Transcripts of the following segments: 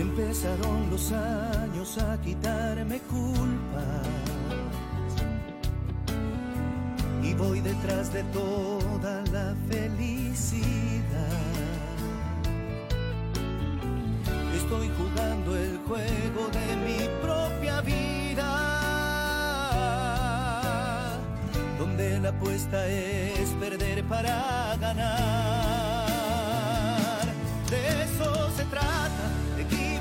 Empezaron los años a quitarme culpas y voy detrás de toda la felicidad. Estoy jugando el juego de mi propia vida, donde la apuesta es perder para ganar. De eso se trata,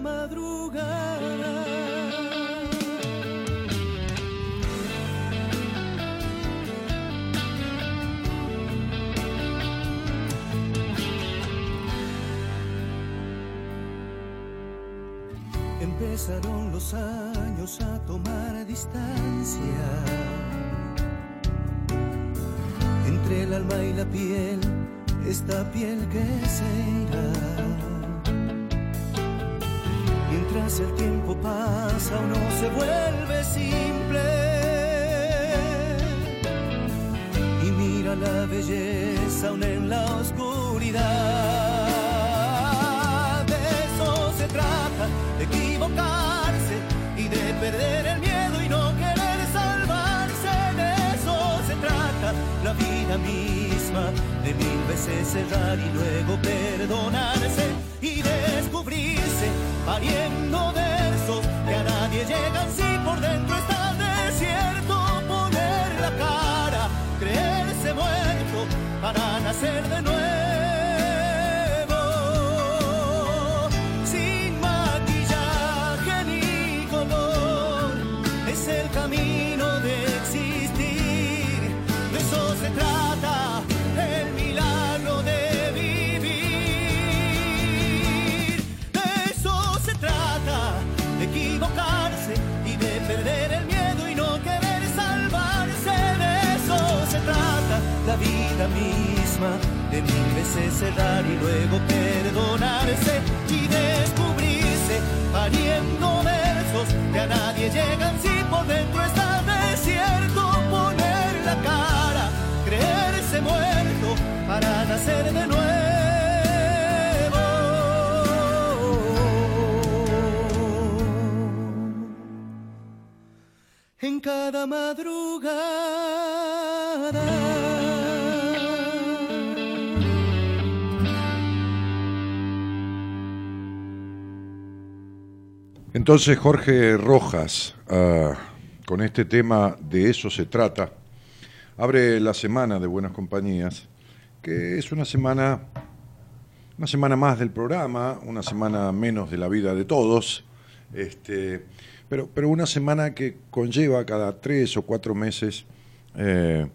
Madrugada. Empezaron los años a tomar distancia entre el alma y la piel, esta piel que se irá. Mientras el tiempo pasa, uno se vuelve simple y mira la belleza aún en la oscuridad. De eso se trata, de equivocarse y de perder el miedo y no querer salvarse. De eso se trata la vida misma, de mil veces cerrar y luego perdonarse y descubrirse pariendo versos que a nadie llegan si por dentro está desierto. Poner la cara, creerse muerto para nacer de nuevo. Cerrar y luego perdonarse y descubrirse pariendo versos que a nadie llegan si por dentro está desierto. Poner la cara, creerse muerto para nacer de nuevo. En cada madrugada. Entonces, Jorge Rojas, ah, con este tema de eso se trata, abre la semana de Buenas Compañías, que es una semana, una semana más del programa, una semana menos de la vida de todos, este, pero, pero una semana que conlleva cada tres o cuatro meses eh,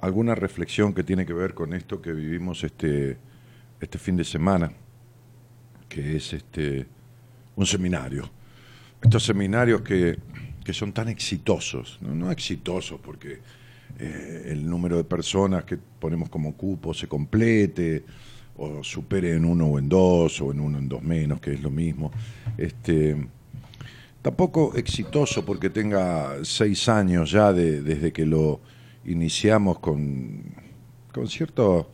alguna reflexión que tiene que ver con esto que vivimos este, este fin de semana, que es este, un seminario. Estos seminarios que, que son tan exitosos, no, no exitosos porque eh, el número de personas que ponemos como cupo se complete o supere en uno o en dos o en uno en dos menos, que es lo mismo. Este, tampoco exitoso porque tenga seis años ya de, desde que lo iniciamos con, con cierto,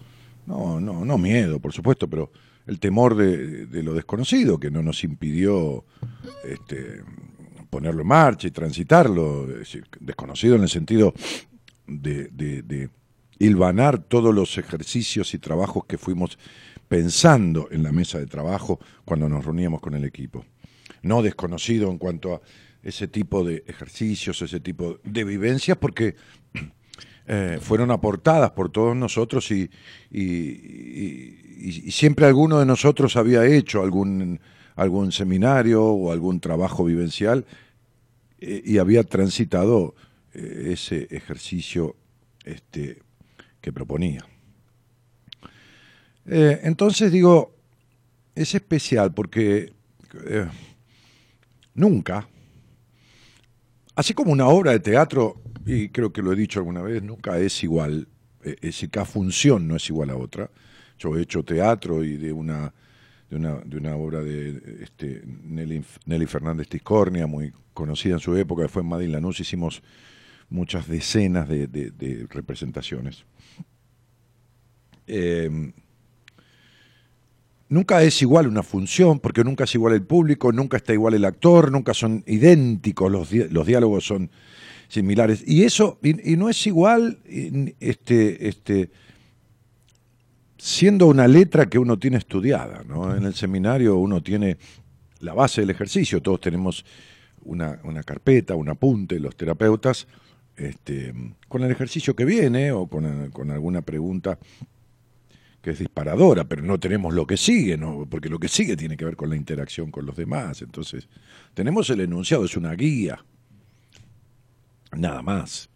no, no, no miedo, por supuesto, pero el temor de, de lo desconocido que no nos impidió este, ponerlo en marcha y transitarlo, es decir, desconocido en el sentido de, de, hilvanar todos los ejercicios y trabajos que fuimos pensando en la mesa de trabajo cuando nos reuníamos con el equipo. No desconocido en cuanto a ese tipo de ejercicios, ese tipo de vivencias, porque eh, fueron aportadas por todos nosotros y, siempre alguno de nosotros había hecho algún, algún seminario o algún trabajo vivencial eh, y había transitado eh, ese ejercicio este, que proponía. Eh, entonces digo, es especial porque nunca, así como una obra de teatro, y creo que lo he dicho alguna vez, nunca es igual, es decir, cada función no es igual a otra. Yo he hecho teatro y de una de una, de una obra de este, Nelly, Nelly Fernández Tiscornia, muy conocida en su época, fue en Madrid Lanús, hicimos muchas decenas de, representaciones. Eh, nunca es igual una función, porque nunca es igual el público, nunca está igual el actor, nunca son idénticos, los, di los diálogos son similares. Y eso, y, y no es igual, este, este, siendo una letra que uno tiene estudiada. ¿no? En el seminario uno tiene la base del ejercicio, todos tenemos una, una carpeta, un apunte, los terapeutas, este, con el ejercicio que viene o con, con alguna pregunta que es disparadora, pero no tenemos lo que sigue, ¿no? porque lo que sigue tiene que ver con la interacción con los demás. Entonces, tenemos el enunciado, es una guía, nada más.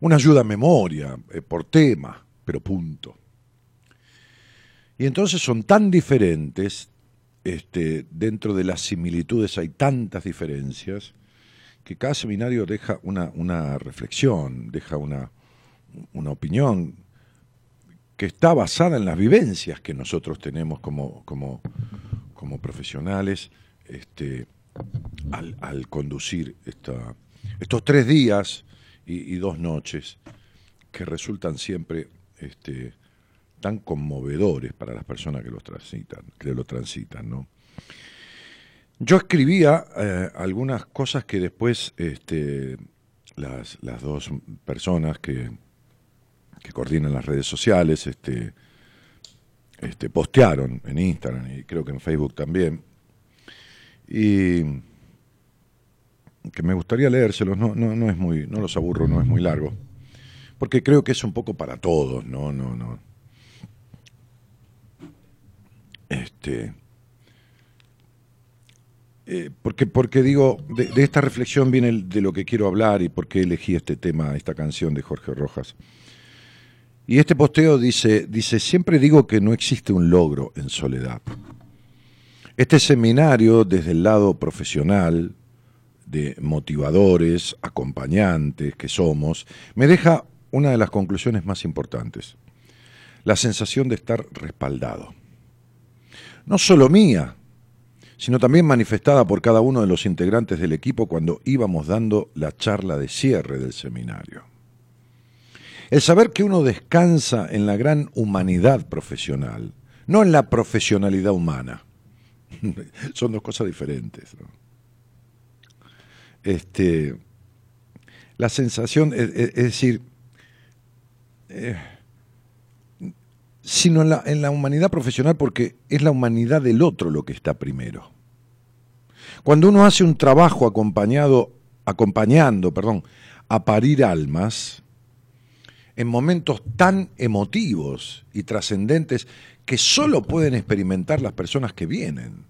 Una ayuda a memoria, eh, por tema, pero punto. Y entonces son tan diferentes, este, dentro de las similitudes hay tantas diferencias, que cada seminario deja una, una reflexión, deja una, una opinión que está basada en las vivencias que nosotros tenemos como, como, como profesionales este, al, conducir esta, estos tres días y, y, dos noches que resultan siempre este, tan conmovedores para las personas que los transitan, que lo transitan, ¿no? Yo escribía eh, algunas cosas que después este, las, las dos personas que, que coordinan las redes sociales, este, este, postearon en Instagram y creo que en Facebook también. Y que me gustaría leérselos, no, no, no es muy, no los aburro, no es muy largo. Porque creo que es un poco para todos, no, no, no. Este. Eh, porque, porque digo, de, esta reflexión viene de lo que quiero hablar y por qué elegí este tema, esta canción de Jorge Rojas. Y este posteo dice, dice, siempre digo que no existe un logro en soledad. Este seminario, desde el lado profesional, de motivadores, acompañantes que somos, me deja una de las conclusiones más importantes. La sensación de estar respaldado. No solo mía, sino también manifestada por cada uno de los integrantes del equipo cuando íbamos dando la charla de cierre del seminario. El saber que uno descansa en la gran humanidad profesional, no en la profesionalidad humana. Son dos cosas diferentes. Este, la sensación, es, es decir, eh, sino en la, en la humanidad profesional porque es la humanidad del otro lo que está primero. Cuando uno hace un trabajo acompañado, acompañando, perdón, a parir almas, en momentos tan emotivos y trascendentes que solo pueden experimentar las personas que vienen.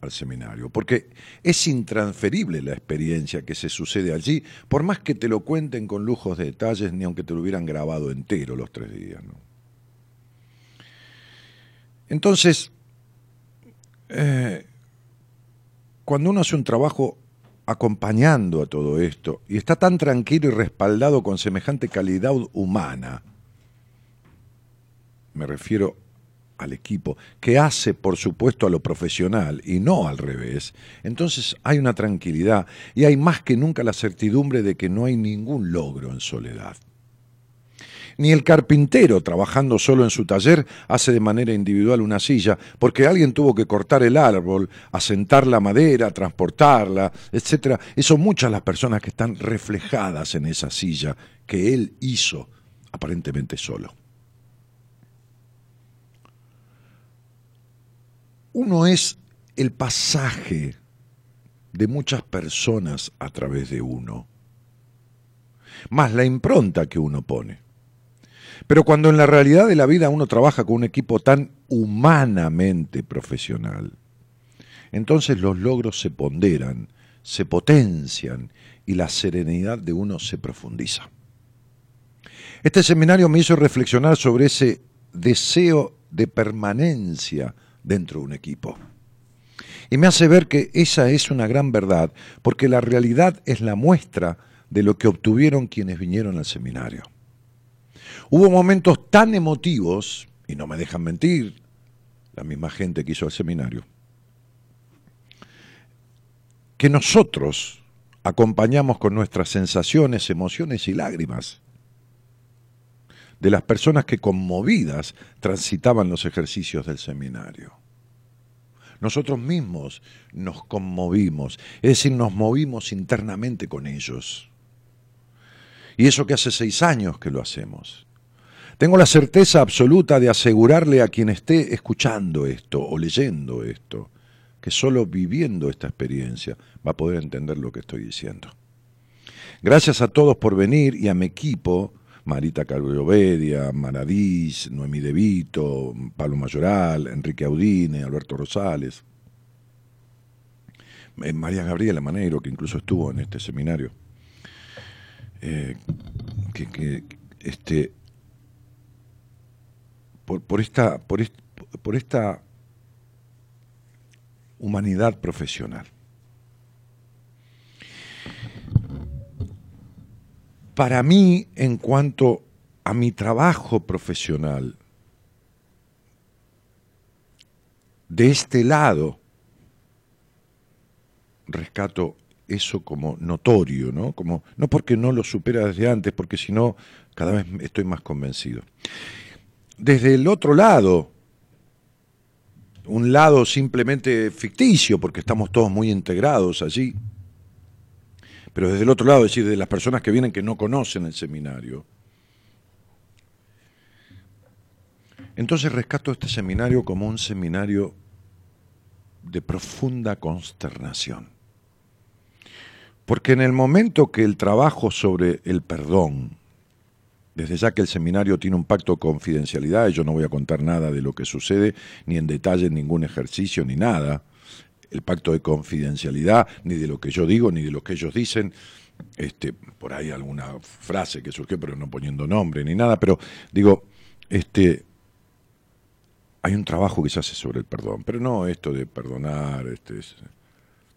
al seminario, porque es intransferible la experiencia que se sucede allí, por más que te lo cuenten con lujos de detalles, ni aunque te lo hubieran grabado entero los tres días. Entonces, eh, cuando uno hace un trabajo acompañando a todo esto y está tan tranquilo y respaldado con semejante calidad humana, me refiero al equipo, que hace por supuesto a lo profesional y no al revés, entonces hay una tranquilidad y hay más que nunca la certidumbre de que no hay ningún logro en soledad. Ni el carpintero, trabajando solo en su taller, hace de manera individual una silla, porque alguien tuvo que cortar el árbol, asentar la madera, transportarla, etc. Y son muchas las personas que están reflejadas en esa silla que él hizo aparentemente solo. Uno es el pasaje de muchas personas a través de uno, más la impronta que uno pone. Pero cuando en la realidad de la vida uno trabaja con un equipo tan humanamente profesional, entonces los logros se ponderan, se potencian y la serenidad de uno se profundiza. Este seminario me hizo reflexionar sobre ese deseo de permanencia dentro de un equipo. Y me hace ver que esa es una gran verdad, porque la realidad es la muestra de lo que obtuvieron quienes vinieron al seminario. Hubo momentos tan emotivos, y no me dejan mentir, la misma gente que hizo el seminario, que nosotros acompañamos con nuestras sensaciones, emociones y lágrimas de las personas que conmovidas transitaban los ejercicios del seminario. Nosotros mismos nos conmovimos, es decir, nos movimos internamente con ellos. Y eso que hace seis años que lo hacemos. Tengo la certeza absoluta de asegurarle a quien esté escuchando esto o leyendo esto, que solo viviendo esta experiencia va a poder entender lo que estoy diciendo. Gracias a todos por venir y a mi equipo Marita Calveovedia, Maradís, Noemí De Vito, Pablo Mayoral, Enrique Audine, Alberto Rosales, eh, María Gabriela Maneiro, que incluso estuvo en este seminario. Eh, que, este por, esta por, por esta humanidad profesional. Para mí, en cuanto a mi trabajo profesional, de este lado, rescato eso como notorio, ¿no? Como, no porque no lo supera desde antes, porque si no, cada vez estoy más convencido. Desde el otro lado, un lado simplemente ficticio, porque estamos todos muy integrados allí, pero desde el otro lado, es decir, de las personas que vienen que no conocen el seminario. Entonces rescato este seminario como un seminario de profunda consternación. Porque en el momento que el trabajo sobre el perdón, desde ya que el seminario tiene un pacto de confidencialidad, y yo no voy a contar nada de lo que sucede, ni en detalle ningún ejercicio, ni nada, el pacto de confidencialidad, ni de lo que yo digo, ni de lo que ellos dicen. Este, por ahí alguna frase que surgió, pero no poniendo nombre ni nada, pero digo, este, hay un trabajo que se hace sobre el perdón, pero no esto de perdonar, este,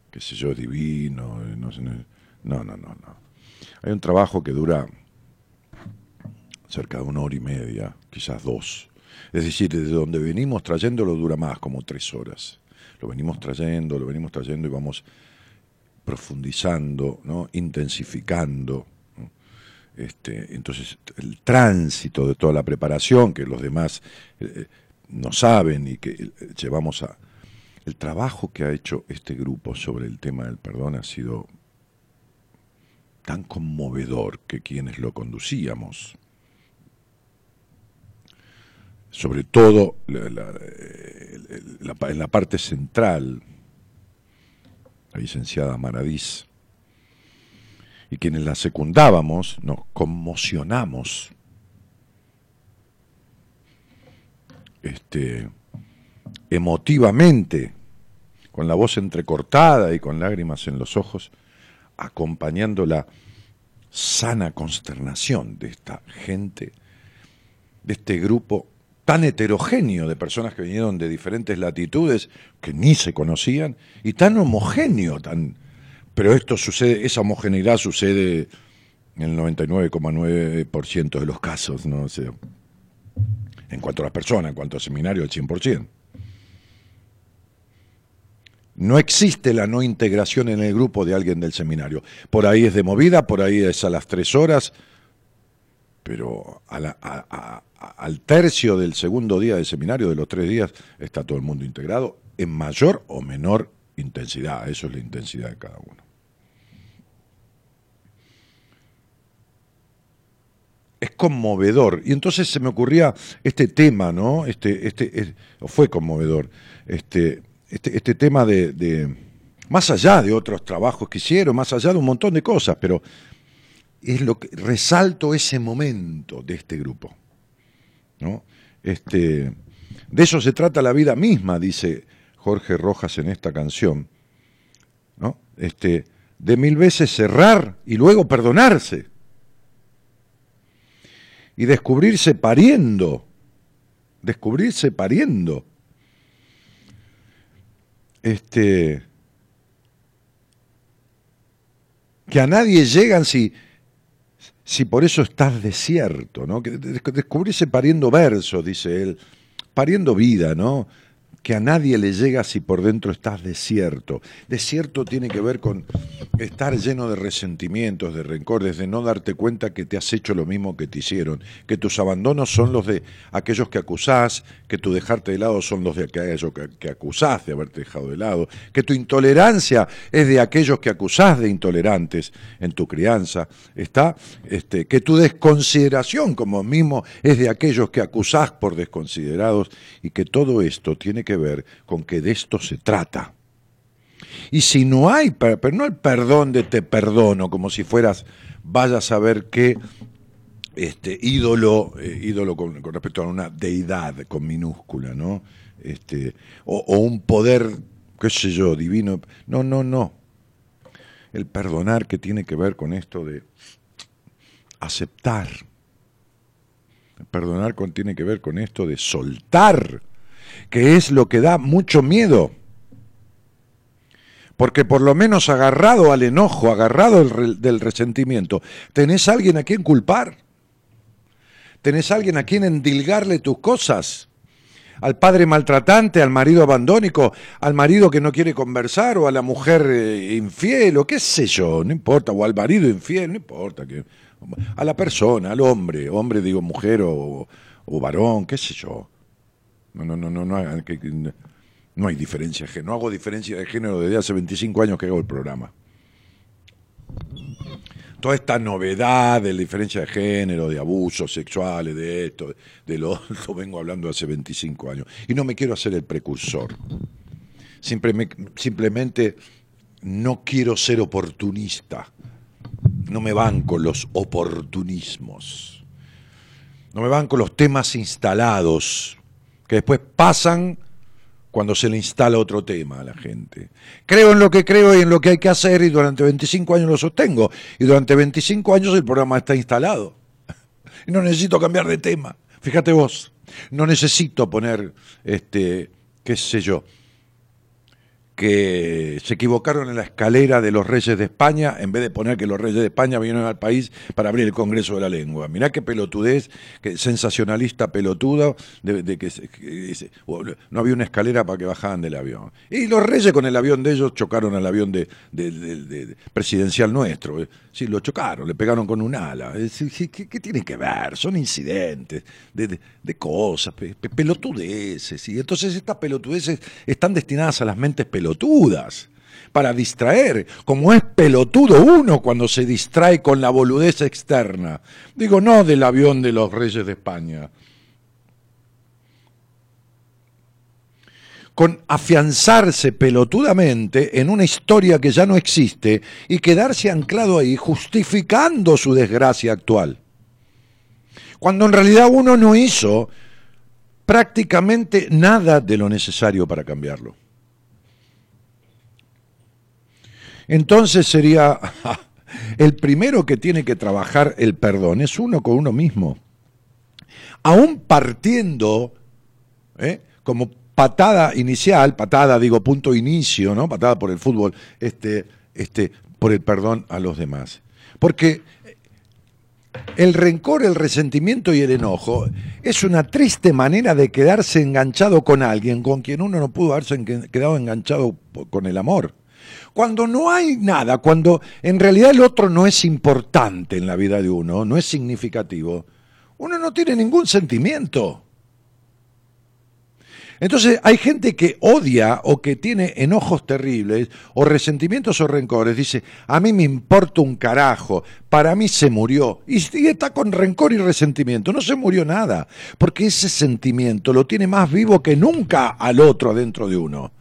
qué sé yo, divino, no, no, no, no, no. Hay un trabajo que dura cerca de una hora y media, quizás dos. Es decir, desde donde venimos trayéndolo dura más, como tres horas lo venimos trayendo, lo venimos trayendo y vamos profundizando, ¿no? intensificando. Este, entonces, el tránsito de toda la preparación que los demás eh, no saben y que eh, llevamos a... El trabajo que ha hecho este grupo sobre el tema del perdón ha sido tan conmovedor que quienes lo conducíamos, sobre todo en la parte central, la licenciada Maradís, y quienes la secundábamos nos conmocionamos. Este, emotivamente con la voz entrecortada y con lágrimas en los ojos, acompañando la sana consternación de esta gente, de este grupo tan heterogéneo de personas que vinieron de diferentes latitudes, que ni se conocían, y tan homogéneo, tan... pero esto sucede, esa homogeneidad sucede en el 99,9% de los casos, ¿no? en cuanto a las personas, en cuanto al seminario, el 100%. No existe la no integración en el grupo de alguien del seminario. Por ahí es de movida, por ahí es a las tres horas, pero al tercio del segundo día del seminario, de los tres días, está todo el mundo integrado en mayor o menor intensidad. Eso es la intensidad de cada uno. es conmovedor. Y entonces se me ocurría este tema, ¿no? Este, este, fue conmovedor. Este, este, este tema de, más allá de otros trabajos que hicieron, más allá de un montón de cosas, pero es lo que resalto ese momento de este grupo. ¿no? Este, de eso se trata la vida misma, dice Jorge Rojas en esta canción. ¿no? Este, de mil veces cerrar y luego perdonarse. Y descubrirse pariendo. Descubrirse pariendo este, que a nadie llegan si, si por eso estás desierto, ¿no? Que descubrirse pariendo versos, dice él, pariendo vida, ¿no? Que a nadie le llega si por dentro estás desierto. Desierto tiene que ver con estar lleno de resentimientos, de rencores, de no darte cuenta que te has hecho lo mismo que te hicieron, que tus abandonos son los de aquellos que acusás, que tu dejarte de lado son los de aquellos que, acusás de haberte dejado de lado, que tu intolerancia es de aquellos que acusás de intolerantes en tu crianza, está este, que tu desconsideración como mismo es de aquellos que acusás por desconsiderados y que todo esto tiene que que ver con que de esto se trata. Y si no hay, pero no el perdón de te perdono, como si fueras, vaya a saber qué este, ídolo, eh, ídolo con, respecto a una deidad con minúscula, ¿no? Este, o, un poder, qué sé yo, divino. No, no, no. El perdonar que tiene que ver con esto de aceptar. El perdonar tiene que ver con esto de soltar que es lo que da mucho miedo. Porque por lo menos agarrado al enojo, agarrado del resentimiento, tenés alguien a quien culpar. Tenés alguien a quien endilgarle tus cosas. Al padre maltratante, al marido abandónico, al marido que no quiere conversar, o a la mujer eh, infiel, o qué sé yo, no importa, o al marido infiel, no importa. Que, a la persona, al hombre, hombre digo mujer o, o varón, qué sé yo. No, no, no, no, no, no hay diferencia de género. No hago diferencia de género desde hace 25 años que hago el programa. Toda esta novedad de la diferencia de género, de abusos sexuales, de esto, de lo otro, vengo hablando hace 25 años. Y no me quiero hacer el precursor. simplemente no quiero ser oportunista. No me van con los oportunismos. No me van con los temas instalados que después pasan cuando se le instala otro tema a la gente. Creo en lo que creo y en lo que hay que hacer y durante 25 años lo sostengo. Y durante 25 años el programa está instalado. Y no necesito cambiar de tema. Fíjate vos, no necesito poner, este, qué sé yo, que se equivocaron en la escalera de los reyes de España en vez de poner que los reyes de España vinieron al país para abrir el Congreso de la Lengua. Mirá qué pelotudez, qué sensacionalista pelotudo de, que, no había una escalera para que bajaban del avión. Y los reyes con el avión de ellos chocaron al avión de, presidencial nuestro. Sí, lo chocaron, le pegaron con un ala. ¿Qué, tiene que ver? Son incidentes de, cosas, pelotudeces. Y entonces estas pelotudeces están destinadas a las mentes pelotudas para distraer, como es pelotudo uno cuando se distrae con la boludez externa. Digo, no del avión de los reyes de España, con afianzarse pelotudamente en una historia que ya no existe y quedarse anclado ahí justificando su desgracia actual. Cuando en realidad uno no hizo prácticamente nada de lo necesario para cambiarlo. Entonces sería el primero que tiene que trabajar el perdón, es uno con uno mismo. Aún partiendo ¿eh? como patada inicial, patada digo punto inicio, ¿no? Patada por el fútbol, este, este, por el perdón a los demás. Porque el rencor, el resentimiento y el enojo es una triste manera de quedarse enganchado con alguien con quien uno no pudo haberse quedado enganchado con el amor. Cuando no hay nada, cuando en realidad el otro no es importante en la vida de uno, no es significativo, uno no tiene ningún sentimiento. Entonces hay gente que odia o que tiene enojos terribles o resentimientos o rencores. Dice, a mí me importa un carajo, para mí se murió. Y, está con rencor y resentimiento. No se murió nada, porque ese sentimiento lo tiene más vivo que nunca al otro adentro de uno.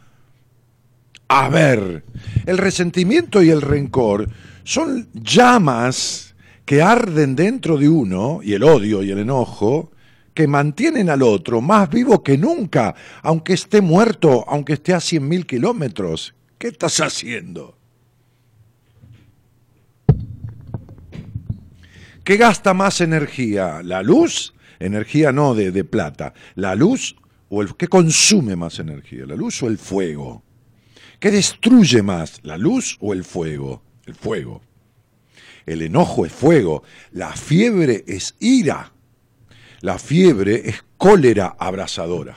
A ver, el resentimiento y el rencor son llamas que arden dentro de uno, y el odio y el enojo, que mantienen al otro más vivo que nunca, aunque esté muerto, aunque esté a cien mil kilómetros. ¿Qué estás haciendo? ¿Qué gasta más energía? ¿La luz? Energía no de, de plata. ¿La luz o el qué consume más energía? ¿La luz o el fuego? ¿Qué destruye más? ¿La luz o el fuego? El fuego. El enojo es fuego. La fiebre es ira. La fiebre es cólera abrasadora.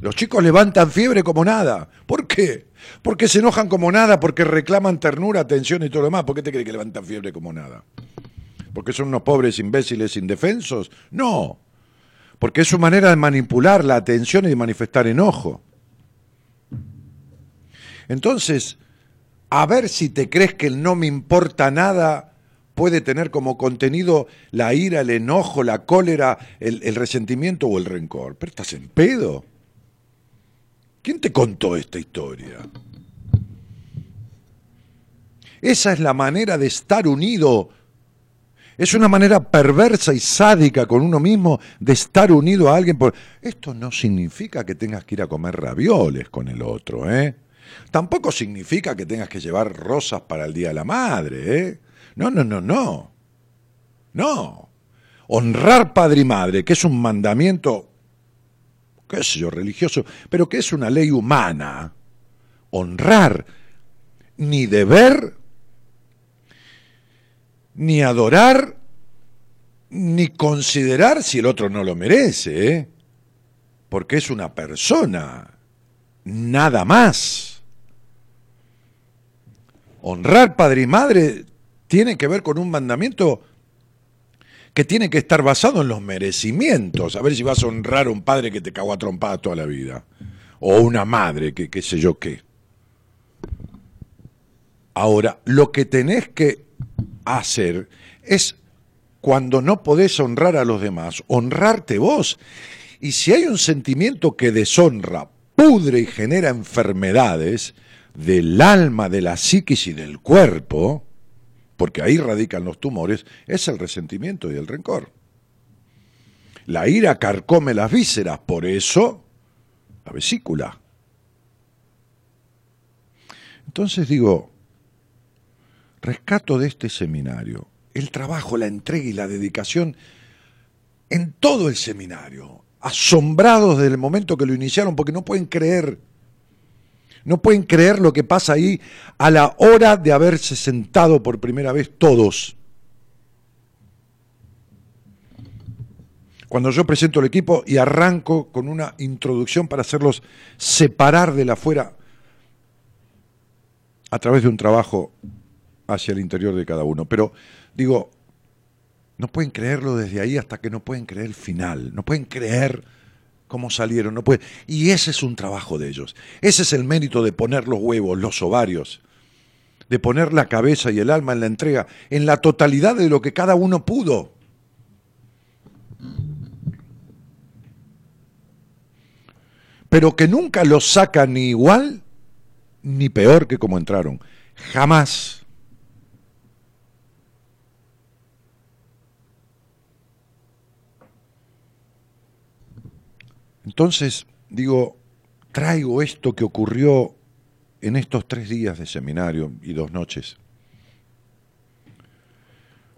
Los chicos levantan fiebre como nada. ¿Por qué? Porque se enojan como nada, porque reclaman ternura, atención y todo lo demás. ¿Por qué te crees que levantan fiebre como nada? ¿Porque son unos pobres imbéciles indefensos? No. Porque es su manera de manipular la atención y de manifestar enojo. Entonces, a ver si te crees que el no me importa nada puede tener como contenido la ira, el enojo, la cólera, el, resentimiento o el rencor. Pero estás en pedo. ¿Quién te contó esta historia? Esa es la manera de estar unido. Es una manera perversa y sádica con uno mismo de estar unido a alguien. Por... Esto no significa que tengas que ir a comer ravioles con el otro, ¿eh? Tampoco significa que tengas que llevar rosas para el Día de la Madre, ¿eh? No, no, no, no. No. Honrar padre y madre, que es un mandamiento, qué sé yo, religioso, pero que es una ley humana. Honrar, ni deber, ni adorar, ni considerar si el otro no lo merece, ¿eh? porque es una persona, nada más. Honrar padre y madre tiene que ver con un mandamiento que tiene que estar basado en los merecimientos. A ver si vas a honrar a un padre que te cagó a trompada toda la vida. O una madre, que qué sé yo qué. Ahora, lo que tenés que hacer es, cuando no podés honrar a los demás, honrarte vos. Y si hay un sentimiento que deshonra, pudre y genera enfermedades del alma, de la psiquis y del cuerpo, porque ahí radican los tumores, es el resentimiento y el rencor. La ira carcome las vísceras, por eso la vesícula. Entonces digo, rescato de este seminario el trabajo, la entrega y la dedicación en todo el seminario, asombrados desde el momento que lo iniciaron, porque no pueden creer no pueden creer lo que pasa ahí a la hora de haberse sentado por primera vez todos. Cuando yo presento el equipo y arranco con una introducción para hacerlos separar de la afuera a través de un trabajo hacia el interior de cada uno. Pero digo, no pueden creerlo desde ahí hasta que no pueden creer el final, no pueden creer cómo salieron, no puede. Y ese es un trabajo de ellos. Ese es el mérito de poner los huevos, los ovarios, de poner la cabeza y el alma en la entrega, en la totalidad de lo que cada uno pudo. Pero que nunca los sacan ni igual ni peor que como entraron. Jamás. Entonces, digo, traigo esto que ocurrió en estos tres días de seminario y dos noches,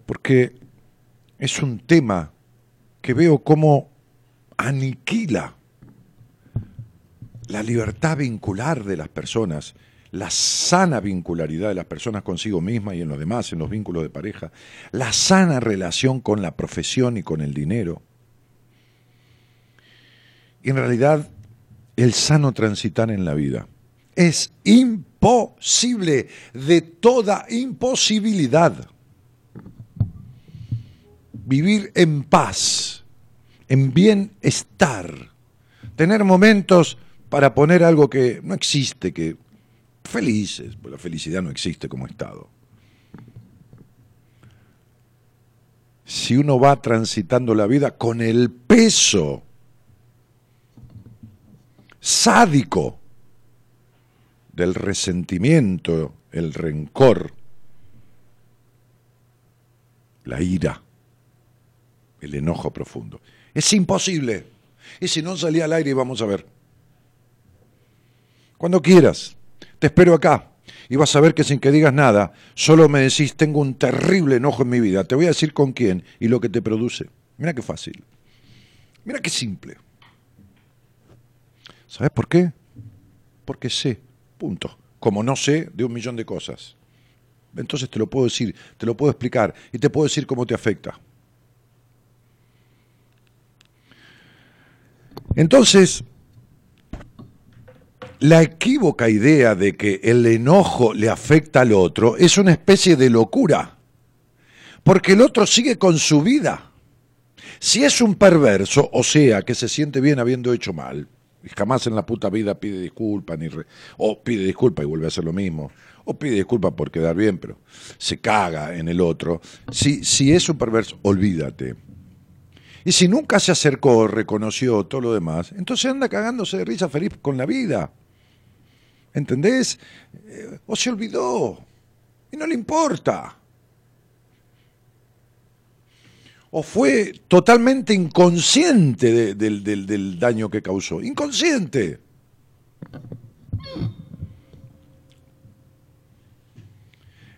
porque es un tema que veo como aniquila la libertad vincular de las personas, la sana vincularidad de las personas consigo misma y en los demás, en los vínculos de pareja, la sana relación con la profesión y con el dinero. En realidad, el sano transitar en la vida es imposible, de toda imposibilidad. Vivir en paz, en bienestar, tener momentos para poner algo que no existe, que felices, pues la felicidad no existe como estado. Si uno va transitando la vida con el peso sádico del resentimiento, el rencor, la ira, el enojo profundo. Es imposible. Y si no salía al aire, vamos a ver. Cuando quieras, te espero acá. Y vas a ver que sin que digas nada, solo me decís, tengo un terrible enojo en mi vida. Te voy a decir con quién y lo que te produce. Mira qué fácil. Mira qué simple. ¿Sabes por qué? Porque sé, punto. Como no sé de un millón de cosas. Entonces te lo puedo decir, te lo puedo explicar y te puedo decir cómo te afecta. Entonces, la equívoca idea de que el enojo le afecta al otro es una especie de locura, porque el otro sigue con su vida. Si es un perverso, o sea, que se siente bien habiendo hecho mal, jamás en la puta vida pide disculpas, ni o pide disculpas y vuelve a hacer lo mismo, o pide disculpas por quedar bien, pero se caga en el otro. Si, si es un perverso, olvídate. Y si nunca se acercó, reconoció todo lo demás, entonces anda cagándose de risa feliz con la vida. ¿Entendés? Eh, o se olvidó y no le importa. O fue totalmente inconsciente del, del daño que causó. Inconsciente.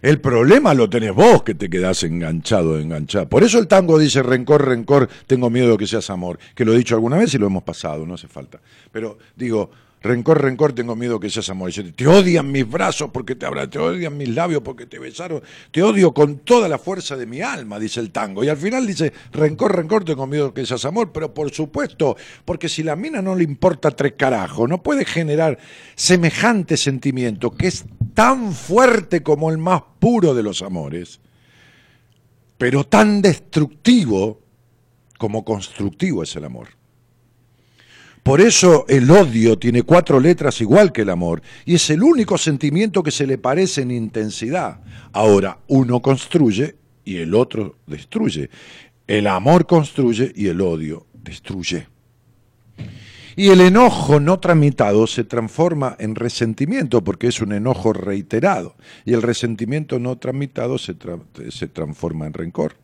El problema lo tenés vos que te quedás enganchado, enganchado. Por eso el tango dice rencor, rencor, tengo miedo de que seas amor. Que lo he dicho alguna vez y lo hemos pasado, no hace falta. Pero digo, Rencor, rencor, tengo miedo que seas amor. te odian mis brazos porque te hablan, te odian mis labios porque te besaron, te odio con toda la fuerza de mi alma, dice el tango. Y al final dice, rencor, rencor, tengo miedo que seas amor, pero por supuesto, porque si la mina no le importa tres carajos, no puede generar semejante sentimiento que es tan fuerte como el más puro de los amores, pero tan destructivo como constructivo es el amor. Por eso el odio tiene cuatro letras igual que el amor y es el único sentimiento que se le parece en intensidad. Ahora, uno construye y el otro destruye. El amor construye y el odio destruye. Y el enojo no tramitado se transforma en resentimiento porque es un enojo reiterado. Y el resentimiento no tramitado se, se transforma en rencor.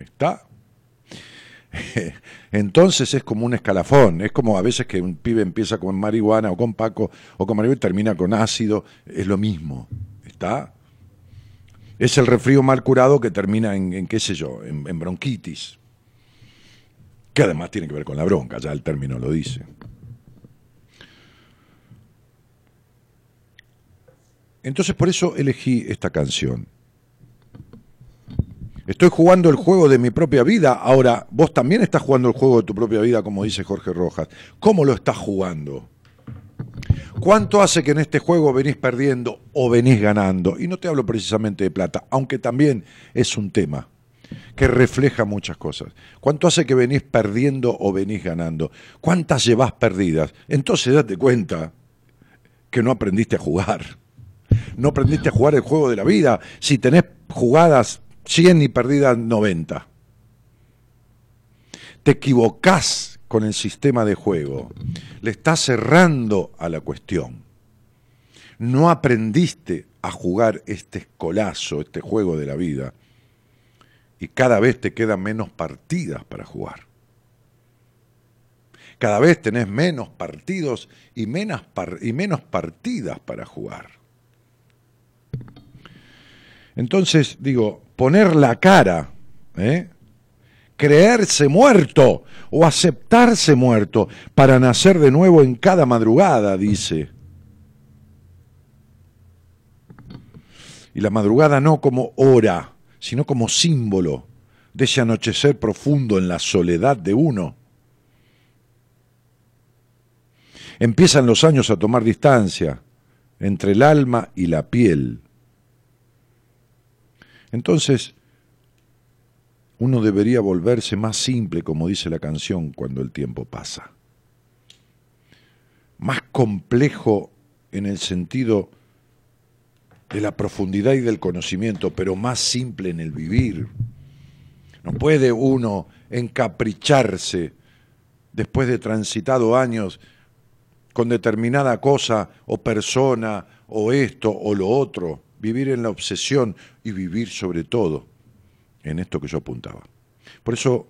¿Está? Entonces es como un escalafón, es como a veces que un pibe empieza con marihuana o con paco o con marihuana y termina con ácido, es lo mismo, ¿está? Es el resfrío mal curado que termina en, qué sé yo, en, en bronquitis, que además tiene que ver con la bronca, ya el término lo dice. Entonces por eso elegí esta canción. Estoy jugando el juego de mi propia vida. Ahora, vos también estás jugando el juego de tu propia vida, como dice Jorge Rojas. ¿Cómo lo estás jugando? ¿Cuánto hace que en este juego venís perdiendo o venís ganando? Y no te hablo precisamente de plata, aunque también es un tema que refleja muchas cosas. ¿Cuánto hace que venís perdiendo o venís ganando? ¿Cuántas llevas perdidas? Entonces date cuenta que no aprendiste a jugar. No aprendiste a jugar el juego de la vida. Si tenés jugadas 100 y perdida 90. Te equivocás con el sistema de juego. Le estás cerrando a la cuestión. No aprendiste a jugar este escolazo, este juego de la vida. Y cada vez te quedan menos partidas para jugar. cada vez tenés menos partidos y menos, y menos partidas para jugar. Entonces, digo, poner la cara, ¿eh? creerse muerto o aceptarse muerto para nacer de nuevo en cada madrugada, dice. Y la madrugada no como hora, sino como símbolo de ese anochecer profundo en la soledad de uno. Empiezan los años a tomar distancia entre el alma y la piel. Entonces, uno debería volverse más simple, como dice la canción, cuando el tiempo pasa. Más complejo en el sentido de la profundidad y del conocimiento, pero más simple en el vivir. No puede uno encapricharse después de transitado años con determinada cosa o persona o esto o lo otro, vivir en la obsesión y vivir sobre todo en esto que yo apuntaba. Por eso,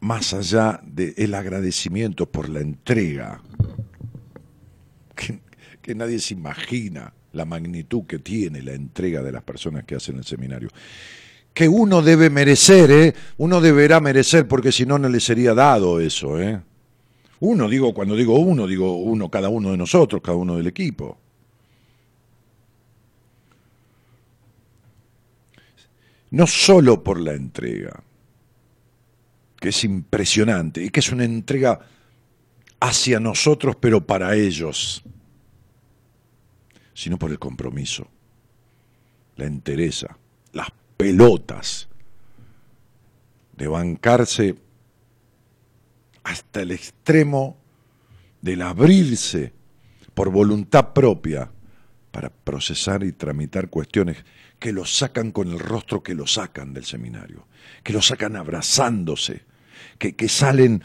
más allá del agradecimiento por la entrega, que, que nadie se imagina la magnitud que tiene la entrega de las personas que hacen el seminario, que uno debe merecer, ¿eh? uno deberá merecer, porque si no, no le sería dado eso. ¿eh? Uno, digo, cuando digo uno, digo uno, cada uno de nosotros, cada uno del equipo. No solo por la entrega, que es impresionante y que es una entrega hacia nosotros, pero para ellos, sino por el compromiso, la entereza, las pelotas de bancarse hasta el extremo del abrirse por voluntad propia para procesar y tramitar cuestiones que lo sacan con el rostro que lo sacan del seminario, que lo sacan abrazándose, que, que salen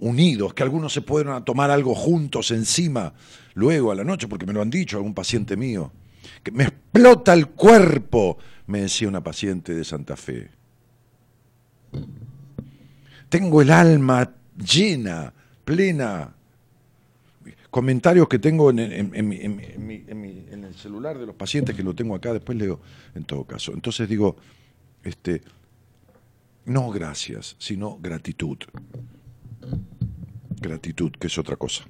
unidos, que algunos se pueden tomar algo juntos encima luego a la noche, porque me lo han dicho algún paciente mío, que me explota el cuerpo, me decía una paciente de Santa Fe. Tengo el alma llena, plena comentarios que tengo en, el celular de los pacientes, que lo tengo acá, después leo en todo caso. Entonces digo, este, no gracias, sino gratitud. Gratitud, que es otra cosa.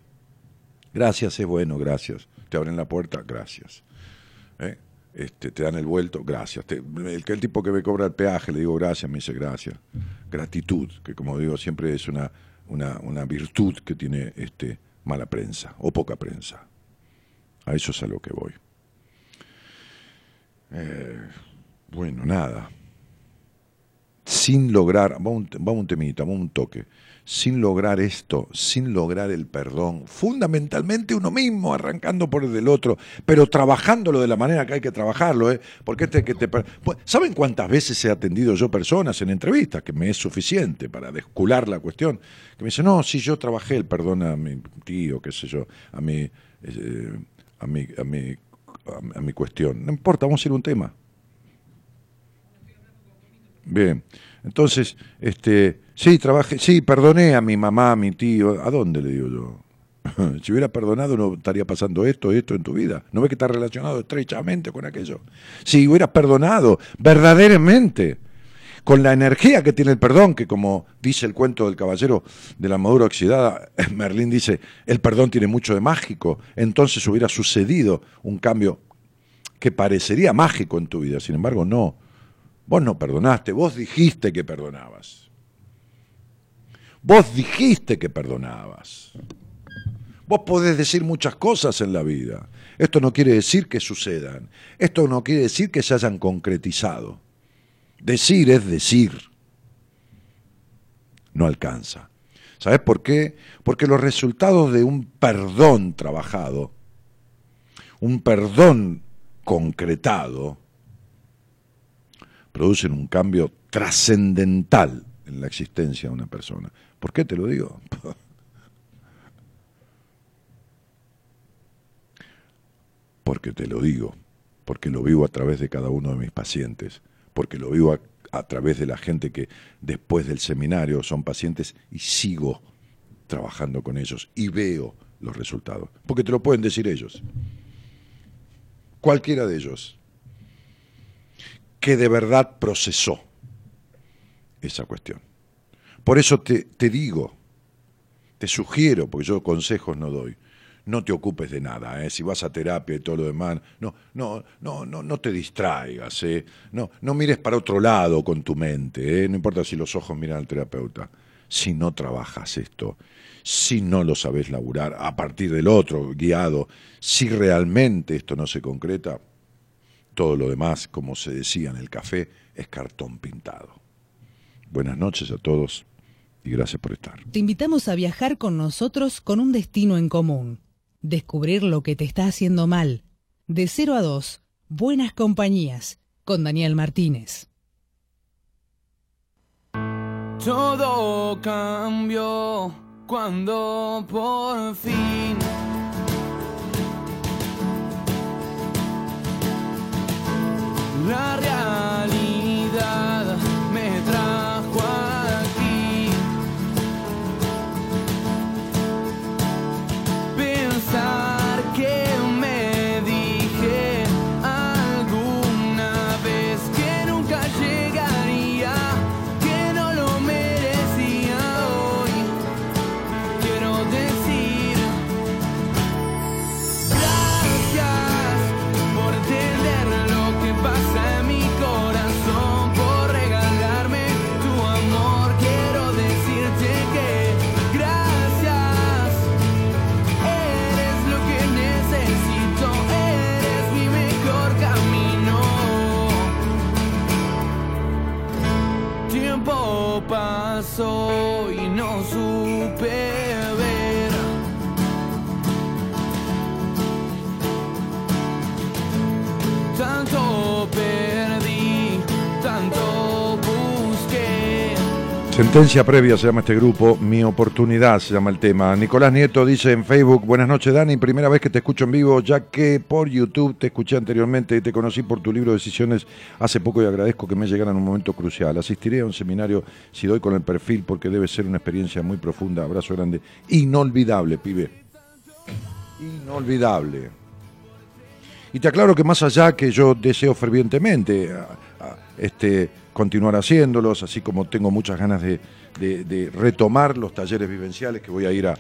Gracias es bueno, gracias. Te abren la puerta, gracias. ¿Eh? Este, te dan el vuelto, gracias. el, tipo que me cobra el peaje, le digo gracias, me dice gracias. Gratitud, que como digo, siempre es una, una virtud que tiene este, mala prensa o poca prensa. A eso es a lo que voy. Eh, bueno, nada. Sin lograr, vamos, un temita, vamos un toque sin lograr esto, sin lograr el perdón, fundamentalmente uno mismo, arrancando por el del otro, pero trabajándolo de la manera que hay que trabajarlo, ¿eh? porque este que te... Pues, ¿Saben cuántas veces he atendido yo personas en entrevistas, que me es suficiente para descular la cuestión, que me dicen, no, si yo trabajé el perdón a mi tío, qué sé yo, a mi, eh, a mi, a mi, a mi cuestión. No importa, vamos a ir a un tema. Bien, entonces, este, Sí, trabajé, sí, perdoné a mi mamá, a mi tío. ¿A dónde le digo yo? si hubiera perdonado no estaría pasando esto, esto en tu vida. ¿No ves que está relacionado estrechamente con aquello? Si hubieras perdonado verdaderamente, con la energía que tiene el perdón, que como dice el cuento del caballero de la madura oxidada, Merlín dice, el perdón tiene mucho de mágico, entonces hubiera sucedido un cambio que parecería mágico en tu vida, sin embargo no. Vos no perdonaste, vos dijiste que perdonabas. Vos dijiste que perdonabas. Vos podés decir muchas cosas en la vida. Esto no quiere decir que sucedan. Esto no quiere decir que se hayan concretizado. Decir es decir. No alcanza. ¿Sabes por qué? Porque los resultados de un perdón trabajado, un perdón concretado, producen un cambio trascendental en la existencia de una persona. ¿Por qué te lo digo? Porque te lo digo, porque lo vivo a través de cada uno de mis pacientes, porque lo vivo a través de la gente que después del seminario son pacientes y sigo trabajando con ellos y veo los resultados. Porque te lo pueden decir ellos. Cualquiera de ellos que de verdad procesó esa cuestión. Por eso te, te digo, te sugiero, porque yo consejos no doy, no te ocupes de nada, ¿eh? si vas a terapia y todo lo demás, no, no, no, no, no te distraigas, ¿eh? no, no mires para otro lado con tu mente, ¿eh? no importa si los ojos miran al terapeuta, si no trabajas esto, si no lo sabes laburar a partir del otro, guiado, si realmente esto no se concreta, todo lo demás, como se decía en el café, es cartón pintado. Buenas noches a todos y gracias por estar. Te invitamos a viajar con nosotros con un destino en común descubrir lo que te está haciendo mal. De 0 a 2, Buenas Compañías, con Daniel Martínez. Todo cambió cuando por fin la realidad Sentencia previa se llama este grupo, Mi oportunidad se llama el tema. Nicolás Nieto dice en Facebook, buenas noches Dani, primera vez que te escucho en vivo, ya que por YouTube te escuché anteriormente y te conocí por tu libro Decisiones hace poco y agradezco que me llegara en un momento crucial. Asistiré a un seminario si doy con el perfil porque debe ser una experiencia muy profunda. Abrazo grande. Inolvidable, pibe. Inolvidable. Y te aclaro que más allá que yo deseo fervientemente este, continuar haciéndolos, así como tengo muchas ganas de, retomar los talleres vivenciales, que voy a ir a,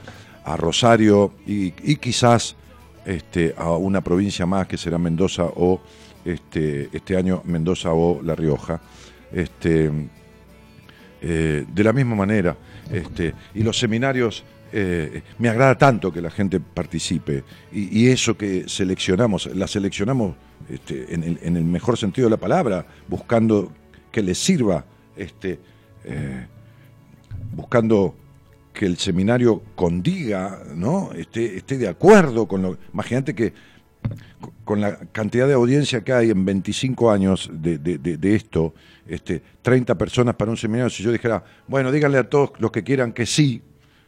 Rosario y, quizás este, a una provincia más que será Mendoza o este, este año Mendoza o La Rioja. Este, eh, de la misma manera, este, y los seminarios, eh, me agrada tanto que la gente participe, y, eso que seleccionamos, la seleccionamos este, en el mejor sentido de la palabra, buscando que les sirva, este, eh, buscando que el seminario condiga, ¿no? esté, esté de acuerdo con lo... Imagínate que con la cantidad de audiencia que hay en 25 años de, de- de- de esto, este, 30 personas para un seminario, si yo dijera, bueno, díganle a todos los que quieran que sí,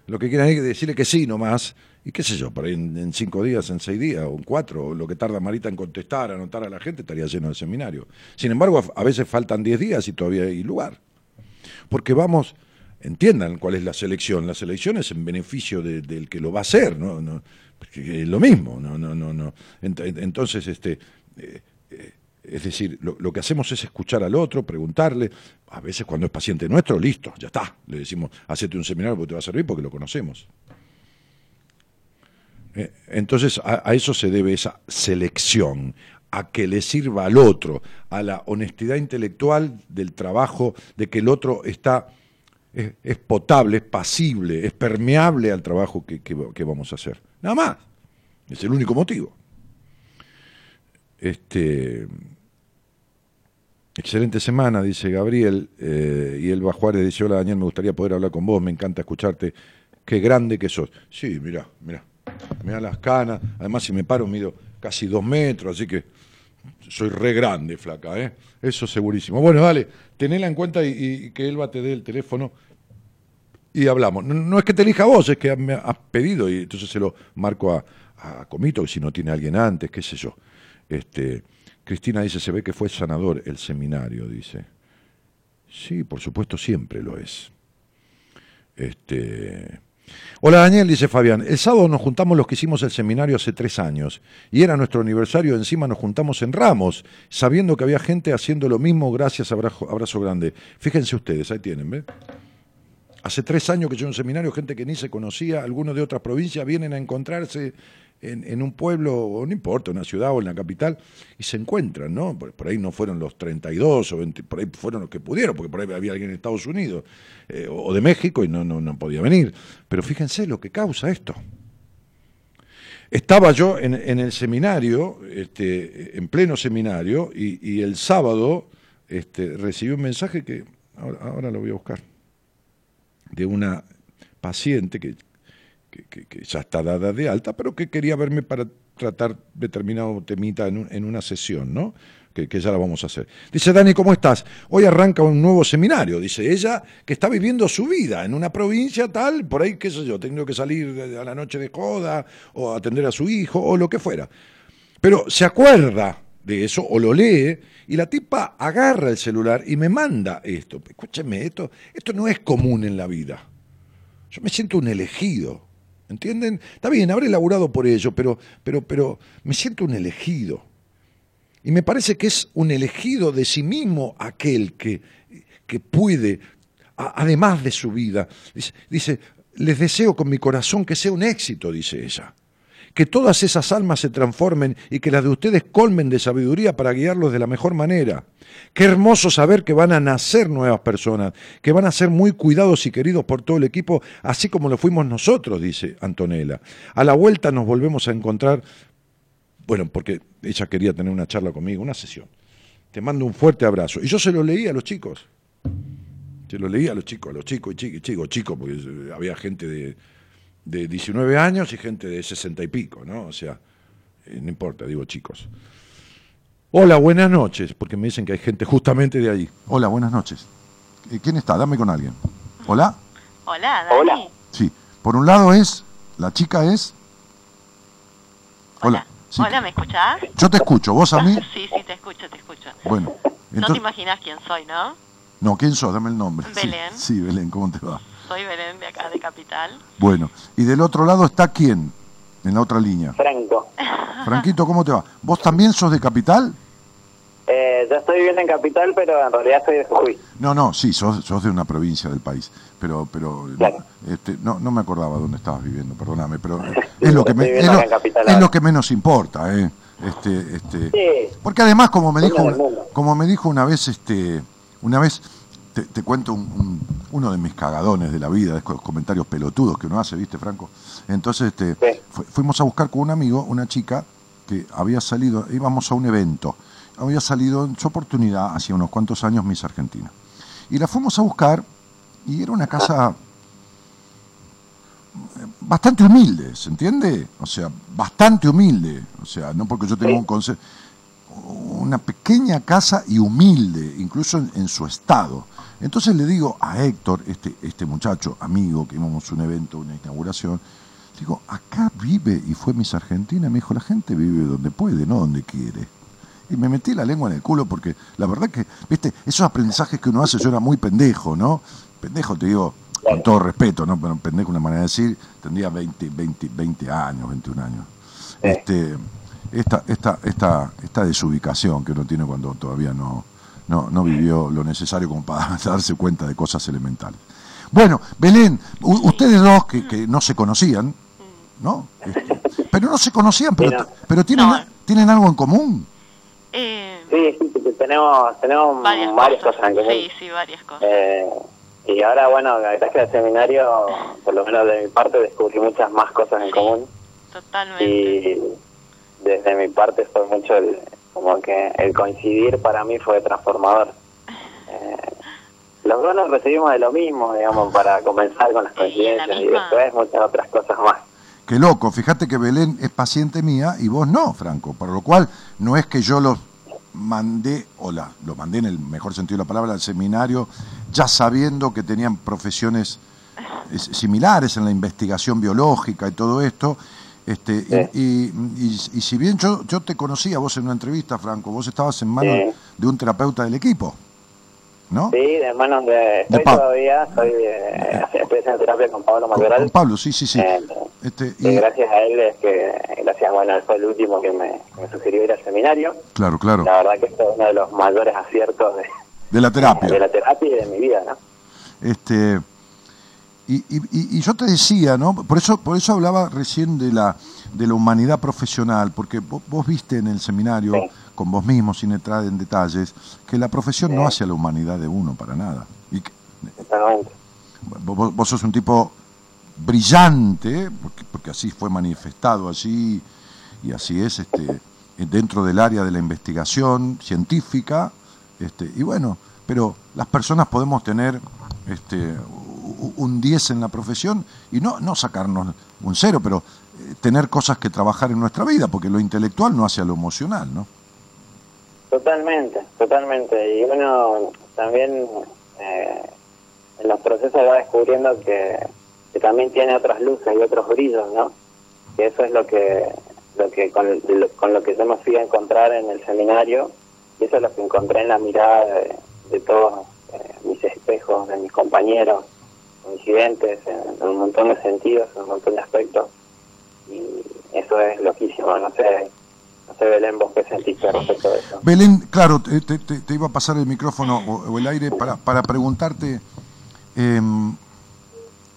lo que quieran es decirle que sí nomás, y qué sé yo, por ahí en, cinco días, en seis días, o en cuatro, lo que tarda Marita en contestar, anotar a la gente, estaría lleno el seminario. Sin embargo, a, veces faltan 10 días y todavía hay lugar. Porque vamos, entiendan cuál es la selección. La selección es en beneficio de- del que lo va a hacer, ¿no? no es lo mismo, no, no, no, no. Ent- ent- Entonces, este, eh, eh, es decir, lo, lo que hacemos es escuchar al otro, preguntarle. A veces cuando es paciente nuestro, listo, ya está. Le decimos, hacete un seminario porque te va a servir porque lo conocemos. Eh, Entonces a, eso se debe esa selección, a que le sirva al otro, a la honestidad intelectual del trabajo, de que el otro está es, potable, es pasible, es permeable al trabajo que vamos a hacer. Nada más. Es el único motivo. Este, excelente semana, dice Gabriel. eh, y Elba Juárez dice, hola Daniel, me gustaría poder hablar con vos, me encanta escucharte. Qué grande que sos. Sí, mirá, mirá. Mirá las canas. Además, si me paro, mido casi dos metros, así que soy re grande, flaca, ¿eh? Eso segurísimo. Bueno, dale, tenela en cuenta y, y que Elba te dé el teléfono y hablamos. No, es que te elija vos, es que me has pedido y entonces se lo marco a, Comito, si no tiene alguien antes, qué sé yo. Este, Cristina dice, se ve que fue sanador el seminario, dice. Sí, por supuesto, siempre lo es. Este. Hola Daniel, dice Fabián. El sábado nos juntamos los que hicimos el seminario hace tres años y era nuestro aniversario. Encima nos juntamos en Ramos, sabiendo que había gente haciendo lo mismo. Gracias, abrazo, abrazo grande. Fíjense ustedes, ahí tienen, ¿ve? Hace tres años que yo en un seminario, gente que ni se conocía, algunos de otras provincias vienen a encontrarse en, un pueblo, o no importa, una ciudad o en la capital, y se encuentran, ¿no? Por, ahí no fueron los 32 o 20, por ahí fueron los que pudieron, porque por ahí había alguien en Estados Unidos eh, o de México y no, no, no podía venir. Pero fíjense lo que causa esto. Estaba yo en, el seminario, este, en pleno seminario, y, y el sábado este, recibí un mensaje que ahora, ahora lo voy a buscar, de una paciente que, que, ya está dada de alta, pero que quería verme para tratar determinado temita en, un- en una sesión, ¿no? Que, ya la vamos a hacer. Dice, Dani, ¿cómo estás? Hoy arranca un nuevo seminario, dice ella, que está viviendo su vida en una provincia tal, por ahí, qué sé yo, teniendo que salir a la noche de joda, o atender a su hijo, o lo que fuera. Pero se acuerda de eso o lo lee y la tipa agarra el celular y me manda esto. Escúcheme, esto, esto no es común en la vida. Yo me siento un elegido. ¿Entienden? Está bien, habré laburado por ello, pero, pero, pero me siento un elegido. Y me parece que es un elegido de sí mismo aquel que, que puede, además de su vida, dice, dice, les deseo con mi corazón que sea un éxito, dice ella. Que todas esas almas se transformen y que las de ustedes colmen de sabiduría para guiarlos de la mejor manera. Qué hermoso saber que van a nacer nuevas personas, que van a ser muy cuidados y queridos por todo el equipo, así como lo fuimos nosotros, dice Antonella. A la vuelta nos volvemos a encontrar bueno, porque ella quería tener una charla conmigo, una sesión. Te mando un fuerte abrazo. Y yo se lo leí a los chicos. Se lo leí a los chicos, a los chicos y chicos, chicos, chicos, porque había gente de, de 19 años y gente de 60 y pico, ¿no? O sea, eh, no importa, digo chicos. Hola, buenas noches, porque me dicen que hay gente justamente de allí. Hola, buenas noches. Eh, ¿Quién está? Dame con alguien. Hola. Hola, Dani. Hola. Sí. Por un lado es, la chica es... Hola. Sí. Hola, ¿me escuchás? Yo te escucho, vos a mí. Sí, sí, te escucho, te escucho. Bueno, No te imaginas quién soy, ¿no? No, ¿quién sos? Dame el nombre. Sí, Belén. Sí, Belén, ¿cómo te va? Soy Belén de acá, de Capital. Bueno, y del otro lado está quién, en la otra línea. Franco. Franquito, ¿cómo te va? ¿Vos también sos de Capital? Eh, yo estoy viviendo en Capital, pero en realidad soy de Jujuy. No, no, sí, sos, sos de una provincia del país, pero, pero Claro. este, no, no me acordaba dónde estabas viviendo, perdóname, pero es lo que, me- es lo, es que menos importa, ¿eh? Este, este, Sí. Porque además, como me dijo, como me dijo una vez, este, una vez, te, te cuento un- un- uno de mis cagadones de la vida, de esos comentarios pelotudos que uno hace, ¿viste, Franco? Entonces, este, Sí. fu- fuimos a buscar con un amigo una chica que había salido, íbamos a un evento, había salido en su oportunidad, hacía unos cuantos años, Miss Argentina. Y la fuimos a buscar y era una casa bastante humilde, ¿se entiende? O sea, bastante humilde. O sea, no porque yo tenga Sí. un concepto. Una pequeña casa y humilde, incluso en, en su estado. Entonces le digo a Héctor, este, este muchacho, amigo, que íbamos a un evento, una inauguración, digo, acá vive y fue Miss Argentina. Me dijo, la gente vive donde puede, no donde quiere. Y me metí la lengua en el culo porque la verdad que, viste, esos aprendizajes que uno hace, yo era muy pendejo, ¿no? Pendejo, te digo, con todo respeto, ¿no? Pero pendejo, una manera de decir, tendría 20, 20, 20 años, 21 años. Este, esta, esta, esta, esta desubicación que uno tiene cuando todavía no, no, no vivió lo necesario como para darse cuenta de cosas elementales. Bueno, Belén, ustedes dos que, que no se conocían, ¿no? Este, pero no se conocían, pero, pero tienen, No. tienen algo en común. Eh, Sí, sí, sí, tenemos, tenemos varias, varias cosas. cosas en común. Sí, sí, varias cosas. Eh, y ahora, bueno, gracias al seminario, por lo menos de mi parte, descubrí muchas más cosas en Sí. común. Totalmente. Y desde mi parte fue mucho el, como que el coincidir para mí fue transformador. Eh, los dos nos recibimos de lo mismo, digamos, para comenzar con las la coincidencias y después muchas otras cosas más. Qué loco, fíjate que Belén es paciente mía y vos no, Franco. Por lo cual, no es que yo los mandé, o la, los mandé en el mejor sentido de la palabra, al seminario, ya sabiendo que tenían profesiones eh, similares en la investigación biológica y todo esto. Este, Sí. y, y- y- y si bien yo, yo te conocía vos en una entrevista, Franco, vos estabas en manos Sí. de un terapeuta del equipo. ¿no? Sí, de manos de... Estoy todavía, soy, eh, estoy haciendo terapia con Pablo Mayoral. con Pablo, sí, sí, sí. Eh, Este, y y, gracias a él es que, gracias, bueno, él fue el último que me, me sugirió ir al seminario. claro, claro, La verdad que esto es uno de los mayores aciertos de, de la terapia. de la terapia y de mi vida, ¿no? Este, y, y- yo te decía, ¿no? Por eso, por eso hablaba recién de la, de la humanidad profesional, porque vos, vos viste en el seminario, Sí. con vos mismo, sin entrar en detalles, que la profesión no hace a la humanidad de uno para nada. Y que- vos, vos sos un tipo brillante, porque, porque así fue manifestado allí, y así es este, dentro del área de la investigación científica, este, y bueno, pero las personas podemos tener este, un 10 en la profesión y no, no sacarnos un cero, pero eh, tener cosas que trabajar en nuestra vida, porque lo intelectual no hace a lo emocional, ¿no? Totalmente, totalmente. Y uno también eh, en los procesos va descubriendo que, que también tiene otras luces y otros brillos, ¿no? Que eso es lo que, lo que con, lo, que yo me fui a encontrar en el seminario y eso es lo que encontré en la mirada de, de todos eh, mis espejos, de mis compañeros, coincidentes, en, en un montón de sentidos, en un montón de aspectos. Y eso es loquísimo, no sé, no sé Belén, vos qué sentiste respecto de eso. Belén, claro, te, te- te- te iba a pasar el micrófono o, o el aire para, para preguntarte, em,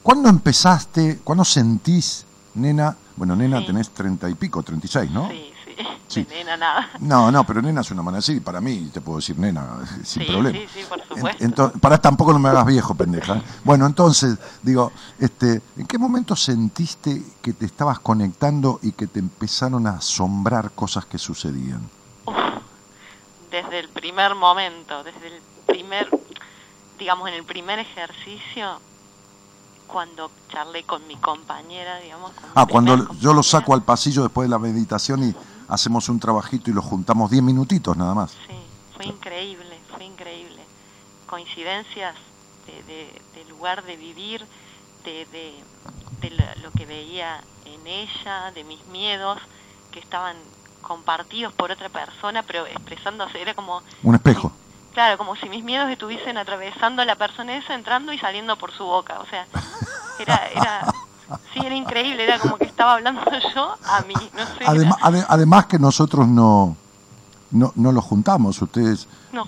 ¿cuándo empezaste, cuándo sentís, nena, bueno, nena Sí. tenés treinta y pico, treinta y seis, ¿no? Sí, sí. Sí. De nena nada. No, no, pero nena es una manera así, para mí te puedo decir nena, sin Sí, problema. sí, sí, por supuesto. entonces, para tampoco no me hagas viejo, pendeja. ¿eh? Bueno, entonces, digo, este, ¿en qué momento sentiste que te estabas conectando y que te empezaron a asombrar cosas que sucedían? Uf, desde el primer momento, desde el primer, digamos, en el primer ejercicio, cuando charlé con mi compañera, digamos. con Ah, cuando yo lo saco al pasillo después de la meditación y hacemos un trabajito y lo juntamos 10 minutitos nada más. Sí, fue increíble, fue increíble. Coincidencias de, de, de lugar de vivir, de, de, lo que veía en ella, de mis miedos que estaban compartidos por otra persona, pero expresándose, era como, Un espejo. claro, como si mis miedos estuviesen atravesando a la persona esa, entrando y saliendo por su boca, o sea, era, era, sí, era increíble, era como que estaba hablando yo a mí, no sé. Además, ade- además que nosotros no, no, no los juntamos, ustedes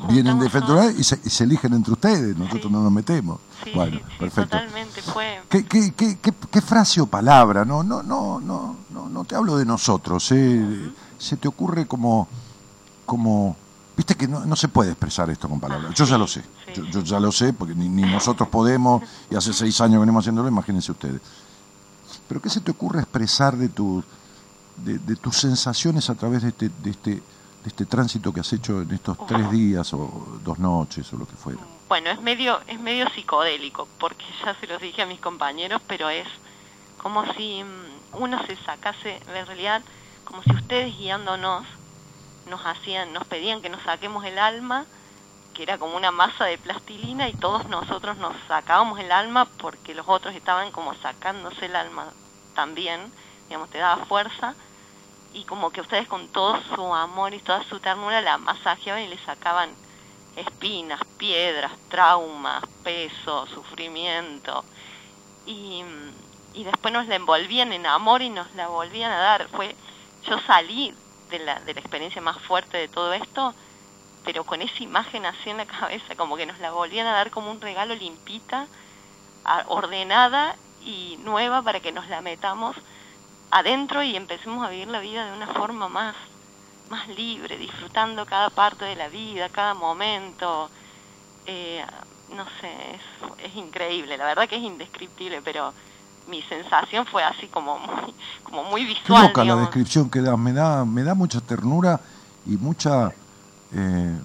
vienen de Federal y se, y se eligen entre ustedes, nosotros Sí. no nos metemos. Sí, bueno, sí, perfecto. totalmente, fue... ¿Qué, qué, qué, qué, qué frase o palabra? No, no, no, no, no, no te hablo de nosotros. ¿eh? Se te ocurre como, como, viste que no, no se puede expresar esto con palabras. Yo ya lo sé, Sí, yo, sí. yo ya lo sé porque ni, ni nosotros podemos y hace seis años venimos haciéndolo. Imagínense ustedes. Pero qué se te ocurre expresar de tu, de, de tus sensaciones a través de este, de este, de este tránsito que has hecho en estos tres días o dos noches o lo que fuera. Bueno, es medio, es medio psicodélico, porque ya se los dije a mis compañeros, pero es como si mm, uno se sacase, en realidad, como si ustedes guiándonos nos hacían, nos pedían que nos saquemos el alma, que era como una masa de plastilina, y todos nosotros nos sacábamos el alma porque los otros estaban como sacándose el alma también, digamos, te daba fuerza, y como que ustedes con todo su amor y toda su ternura la masajeaban y le sacaban espinas, piedras, traumas, peso, sufrimiento. Y, y después nos la envolvían en amor y nos la volvían a dar. Fue, yo salí de la, de la experiencia más fuerte de todo esto, pero con esa imagen así en la cabeza, como que nos la volvían a dar como un regalo limpita, ordenada y nueva para que nos la metamos adentro y empecemos a vivir la vida de una forma más más libre, disfrutando cada parte de la vida, cada momento. Eh, no sé, es, es increíble, la verdad que es indescriptible, pero mi sensación fue así como muy, como muy visual. loca la descripción que das, me da, me da mucha ternura y mucha, eh,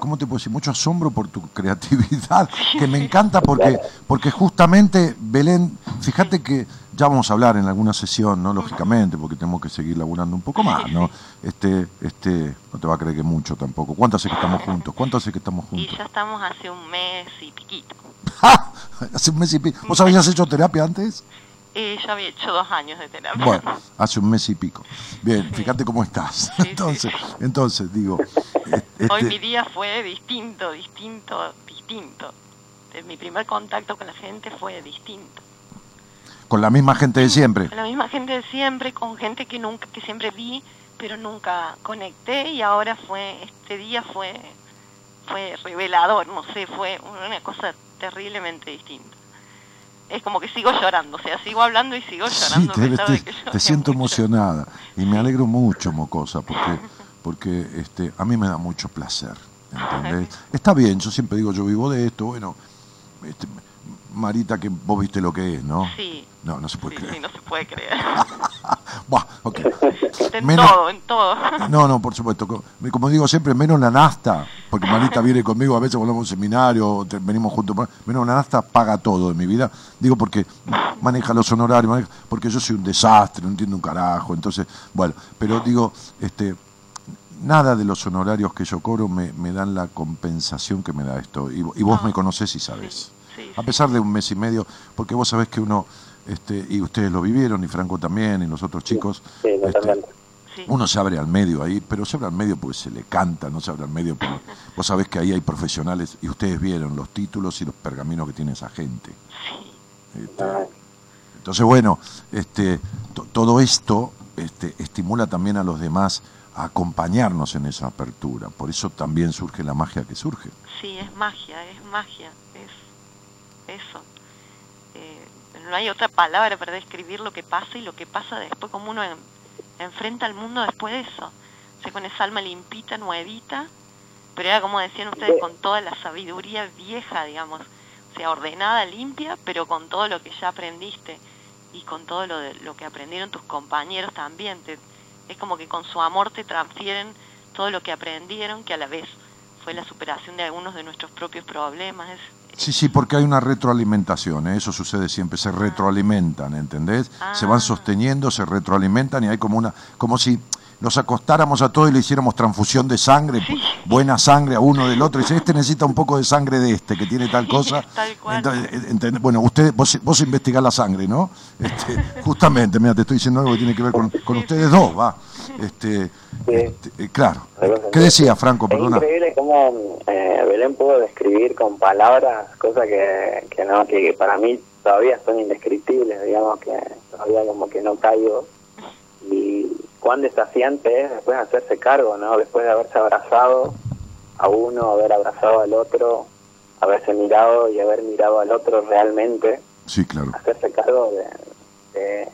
¿cómo, te puedo decir? Mucho asombro por tu creatividad, que me encanta porque, porque justamente, Belén, fíjate que ya vamos a hablar en alguna sesión, ¿no? Lógicamente, porque tenemos que seguir laburando un poco más, ¿no? Este, este, no te va a creer que mucho tampoco. ¿Cuánto hace que estamos juntos? ¿Cuánto hace que estamos Y juntos? ya estamos hace un mes y piquito. Hace un mes y pico. ¿Vos habías hecho terapia antes? Eh, yo había hecho dos años de terapia. Bueno, hace un mes y pico. Bien, Sí. fíjate cómo estás. Sí, entonces, sí. entonces digo, e- Hoy este, mi día fue distinto, distinto, distinto. Mi primer contacto con la gente fue distinto. con la misma gente de siempre. Con la misma gente de siempre, con gente que nunca, que siempre vi, pero nunca conecté y ahora fue, este día fue, fue revelador, no sé, fue una cosa terriblemente distinta. Es como que sigo llorando, o sea, sigo hablando y sigo Sí, llorando. a te, pesar te- de que te lloré siento mucho. emocionada y me alegro mucho, Mocosa, porque, porque este, a mí me da mucho placer. ¿entendés? Está bien, yo siempre digo, yo vivo de esto, bueno, este, Marita, que vos viste lo que es, ¿no? Sí. No, no se puede Sí, creer. sí, no se puede creer. Buah, ok. en Menos- todo, en todo. No, no, por supuesto. Co- Como digo siempre, menos la nasta, porque Marita viene conmigo, a veces volvemos a un seminario, venimos juntos, menos la nasta paga todo en mi vida. Digo porque maneja los honorarios, maneja- porque yo soy un desastre, no entiendo un carajo. Entonces, bueno, pero digo, este, nada de los honorarios que yo cobro me, me dan la compensación que me da esto. Y, vo- y vos No. me conocés y sabés. Sí, sí, A pesar de un mes y medio, porque vos sabés que uno, este, y ustedes lo vivieron, y Franco también, y los otros chicos, Sí, este, sí. uno se abre al medio ahí, pero se abre al medio porque se le canta, no se abre al medio porque vos sabés que ahí hay profesionales y ustedes vieron los títulos y los pergaminos que tiene esa gente. Sí. Este, entonces, bueno, este, to- todo esto este, estimula también a los demás a acompañarnos en esa apertura. Por eso también surge la magia que surge. Sí, es magia, es magia, es eso. No hay otra palabra para describir lo que pasa y lo que pasa después, como uno en- enfrenta al mundo después de eso. O sea, con esa alma limpita, nuevita, pero era como decían ustedes, con toda la sabiduría vieja, digamos. O sea, ordenada, limpia, pero con todo lo que ya aprendiste y con todo lo, de, lo que aprendieron tus compañeros también. Te- es como que con su amor te transfieren todo lo que aprendieron, que a la vez fue la superación de algunos de nuestros propios problemas. Es, Sí, sí, porque hay una retroalimentación, ¿eh? eso sucede siempre, se retroalimentan, ¿entendés? Se van Ah. sosteniendo, se retroalimentan y hay como una, como si nos acostáramos a todos y le hiciéramos transfusión de sangre, Sí. buena sangre a uno del otro, y dice, este necesita un poco de sangre de este, que tiene tal cosa. tal cual. Entonces, eh, bueno, usted, vos, vos investigás la sangre, ¿no? Este, justamente, mira, te estoy diciendo algo que tiene que ver con, con ustedes dos, va. Este, este, eh, claro. ¿Qué decía Franco, Es perdona? increíble cómo eh, Belén pudo describir con palabras cosas que, que no que para mí todavía son indescriptibles, digamos que todavía como que no caigo. Y cuán desafiante es después hacerse cargo, ¿no? Después de haberse abrazado a uno, haber abrazado al otro, haberse mirado y haber mirado al otro realmente, Sí, claro. hacerse cargo de, de,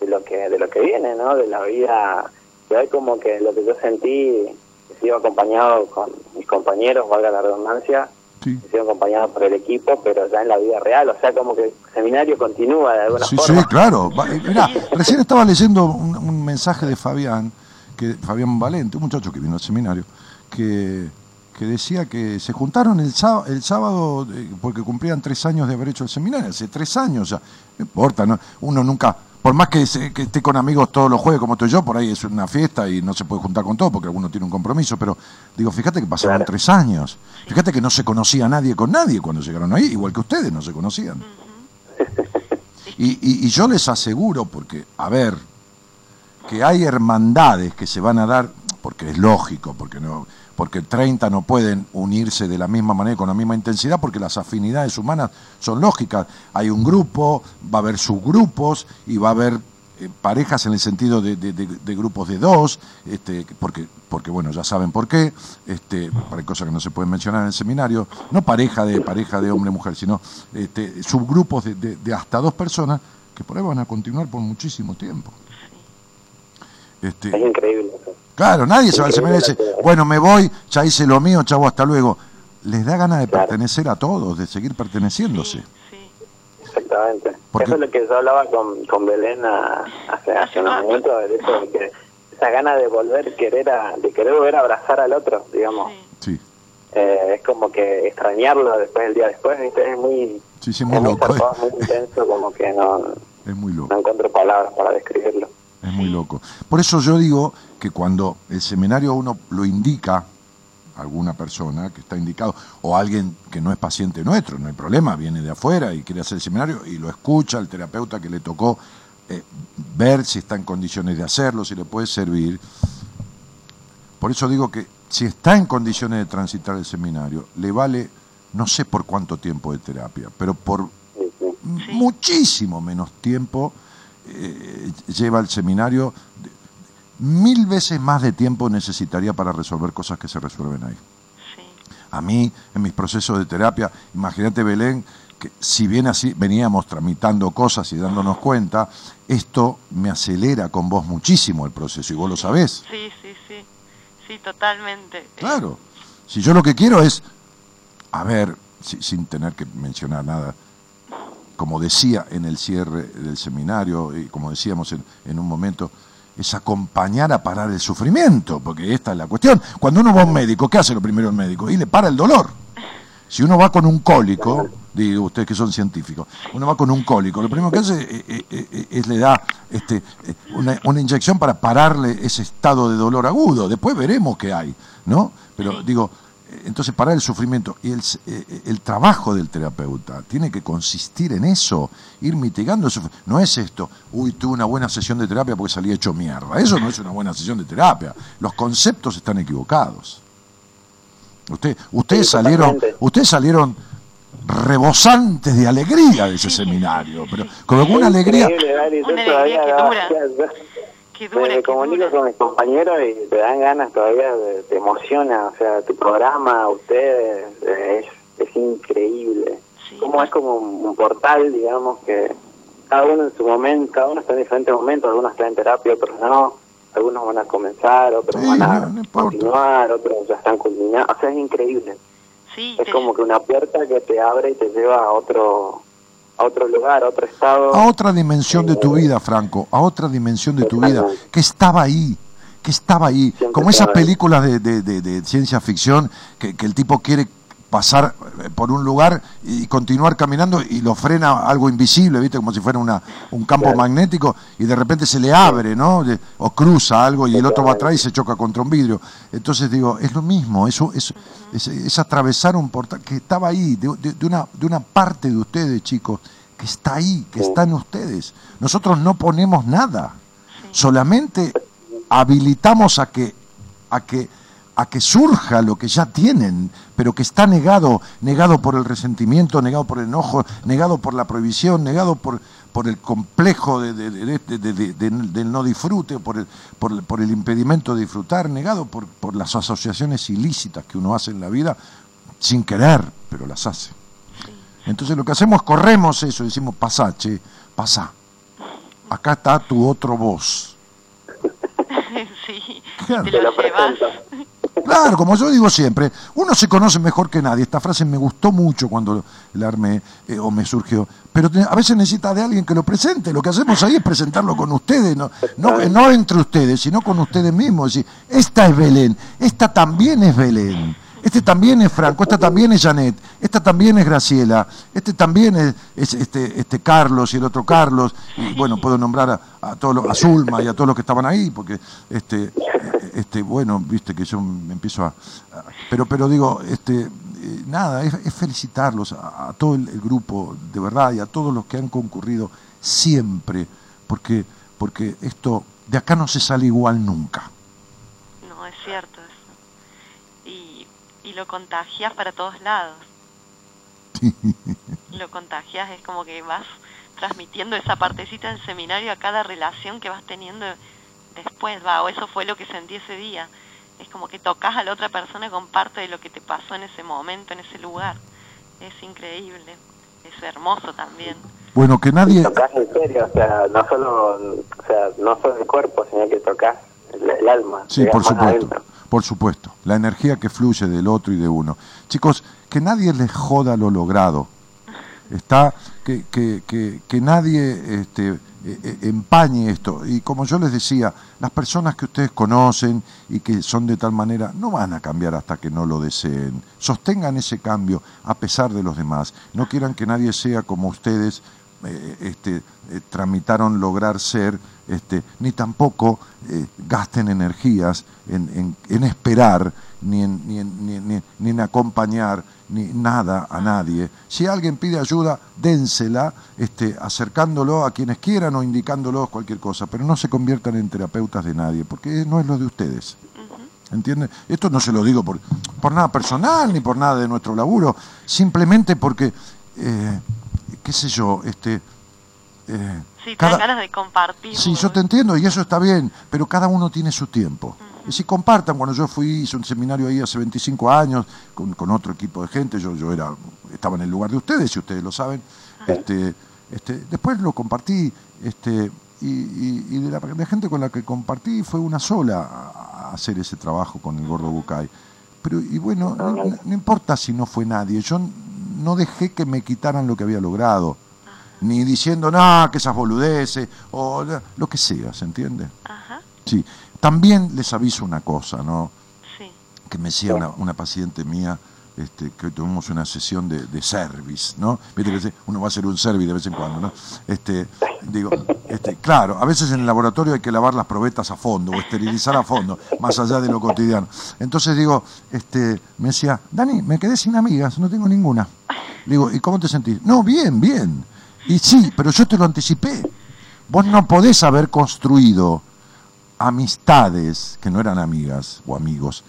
de lo que de lo que viene, ¿no? De la vida. Y hoy como que lo que yo sentí, que sigo acompañado con mis compañeros, valga la redundancia, Sí. que sigo acompañado por el equipo, pero ya en la vida real, o sea, como que el seminario continúa de alguna Sí, forma. sí, claro. Eh, Mirá, recién estaba leyendo un, un mensaje de Fabián, que Fabián Valente, un muchacho que vino al seminario, que, que decía que se juntaron el sábado, el sábado eh, porque cumplían tres años de haber hecho el seminario, hace tres años ya. No importa, ¿no? uno nunca, por más que, se- que esté con amigos todos los jueves como estoy yo, por ahí es una fiesta y no se puede juntar con todos porque alguno tiene un compromiso, pero digo, fíjate que pasaron Claro. tres años. Fíjate que no se conocía nadie con nadie cuando llegaron ahí, igual que ustedes no se conocían. Y, y- y yo les aseguro, porque, a ver, que hay hermandades que se van a dar, porque es lógico, porque no porque 30 no pueden unirse de la misma manera, con la misma intensidad, porque las afinidades humanas son lógicas. Hay un grupo, va a haber subgrupos y va a haber eh, parejas en el sentido de, grupos de dos, este, porque, porque bueno, ya saben por qué, este, hay cosas que no se pueden mencionar en el seminario, no pareja de pareja de hombre-mujer, sino este, subgrupos de, de- de hasta dos personas que por ahí van a continuar por muchísimo tiempo. Este, Es increíble. Claro, nadie se va al seminario y dice, Increíble. bueno, me voy, ya hice lo mío, chavo, hasta luego. Les da ganas de Claro. pertenecer a todos, de seguir perteneciéndose. Sí, sí. Exactamente. Porque- Eso es lo que yo hablaba con, con Belén a- hace, hace unos minutos, de eso de que esa gana de volver querer a, de querer volver a abrazar al otro, digamos. Sí. Eh, es como que extrañarlo después del día después, ¿viste? Es muy, sí, sí, es muy muy loco, eh. zarpado, muy intenso, como que no, es muy loco. no encuentro palabras para describirlo. Es muy loco. Por eso yo digo que cuando el seminario uno lo indica, alguna persona que está indicado, o alguien que no es paciente nuestro, no hay problema, viene de afuera y quiere hacer el seminario y lo escucha el terapeuta que le tocó eh, ver si está en condiciones de hacerlo, si le puede servir. Por eso digo que si está en condiciones de transitar el seminario, le vale no sé por cuánto tiempo de terapia, pero por Sí, muchísimo menos tiempo eh, lleva el seminario. Mil veces más de tiempo necesitaría para resolver cosas que se resuelven ahí. Sí, A mí, en mis procesos de terapia, imagínate Belén, que si bien así veníamos tramitando cosas y dándonos cuenta, esto me acelera con vos muchísimo el proceso y vos lo sabés. sí, sí, sí, sí, totalmente. Claro. Si yo lo que quiero es, a ver, si- sin tener que mencionar nada, como decía en el cierre del seminario y como decíamos en, en un momento, es acompañar a parar el sufrimiento, porque esta es la cuestión. Cuando uno va a un médico, ¿qué hace lo primero el médico? Y le para el dolor. Si uno va con un cólico, digo ustedes que son científicos, uno va con un cólico, lo primero que hace eh, eh, eh, es le da este, una, inyección para pararle ese estado de dolor agudo. Después veremos qué hay, ¿no? Pero digo, entonces parar el sufrimiento y el, eh, eh, el trabajo del terapeuta tiene que consistir en eso, ir mitigando eso. No es esto, uy, tuve una buena sesión de terapia porque salí hecho mierda. Eso no es una buena sesión de terapia. Los conceptos están equivocados. Usted, ustedes Sí, salieron, ustedes salieron rebosantes de alegría de ese seminario, pero con alguna alegría. Una alegría que dura. Qué Me, dura, me qué comunico dura. con mis compañeros y te dan ganas todavía, de- te emociona, o sea, tu programa, ustedes, es, es increíble. Sí, como es como un, un portal, digamos, que cada uno en su momento, cada uno está en diferentes momentos, algunos están en terapia, otros no, algunos van a comenzar, otros Sí, van a no, no importa. continuar, otros ya están culminando, o sea, es increíble. Sí, Es te- como que una puerta que te abre y te lleva a otro a otro lugar, a otro estado. a otra dimensión de tu vida, Franco, a otra dimensión de tu vida, que estaba ahí, que estaba ahí, como esas películas de, de- de- de ciencia ficción, que, que el tipo quiere pasar eh, por un lugar y continuar caminando y lo frena algo invisible, ¿viste? Como si fuera una, un campo Claro. magnético y de repente se le abre, ¿no? O cruza algo y el otro va atrás y se choca contra un vidrio. Entonces digo, es lo mismo, eso es, es, es atravesar un portal que estaba ahí, de, de- de una, de una parte de ustedes, chicos, que está ahí, que Sí. está en ustedes. Nosotros no ponemos nada, solamente habilitamos a que, a que a que surja lo que ya tienen, pero que está negado, negado por el resentimiento, negado por el enojo, negado por la prohibición, negado por, por el complejo de, de- de- de- de- de- de- del no disfrute, por el, por, el- por el impedimento de disfrutar, negado por, por las asociaciones ilícitas que uno hace en la vida sin querer, pero las hace. Entonces lo que hacemos es corremos eso, decimos, pasá, che, pasá. Acá está tu otro voz. sí, te lo llevas. Claro, como yo digo siempre, uno se conoce mejor que nadie. Esta frase me gustó mucho cuando la armé eh, o me surgió. Pero a veces necesita de alguien que lo presente. Lo que hacemos ahí es presentarlo con ustedes, no, no, no entre ustedes, sino con ustedes mismos. Decir, esta es Belén, esta también es Belén. Este también es Franco, esta también es Janet, esta también es Graciela, este también es, es este, este Carlos y el otro Carlos, y bueno, puedo nombrar a, a todos los, a Zulma y a todos los que estaban ahí, porque este, este, bueno, viste que yo me empiezo a, a- pero, pero digo, este, eh, nada, es, es felicitarlos a, a todo el, el grupo, de verdad, y a todos los que han concurrido siempre, porque, porque esto, de acá no se sale igual nunca. No, es cierto eso. Y, y lo contagias para todos lados. lo contagias, es como que vas transmitiendo esa partecita del seminario a cada relación que vas teniendo después, va, o eso fue lo que sentí ese día. Es como que tocas a la otra persona con parte de lo que te pasó en ese momento, en ese lugar. Es increíble, es hermoso también. Bueno, que nadie... Tocás en serio, o sea, no solo, o sea, no solo el cuerpo, sino que tocas el, el alma. Sí, por supuesto, adentro. por supuesto. La energía que fluye del otro y de uno. Chicos, que nadie les joda lo logrado. Está, que, que, que, que nadie este, eh, eh, empañe esto. Y como yo les decía, las personas que ustedes conocen y que son de tal manera, no van a cambiar hasta que no lo deseen. Sostengan ese cambio a pesar de los demás. No quieran que nadie sea como ustedes eh, este, tramitaron lograr ser, este, ni tampoco gasten energías en, en- esperar, ni en, ni- ni en acompañar, ni nada a nadie. Si alguien pide ayuda, dénsela, este, acercándolo a quienes quieran o indicándolos cualquier cosa, pero no se conviertan en terapeutas de nadie, porque no es lo de ustedes. ¿Entienden? Esto no se lo digo por, por nada personal ni por nada de nuestro laburo, simplemente porque, eh, qué sé yo, este... eh, Sí, cada- ganas de compartir. Sí, yo te entiendo y eso está bien, pero cada uno tiene su tiempo. Y si compartan, cuando yo fui, hice un seminario ahí hace 25 años con, con otro equipo de gente, yo, yo era, estaba en el lugar de ustedes, si ustedes lo saben, este, este, después lo compartí, este, y, y- y de la gente con la que compartí fue una sola a, hacer ese trabajo con el gordo Bucay. Pero, y bueno, no, no- importa si no fue nadie, yo no dejé que me quitaran lo que había logrado ni diciendo nada, que esas boludeces, o lo que sea, ¿se entiende? Ajá, Sí. También les aviso una cosa, ¿no? sí. Que me decía una, una paciente mía, este, que hoy tuvimos una sesión de, de service, ¿no? Viste que uno va a hacer un service de vez en cuando, ¿no? Este, digo, este, claro, a veces en el laboratorio hay que lavar las probetas a fondo o esterilizar a fondo, más allá de lo cotidiano. Entonces digo, este, me decía, Dani, me quedé sin amigas, no tengo ninguna. Digo, ¿y cómo te sentís? No, bien, bien. Y sí, pero yo te lo anticipé. Vos no podés haber construido amistades que no eran amigas o amigos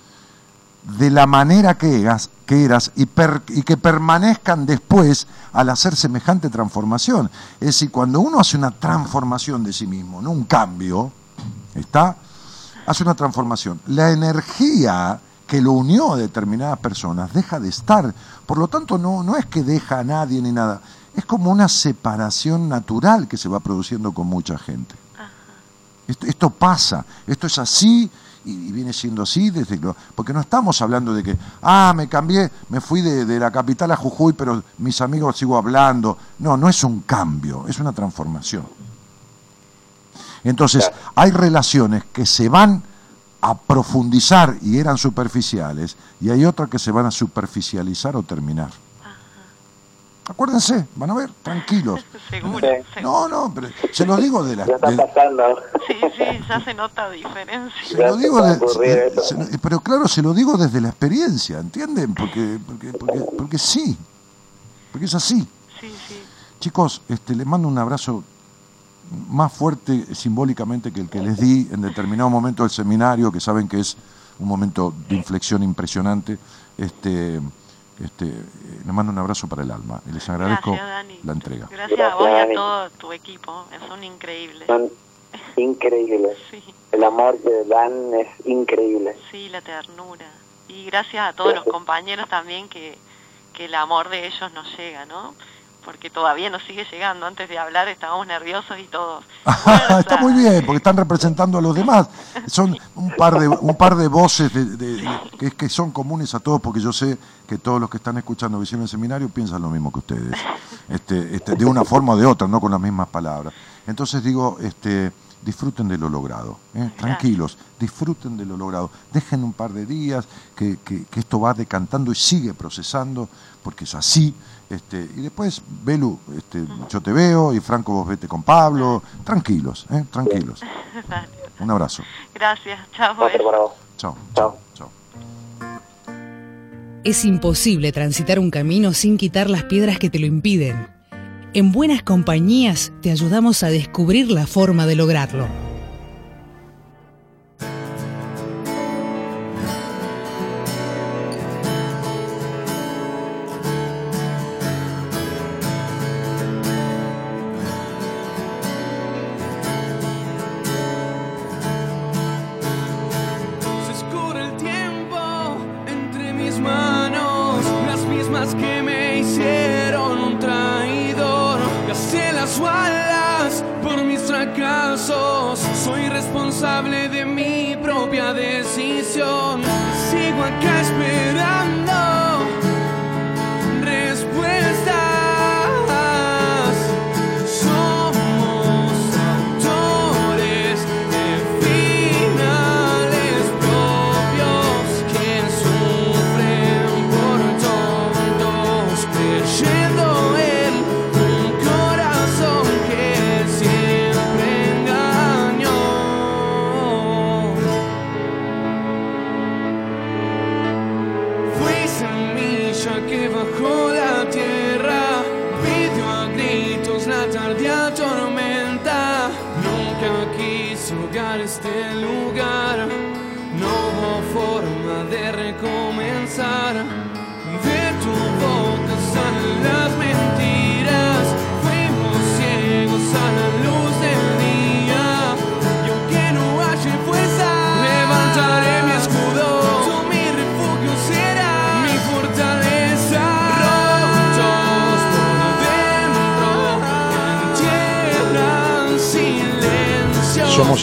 de la manera que eras, que eras y, per- y que permanezcan después al hacer semejante transformación. Es decir, cuando uno hace una transformación de sí mismo, no un cambio, ¿está? Hace una transformación. La energía que lo unió a determinadas personas deja de estar. Por lo tanto, no, no es que deja a nadie ni nada. Es como una separación natural que se va produciendo con mucha gente. Esto, esto pasa, esto es así y, viene siendo así desde lo, porque no estamos hablando de que, ah, me cambié, me fui de, de la capital a Jujuy, pero mis amigos sigo hablando. No, no es un cambio, es una transformación. Entonces, hay relaciones que se van a profundizar y eran superficiales, y hay otras que se van a superficializar o terminar. Acuérdense, van a ver, tranquilos. Seguro, Sí. No, no, pero se lo digo de la... Ya está de- pasando. Sí, sí, ya se nota diferencia. Se Ya lo digo de- se- se pero claro, se lo digo desde la experiencia, ¿entienden? Porque, porque, porque, porque sí, porque es así. Sí, sí. Chicos, este, les mando un abrazo más fuerte simbólicamente que el que les di en determinado momento del seminario, que saben que es un momento de inflexión impresionante. Este, este, les mando un abrazo para el alma y les agradezco Gracias, Dani. la entrega. Gracias a vos y a Gracias, todo tu equipo. Son increíbles. Son increíbles. Sí, El amor que dan es increíble. sí, la ternura. Y gracias a todos los compañeros también que, que el amor de ellos nos llega, ¿no? Porque todavía nos sigue llegando. Antes de hablar estábamos nerviosos y todos. Está muy bien, porque están representando a los demás. Son un par de, un par de voces de- de- de- que, que son comunes a todos, porque yo sé que todos los que están escuchando Visión en Seminario piensan lo mismo que ustedes, este, este, de una forma o de otra, no con las mismas palabras. Entonces digo, este, disfruten de lo logrado, ¿eh? tranquilos, disfruten de lo logrado. Dejen un par de días que, que- que esto va decantando y sigue procesando, porque es así. Este, y después, Belu, este, yo te veo y Franco vos vete con Pablo. Tranquilos, ¿eh? tranquilos. Un abrazo. Gracias. Chao. Chao. Es imposible transitar un camino sin quitar las piedras que te lo impiden. En buenas compañías te ayudamos a descubrir la forma de lograrlo.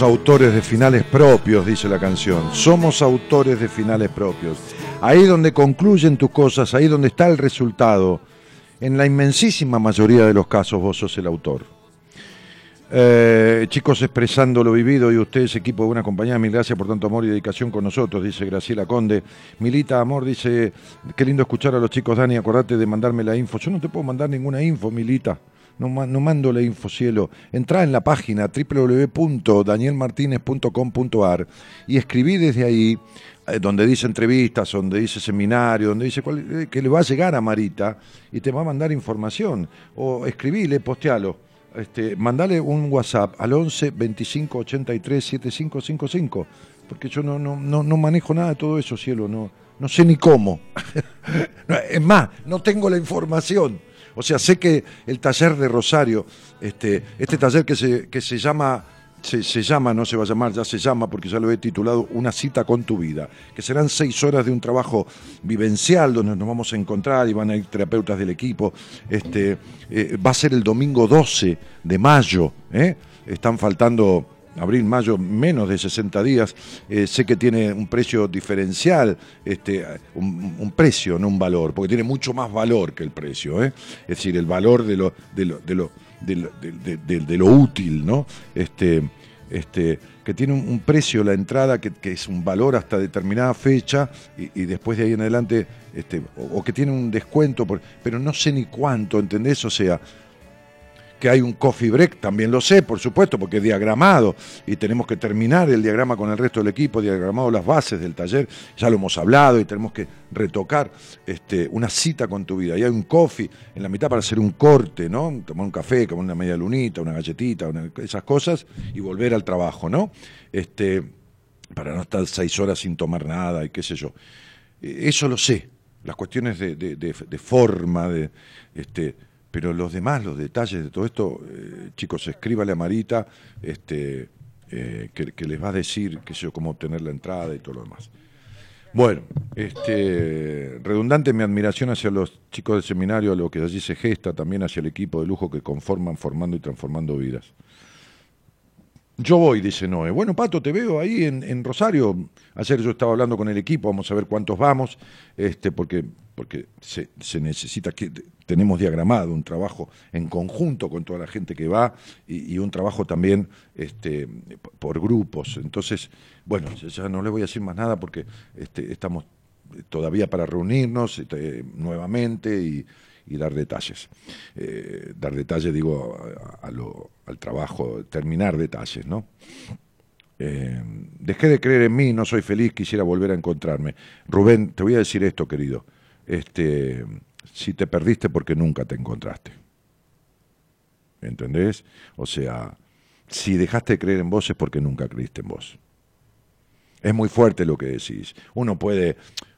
Autores de finales propios, dice la canción. Somos autores de finales propios. Ahí donde concluyen tus cosas, ahí donde está el resultado. En la inmensísima mayoría de los casos vos sos el autor. Eh, chicos, expresando lo vivido y ustedes, equipo de Buena Compañía, mil gracias por tanto amor y dedicación con nosotros, dice Graciela Conde. Milita, amor, dice, qué lindo escuchar a los chicos, Dani, acordate de mandarme la info. Yo no te puedo mandar ninguna info, Milita. No, no mando la info, cielo. Entrá en la página www.danielmartinez.com.ar y escribí desde ahí, eh, donde dice entrevistas, donde dice seminario, donde dice cuál- eh, que le va a llegar a Marita y te va a mandar información. O escribile, postealo. Este, mandale un WhatsApp al 11 25 83 7555, porque yo no, no, no, no manejo nada de todo eso, cielo, no, no sé ni cómo. Es más, no tengo la información. O sea, sé que el taller de Rosario, este, este taller que se, que se llama, se, se llama, no se va a llamar, ya se llama, porque ya lo he titulado Una cita con tu vida, que serán seis horas de un trabajo vivencial donde nos vamos a encontrar y van a ir terapeutas del equipo. Este, eh, va a ser el domingo 12 de mayo. ¿eh? Están faltando abril, mayo, menos de 60 días, eh, sé que tiene un precio diferencial, este, un, un precio, no un valor, porque tiene mucho más valor que el precio, ¿eh? es decir, el valor de lo, de lo, de lo, de lo, útil, ¿no? Este, este, que tiene un, precio la entrada que, es un valor hasta determinada fecha y, después de ahí en adelante, este, o, que tiene un descuento, pero no sé ni cuánto, ¿entendés? O sea, que hay un coffee break, también lo sé, por supuesto, porque es diagramado y tenemos que terminar el diagrama con el resto del equipo, diagramado las bases del taller, ya lo hemos hablado y tenemos que retocar este, una cita con tu vida. Y hay un coffee en la mitad para hacer un corte, ¿no? Tomar un café, comer una media lunita, una galletita, esas cosas y volver al trabajo, ¿no? Este, para no estar seis horas sin tomar nada y qué sé yo. Eh, Eso lo sé, las cuestiones de, de- de- de forma, de, este, pero los demás, los detalles de todo esto, eh, chicos, escríbale a Marita este, eh, que, que les va a decir sé yo, cómo obtener la entrada y todo lo demás. Bueno, este, redundante mi admiración hacia los chicos del seminario, a lo que allí se gesta, también hacia el equipo de lujo que conforman, formando y transformando vidas. Yo voy, dice Noé. Bueno, Pato, te veo ahí en, en Rosario. Ayer yo estaba hablando con el equipo, vamos a ver cuántos vamos, este, porque, porque se, se necesita que tenemos diagramado un trabajo en conjunto con toda la gente que va y, un trabajo también este, por grupos. Entonces, bueno, ya- no le voy a decir más nada porque este, estamos todavía para reunirnos este, nuevamente y, dar detalles. Eh, dar detalles, digo, al trabajo, terminar detalles, ¿no? Eh, dejé de creer en mí, no soy feliz, quisiera volver a encontrarme. Rubén, te voy a decir esto, querido. Este, si te perdiste porque nunca te encontraste. ¿Entendés? O sea, si dejaste de creer en vos es porque nunca creíste en vos. Es muy fuerte lo que decís. Uno puede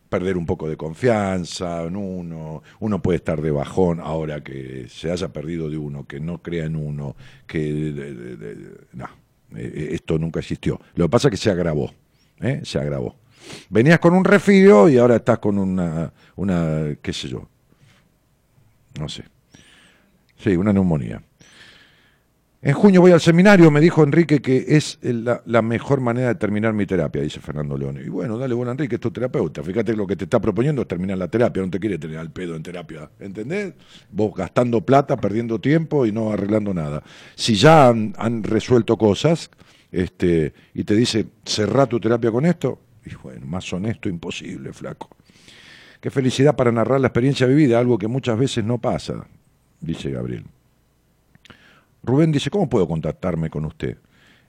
perder un poco de confianza en uno, uno puede estar de bajón ahora que se haya perdido de uno, que no crea en uno, que... no, eh, esto nunca existió. Lo que pasa es que se agravó, ¿eh? se agravó. Venías con un resfrío y ahora estás con una, qué sé yo, no sé. Sí, una neumonía. En junio voy al seminario, me dijo Enrique que es la, mejor manera de terminar mi terapia, dice Fernando León. Y bueno, dale, bueno, Enrique, es terapeuta. Fíjate que lo que te está proponiendo es terminar la terapia, no te quiere tener al pedo en terapia, ¿entendés? Vos gastando plata, perdiendo tiempo y no arreglando nada. Si ya han, han resuelto cosas este, y te dice, cerrá tu terapia con esto, y bueno, más honesto imposible, flaco. Qué felicidad para narrar la experiencia vivida, algo que muchas veces no pasa, dice Gabriel. Rubén dice, ¿cómo puedo contactarme con usted?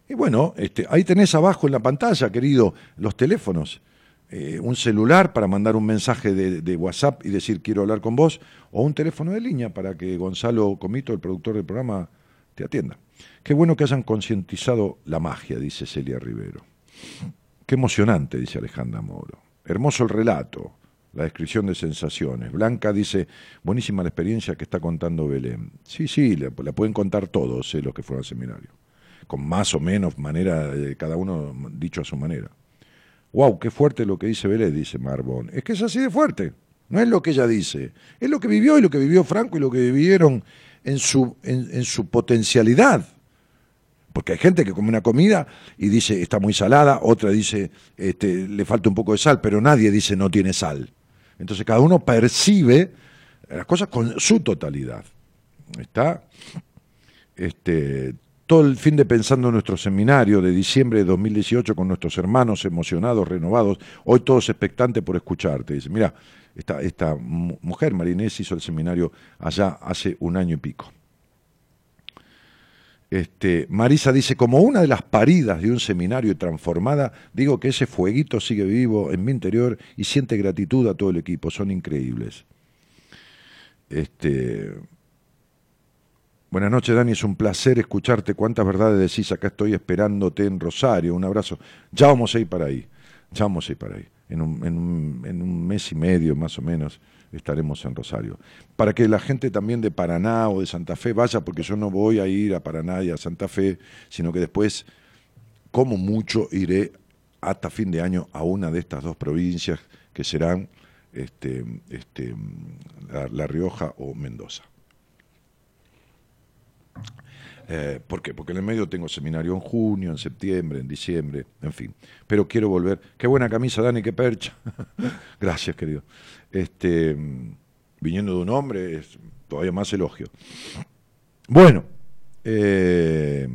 Y bueno, este, ahí tenés abajo en la pantalla, querido, los teléfonos. Eh, un celular para mandar un mensaje de, de WhatsApp y decir quiero hablar con vos, o un teléfono de línea para que Gonzalo Comito, el productor del programa, te atienda. Qué bueno que hayan concientizado la magia, dice Celia Rivero. Qué emocionante, dice Alejandra Moro. Hermoso el relato, la descripción de sensaciones. Blanca dice, buenísima la experiencia que está contando Belén. Sí, sí, la, pueden contar todos eh, los que fueron al seminario. Con más o menos manera, eh, cada uno dicho a su manera. Wow, qué fuerte lo que dice Belén, dice Marbón. Es que es así de fuerte. No es lo que ella dice, es lo que vivió y lo que vivió Franco y lo que vivieron en su, en, su potencialidad. Porque hay gente que come una comida y dice está muy salada, otra dice este, le falta un poco de sal, pero nadie dice no tiene sal. Entonces cada uno percibe las cosas con su totalidad. ¿Está? Este, todo el fin de pensando en nuestro seminario de diciembre de 2018 con nuestros hermanos emocionados, renovados, hoy todos expectantes por escucharte. Dice, mira, esta, esta mujer, Marinés, hizo el seminario allá hace un año y pico. Este, Marisa dice, como una de las paridas de un seminario transformada, digo que ese fueguito sigue vivo en mi interior y siente gratitud a todo el equipo, son increíbles. Este, buenas noches, Dani, es un placer escucharte. Cuántas verdades decís, acá estoy esperándote en Rosario. Un abrazo. Ya vamos a ir para ahí, ya vamos a ir para ahí en un, mes y medio más o menos estaremos en Rosario. Para que la gente también de Paraná o de Santa Fe vaya, porque yo no voy a ir a Paraná y a Santa Fe, sino que después, como mucho, iré hasta fin de año a una de estas dos provincias que serán este, este, la Rioja o Mendoza. Eh, ¿Por qué? Porque en el medio tengo seminario en junio, en septiembre, en diciembre, en fin. Pero quiero volver. Qué buena camisa, Dani, qué percha. Gracias, querido. Este, viniendo de un hombre, es todavía más elogio. Bueno, eh,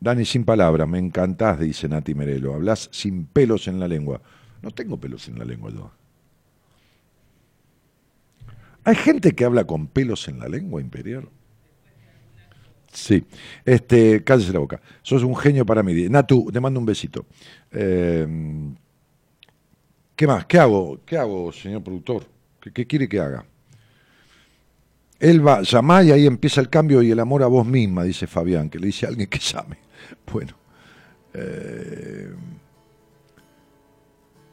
Dani, sin palabras, me encantás, dice Nati Merelo. Hablas sin pelos en la lengua. No tengo pelos en la lengua yo. ¿Hay gente que habla con pelos en la lengua, Imperial? Sí, este, cállese la boca. Sos un genio para mí. Natu, te mando un besito. Eh, ¿Qué más? ¿Qué hago? ¿Qué hago, señor productor? ¿Qué, quiere que haga? Él va, llama y ahí empieza el cambio y el amor a vos misma, dice Fabián, que le dice a alguien que llame. Bueno. Eh,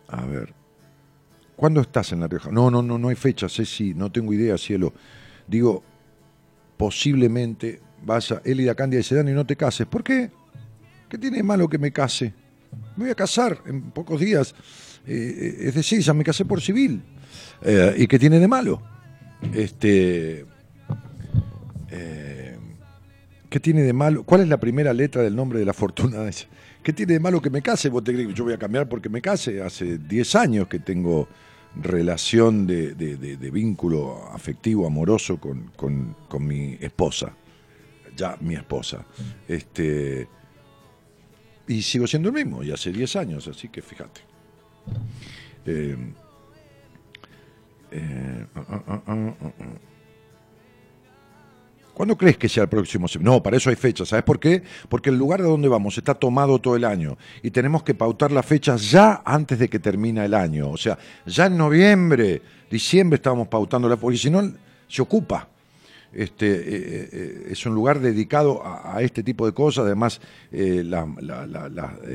a ver. ¿Cuándo estás en La Rioja? No, no, no, no hay fecha, sé si, no tengo idea, cielo. Digo, posiblemente vaya Elida Candia dice, Dani, no te cases. ¿Por qué? ¿Qué tiene de malo que me case? Me voy a casar en pocos días. Eh, es decir, ya me casé por civil. Eh, ¿Y qué tiene de malo? Este, eh, ¿Qué tiene de malo? ¿Cuál es la primera letra del nombre de la fortuna? ¿Qué tiene de malo que me case? ¿Vos yo voy a cambiar porque me case? Hace 10 años que tengo relación de, vínculo afectivo, amoroso con, con mi esposa ya mi esposa. Este, y sigo siendo el mismo, y hace 10 años, así que fíjate. Eh, eh, ah, ah, ah, ¿Cuándo crees que sea el próximo? No, para eso hay fechas. ¿Sabes por qué? Porque el lugar de donde vamos está tomado todo el año y tenemos que pautar las fechas ya antes de que termine el año. O sea, ya en noviembre, diciembre estábamos pautando la porque si no se ocupa. Este, eh, eh, es un lugar dedicado a, este tipo de cosas. Además, eh,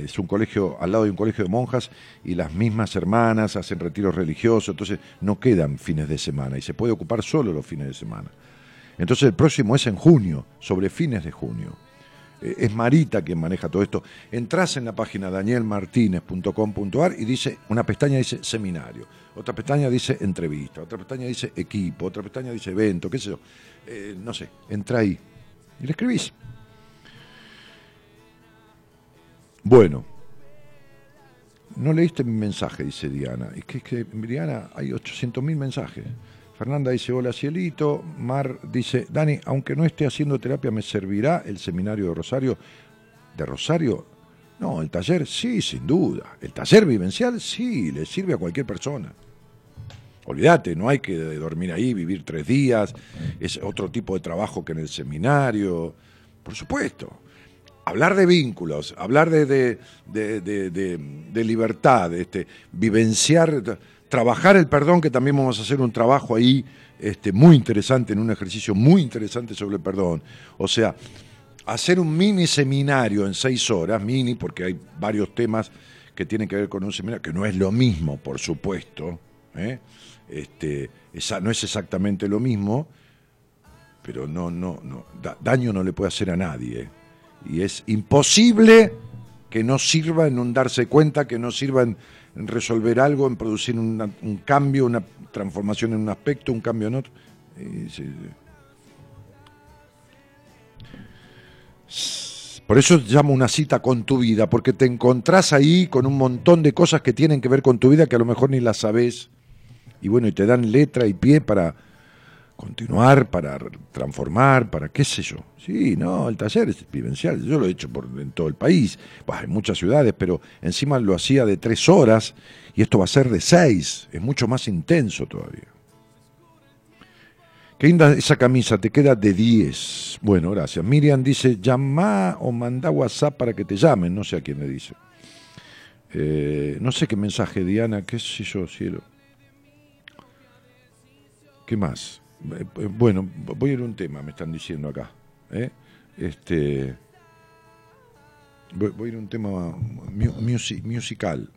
es un colegio al lado de un colegio de monjas y las mismas hermanas hacen retiros religiosos, entonces no quedan fines de semana y se puede ocupar solo los fines de semana. Entonces el próximo es en junio, sobre fines de junio. es Marita quien maneja todo esto. Entrás en la página danielmartinez.com.ar y dice, una pestaña dice seminario, otra pestaña dice entrevista, otra pestaña dice equipo, otra pestaña dice evento, qué sé yo. Eh, no sé, entra ahí y le escribís. Bueno, no leíste mi mensaje, dice Diana. Es que, es que Diana, hay 800.000 mensajes. Fernanda dice, hola cielito. Mar dice, Dani, aunque no esté haciendo terapia, ¿me servirá el seminario de Rosario? ¿De Rosario? No, el taller sí, sin duda. El taller vivencial sí, le sirve a cualquier persona. Olvídate, no hay que dormir ahí, vivir tres días, es otro tipo de trabajo que en el seminario, por supuesto. Hablar de vínculos, hablar de, de, de, de libertad, este, vivenciar trabajar el perdón, que también vamos a hacer un trabajo ahí este, muy interesante, en un ejercicio muy interesante sobre el perdón. O sea, hacer un mini seminario en seis horas, mini, porque hay varios temas que tienen que ver con un seminario, que no es lo mismo, por supuesto, ¿eh? Este, esa, no es exactamente lo mismo, pero no, no, no, daño no le puede hacer a nadie. Y es imposible que no sirva en un darse cuenta, que no sirva en, resolver algo, en producir un cambio, una transformación en un aspecto, un cambio en otro. Por eso llamo una cita con tu vida, porque te encontrás ahí con un montón de cosas que tienen que ver con tu vida que a lo mejor ni las sabes. Y bueno, y te dan letra y pie para continuar, para transformar, para qué sé yo. Sí, no, el taller es vivencial, yo lo he hecho por, en todo el país, en muchas ciudades, pero encima lo hacía de tres horas y esto va a ser de seis, es mucho más intenso todavía. Qué linda esa camisa, te queda de diez. Bueno, gracias. Miriam dice, llama o manda WhatsApp para que te llamen, no sé a quién le dice. Eh, no sé qué mensaje, Diana, qué sé yo, cielo. ¿Qué más? Eh, eh, bueno, voy a ir a un tema, me están diciendo acá. ¿eh? Este, voy, a ir a un tema musical.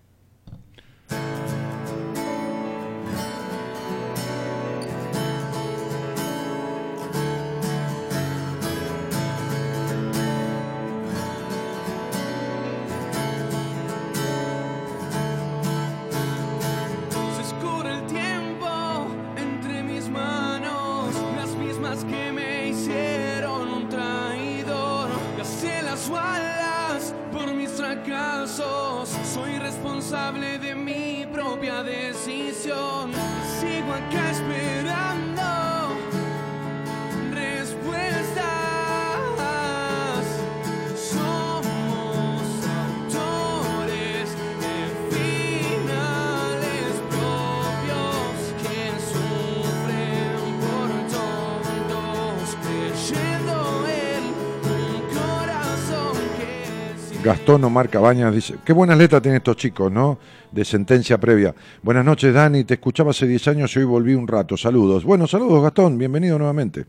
Gastón Omar Cabañas dice, qué buenas letras tienen estos chicos, ¿no? De sentencia previa. Buenas noches, Dani, te escuchaba hace 10 años y hoy volví un rato. Saludos. Bueno, saludos, Gastón, bienvenido nuevamente.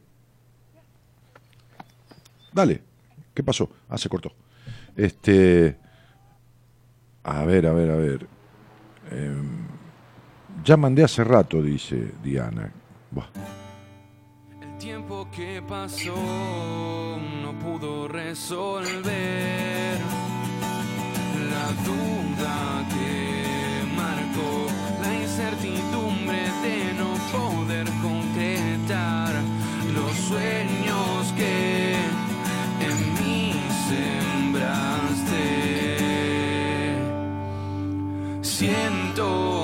Dale, ¿qué pasó? Ah, se cortó. Este. A ver, a ver, a ver. Em, ya mandé hace rato, dice Diana. El tiempo que pasó no pudo resolver duda que marcó la incertidumbre de no poder concretar los sueños que en mí sembraste. Siento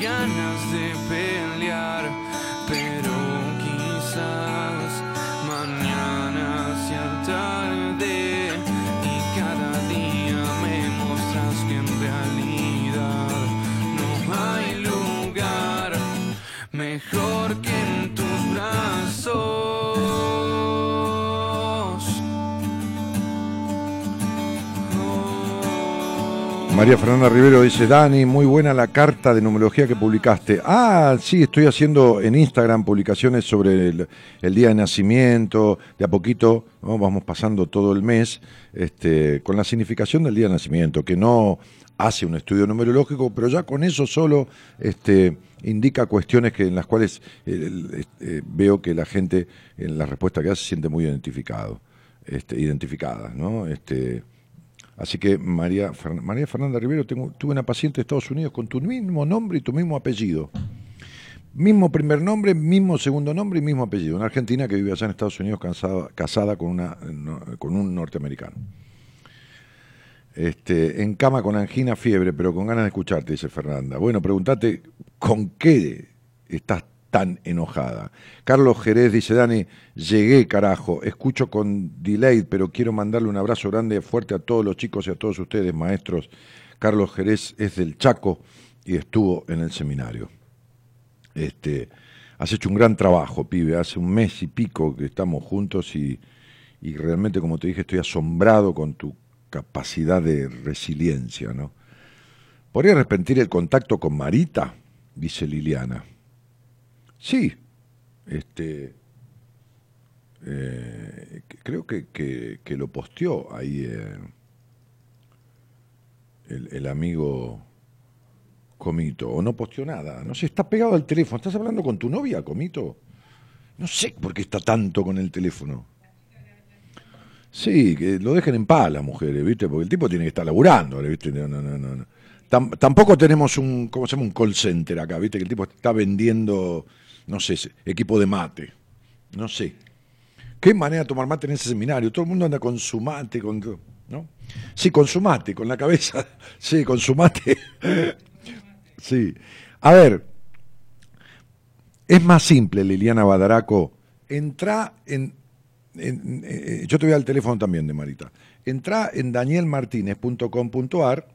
no María Fernanda Rivero dice, Dani, muy buena la carta de numerología que publicaste. Ah, sí, estoy haciendo en Instagram publicaciones sobre el, día de nacimiento, de a poquito vamos pasando todo el mes, este, con la significación del día de nacimiento, que no hace un estudio numerológico, pero ya con eso solo este, indica cuestiones que, en las cuales eh, veo que la gente en la respuesta que hace se siente muy identificado, este, identificada, ¿no? Este, Así que María, María Fernanda Rivero, tengo, tuve una paciente de Estados Unidos con tu mismo nombre y tu mismo apellido. Mismo primer nombre, mismo segundo nombre y mismo apellido. Una argentina que vive allá en Estados Unidos casada, con, una, con un norteamericano. Este, en cama con angina, fiebre, pero con ganas de escucharte, dice Fernanda. Bueno, pregúntate con qué estás tan enojada. Carlos Jerez dice, Dani, llegué carajo, escucho con delay, pero quiero mandarle un abrazo grande y fuerte a todos los chicos y a todos ustedes, maestros. Carlos Jerez es del Chaco y estuvo en el seminario. Este, has hecho un gran trabajo, pibe, hace un mes y pico que estamos juntos y, y realmente, como te dije, estoy asombrado con tu capacidad de resiliencia, ¿no? ¿Podría arrepentir el contacto con Marita? Dice Liliana. Sí, este, eh, creo que, que, lo posteó ahí eh, el, amigo Comito, o no posteó nada, no sé, está pegado al teléfono. ¿Estás hablando con tu novia, Comito? No sé por qué está tanto con el teléfono. Sí, que lo dejen en paz las mujeres, ¿viste? Porque el tipo tiene que estar laburando, ¿viste? No, no, no, no. tampoco tenemos un, ¿cómo se llama? Un call center acá, ¿viste? Que el tipo está vendiendo no sé, equipo de mate, no sé. ¿Qué manera de tomar mate en ese seminario? Todo el mundo anda con su mate, con, ¿no? Sí, con su mate, con la cabeza, sí, con su mate. Sí. A ver, es más simple, Liliana Badaraco, entra en, eh, yo te voy al teléfono también de Marita, entra en danielmartinez.com.ar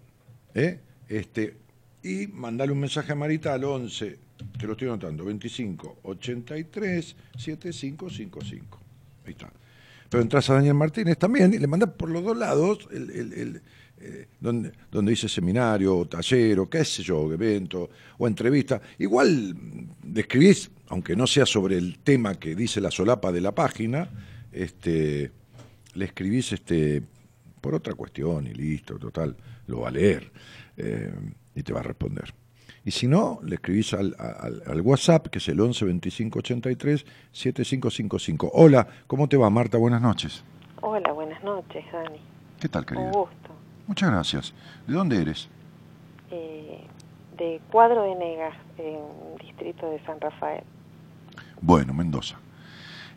¿eh? este, y mandale un mensaje a Marita al 11 te lo estoy notando, 25 83 7555. Ahí está. Pero entras a Daniel Martínez también y le mandas por los dos lados el, eh, donde, donde dice seminario, o taller, o qué sé yo, evento, o entrevista. Igual describís, aunque no sea sobre el tema que dice la solapa de la página, este, le escribís este, por otra cuestión y listo, total, lo va a leer eh, y te va a responder. Y si no, le escribís al, al, WhatsApp, que es el 11 25 83 7555. Hola, ¿cómo te va, Marta? Buenas noches. Hola, buenas noches, Dani. ¿Qué tal, querida? Un gusto. Muchas gracias. ¿De dónde eres? Eh, de Cuadro de Negas, en distrito de San Rafael. Bueno, Mendoza.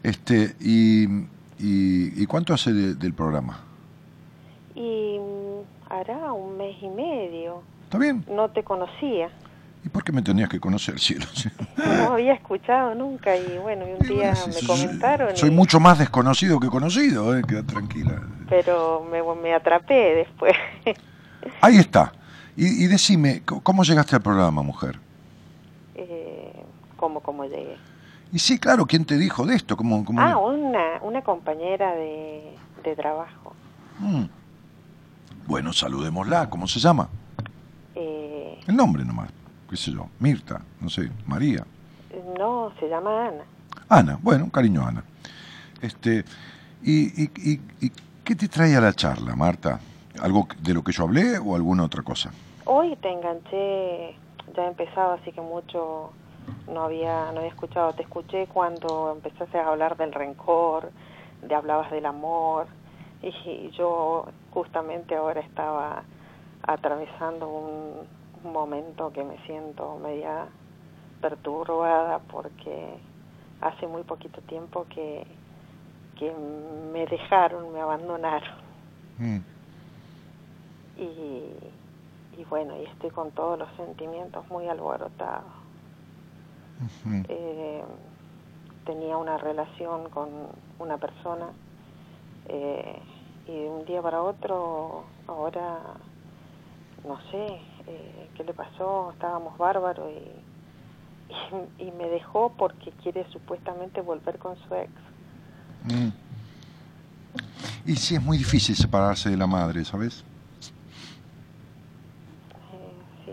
Este, y, y, cuánto hace del programa? Y mm, hará un mes y medio. ¿Está bien? No te conocía. ¿Y por qué me tenías que conocer, cielo? No había escuchado nunca y bueno, un día me comentaron. Soy mucho más desconocido que conocido, eh, queda tranquila. Pero me, me atrapé después. Ahí está. Y, y, decime, ¿cómo llegaste al programa, mujer? Eh, ¿Cómo, cómo llegué? Y sí, claro, ¿quién te dijo de esto? ¿Cómo, cómo ah, una, una compañera de, de trabajo. Mm. Bueno, saludémosla, ¿cómo se llama? Eh... El nombre nomás qué sé yo, Mirta, no sé, María. No, se llama Ana. Ana, bueno, cariño Ana. Este, y, y, y, qué te trae a la charla, Marta? ¿Algo de lo que yo hablé o alguna otra cosa? Hoy te enganché, ya he empezado, así que mucho no había, no había escuchado. Te escuché cuando empezaste a hablar del rencor, de hablabas del amor, y yo justamente ahora estaba atravesando un, un momento que me siento media perturbada porque hace muy poquito tiempo que, que me dejaron, me abandonaron. Mm. Y, y bueno, y estoy con todos los sentimientos muy alborotados. eh, tenía una relación con una persona eh, y de un día para otro ahora no sé, eh, qué le pasó, estábamos bárbaros y, y, me dejó porque quiere supuestamente volver con su ex. Mm. Y sí, es muy difícil separarse de la madre, ¿sabes? Eh, sí,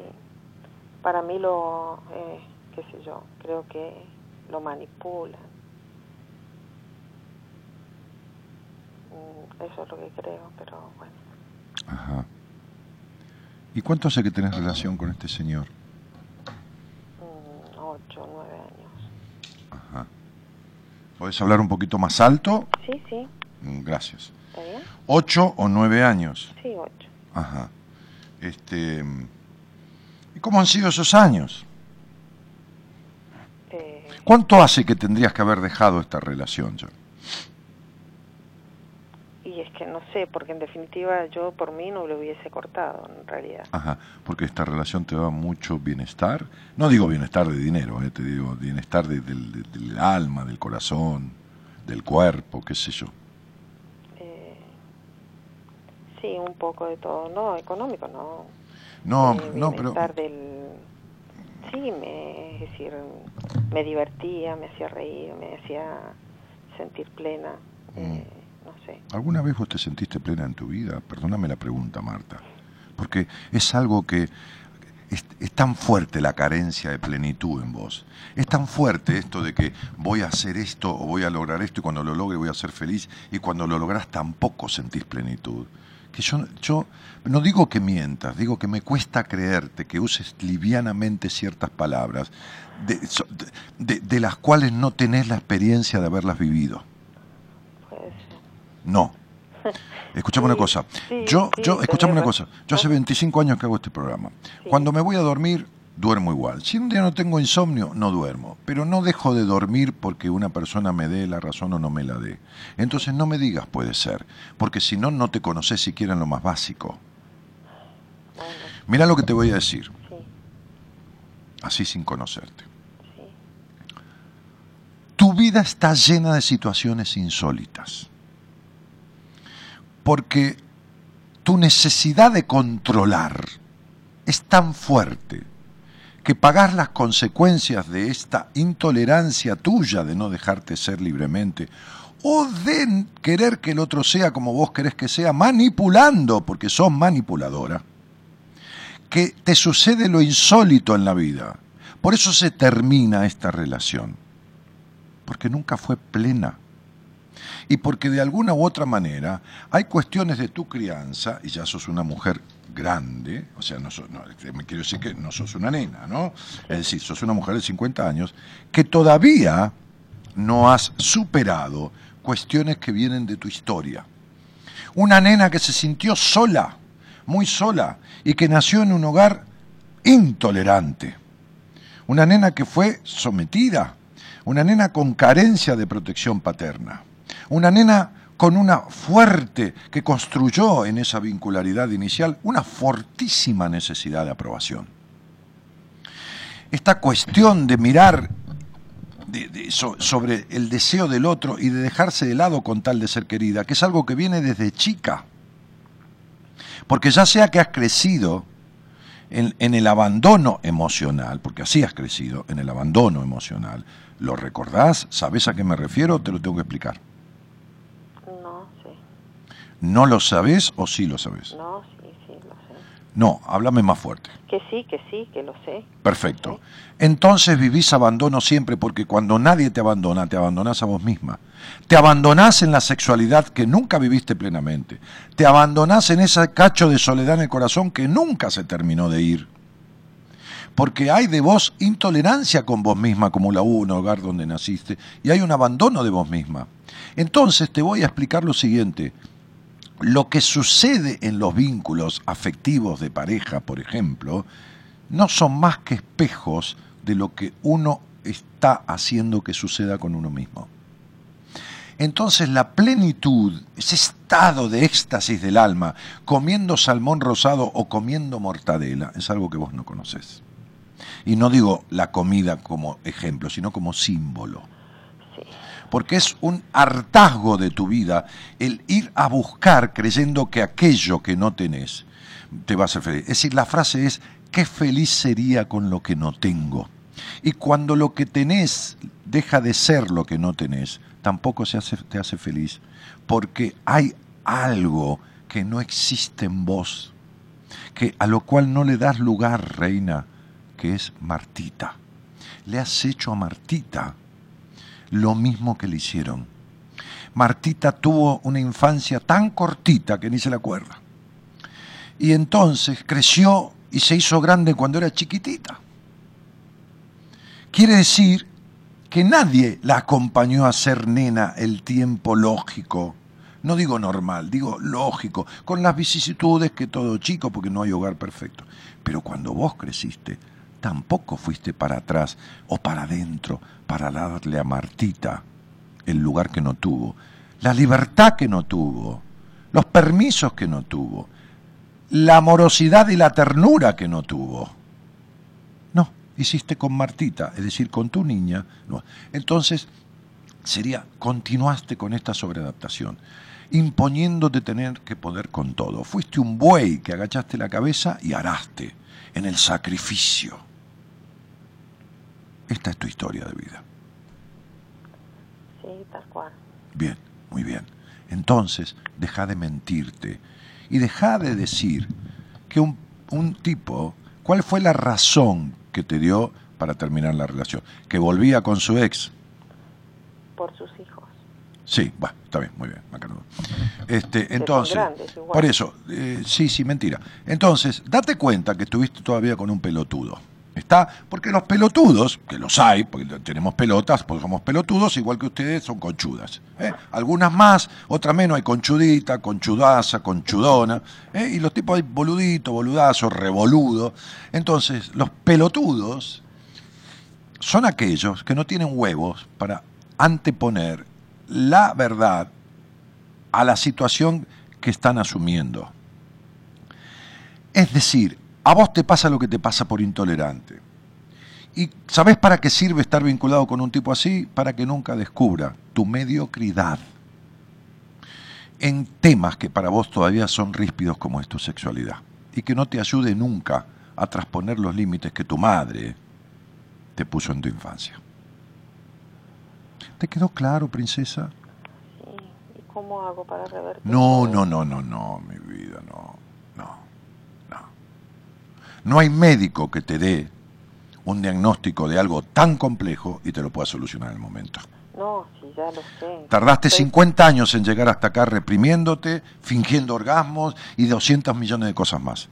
para mí lo, eh, qué sé yo, creo que lo manipulan. Mm, eso es lo que creo, pero bueno. Ajá. ¿Y cuánto hace que tenés relación con este señor? Mm, ocho, nueve años. Ajá. ¿Podés hablar un poquito más alto? Sí, sí. Mm, gracias. ¿Está bien? ¿Ocho o nueve años? Sí, ocho. Ajá. Este, ¿Y cómo han sido esos años? Eh... ¿Cuánto hace que tendrías que haber dejado esta relación, ya? Y es que no sé, porque en definitiva yo por mí no lo hubiese cortado, en realidad. Ajá, porque esta relación te da mucho bienestar. No digo bienestar de dinero, eh, te digo bienestar de- del, alma, del corazón, del cuerpo, qué sé yo. Eh, sí, un poco de todo. No, económico no. No, Eh, no, pero del... Sí, me, es decir, me divertía, me hacía reír, me hacía sentir plena. Mm. ¿Alguna vez vos te sentiste plena en tu vida? Perdóname la pregunta, Marta. Porque es algo que es, es tan fuerte la carencia de plenitud en vos. Es tan fuerte esto de que voy a hacer esto o voy a lograr esto y cuando lo logre voy a ser feliz y cuando lo lográs tampoco sentís plenitud. Que yo, yo no digo que mientas, digo que me cuesta creerte que uses livianamente ciertas palabras de, de- de las cuales no tenés la experiencia de haberlas vivido. No. Escuchame Sí, una cosa. sí, yo, sí, yo, escuchame una cosa. Yo hace 25 años que hago este programa. Cuando me voy a dormir, duermo igual. Si un día no tengo insomnio, no duermo. Pero no dejo de dormir porque una persona me dé la razón o no me la dé. Entonces no me digas puede ser. Porque si no, no te conoces siquiera en lo más básico. Bueno, Mira lo que te voy a decir, sí, así sin conocerte. Tu vida está llena de situaciones insólitas. Porque tu necesidad de controlar es tan fuerte que pagar las consecuencias de esta intolerancia tuya de no dejarte ser libremente o de querer que el otro sea como vos querés que sea, manipulando, porque sos manipuladora, que te sucede lo insólito en la vida. Por eso se termina esta relación porque nunca fue plena. Y porque de alguna u otra manera hay cuestiones de tu crianza, y ya sos una mujer grande, o sea, no, sos- no, me quiero decir que no sos una nena, ¿no? Es decir, sos una mujer de 50 años que todavía no has superado cuestiones que vienen de tu historia. Una nena que se sintió sola, muy sola, y que nació en un hogar intolerante. Una nena que fue sometida, una nena con carencia de protección paterna, una nena con una fuerte, que construyó en esa vincularidad inicial, una fortísima necesidad de aprobación. Esta cuestión de mirar sobre el deseo del otro y de dejarse de lado con tal de ser querida, que es algo que viene desde chica. Porque ya sea que has crecido en, en el abandono emocional, porque así has crecido, en el abandono emocional, ¿lo recordás? ¿Sabés a qué me refiero? Te lo tengo que explicar. No, sí. ¿No lo sabés o sí lo sabés? No, sí, sí, lo sé. No, háblame más fuerte. Que sí, que sí, que lo sé. Perfecto. Entonces vivís abandono siempre porque cuando nadie te abandona, te abandonás a vos misma. Te abandonás en la sexualidad que nunca viviste plenamente. Te abandonás en ese cacho de soledad en el corazón que nunca se terminó de ir. Porque hay de vos intolerancia con vos misma, como la hubo en un hogar donde naciste, y hay un abandono de vos misma. Entonces te voy a explicar lo siguiente. Lo que sucede en los vínculos afectivos de pareja, por ejemplo, no son más que espejos de lo que uno está haciendo que suceda con uno mismo. Entonces la plenitud, ese estado de éxtasis del alma, comiendo salmón rosado o comiendo mortadela, es algo que vos no conoces. Y no digo la comida como ejemplo, sino como símbolo. Porque es un hartazgo de tu vida el ir a buscar creyendo que aquello que no tenés te va a hacer feliz. Es decir, la frase es, qué feliz sería con lo que no tengo. Y cuando lo que tenés deja de ser lo que no tenés, tampoco se hace, te hace feliz, porque hay algo que no existe en vos, que a lo cual no le das lugar, reina, que es Martita. Le has hecho a Martita lo mismo que le hicieron. Martita tuvo una infancia tan cortita que ni se la acuerda. Y entonces creció y se hizo grande cuando era chiquitita. Quiere decir que nadie la acompañó a ser nena el tiempo lógico. No digo normal, digo lógico, con las vicisitudes que todo chico, porque no hay hogar perfecto. Pero cuando vos creciste, tampoco fuiste para atrás o para adentro para darle a Martita el lugar que no tuvo, la libertad que no tuvo, los permisos que no tuvo, la amorosidad y la ternura que no tuvo. No, hiciste con Martita, es decir, con tu niña. Entonces, sería, continuaste con esta sobreadaptación, imponiéndote tener que poder con todo. Fuiste un buey que agachaste la cabeza y araste en el sacrificio. Esta es tu historia de vida. Sí, tal cual. Bien, muy bien. Entonces, deja de mentirte y deja de decir que un, un tipo, ¿cuál fue la razón que te dio para terminar la relación? Que volvía con su ex. Por sus hijos. Sí, bueno, está bien, muy bien, macanudo. Este, entonces, grandes por eso, eh, sí, sí, mentira. Entonces, date cuenta que estuviste todavía con un pelotudo. ¿Está? Porque los pelotudos, que los hay, porque tenemos pelotas, porque somos pelotudos, igual que ustedes, son conchudas. ¿eh? Algunas más, otras menos, hay conchudita, conchudaza, conchudona, ¿eh? y los tipos hay boludito, boludazo, revoludo. Entonces, los pelotudos son aquellos que no tienen huevos para anteponer la verdad a la situación que están asumiendo. Es decir, a vos te pasa lo que te pasa por intolerante. ¿Y sabés para qué sirve estar vinculado con un tipo así? Para que nunca descubra tu mediocridad en temas que para vos todavía son ríspidos como es tu sexualidad. Y que no te ayude nunca a transponer los límites que tu madre te puso en tu infancia. ¿Te quedó claro, princesa? ¿Y cómo hago para revertir? No, no, no, no, no, mi vida, no. No hay médico que te dé un diagnóstico de algo tan complejo y te lo pueda solucionar en el momento. No, sí, ya lo sé. Tardaste Estoy- 50 años en llegar hasta acá reprimiéndote, fingiendo orgasmos y 200 millones de cosas más.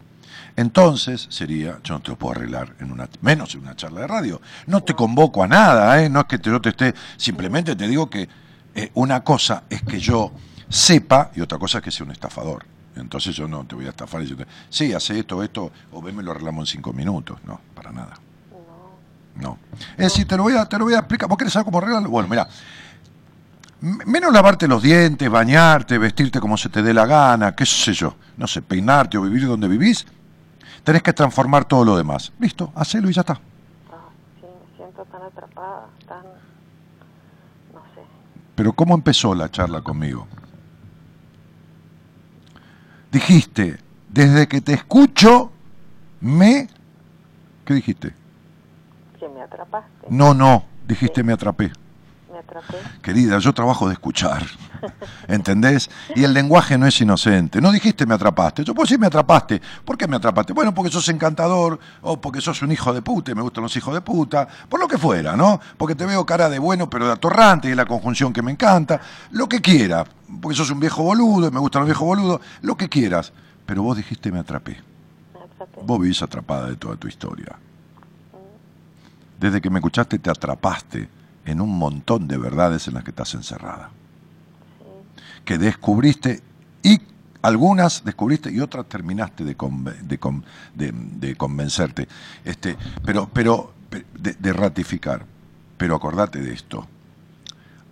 Entonces sería, yo no te lo puedo arreglar en una, menos en una charla de radio. No te convoco a nada, ¿eh? no es que te, yo te esté, simplemente te digo que eh, una cosa es que yo sepa y otra cosa es que sea un estafador. Entonces yo no te voy a estafar decirte, sí, hace esto, esto, o ven, me lo arreglamos en cinco minutos. No, para nada. No. Es decir, te lo voy a, te lo voy a explicar. ¿Vos querés saber cómo arreglarlo? Bueno, mira. Menos lavarte los dientes, bañarte, vestirte como se te dé la gana, qué sé yo, no sé, peinarte o vivir donde vivís, tenés que transformar todo lo demás. Listo, hacelo y ya está. Ah, sí, me siento tan atrapada, tan... No sé. Pero ¿cómo empezó la charla conmigo? Dijiste, desde que te escucho, me... ¿Qué dijiste? Que me atrapaste. No, no, dijiste me atrapé. Me atrapé. Querida, yo trabajo de escuchar, ¿entendés? Y el lenguaje no es inocente. No dijiste me atrapaste. Yo, pues sí me atrapaste. ¿Por qué me atrapaste? Bueno, porque sos encantador, o porque sos un hijo de puta, y me gustan los hijos de puta, por lo que fuera, ¿no? Porque te veo cara de bueno, pero de atorrante, y es la conjunción que me encanta. Lo que quiera. Porque sos un viejo boludo, y me gustan los viejos boludos, lo que quieras. Pero vos dijiste me atrapé. Me atrapé. Vos vivís atrapada de toda tu historia. Desde que me escuchaste te atrapaste en un montón de verdades en las que estás encerrada. Que descubriste y algunas descubriste y otras terminaste de, conve- de, con- de- de convencerte. Este, pero, pero, pe- de, de ratificar. Pero acordate de esto.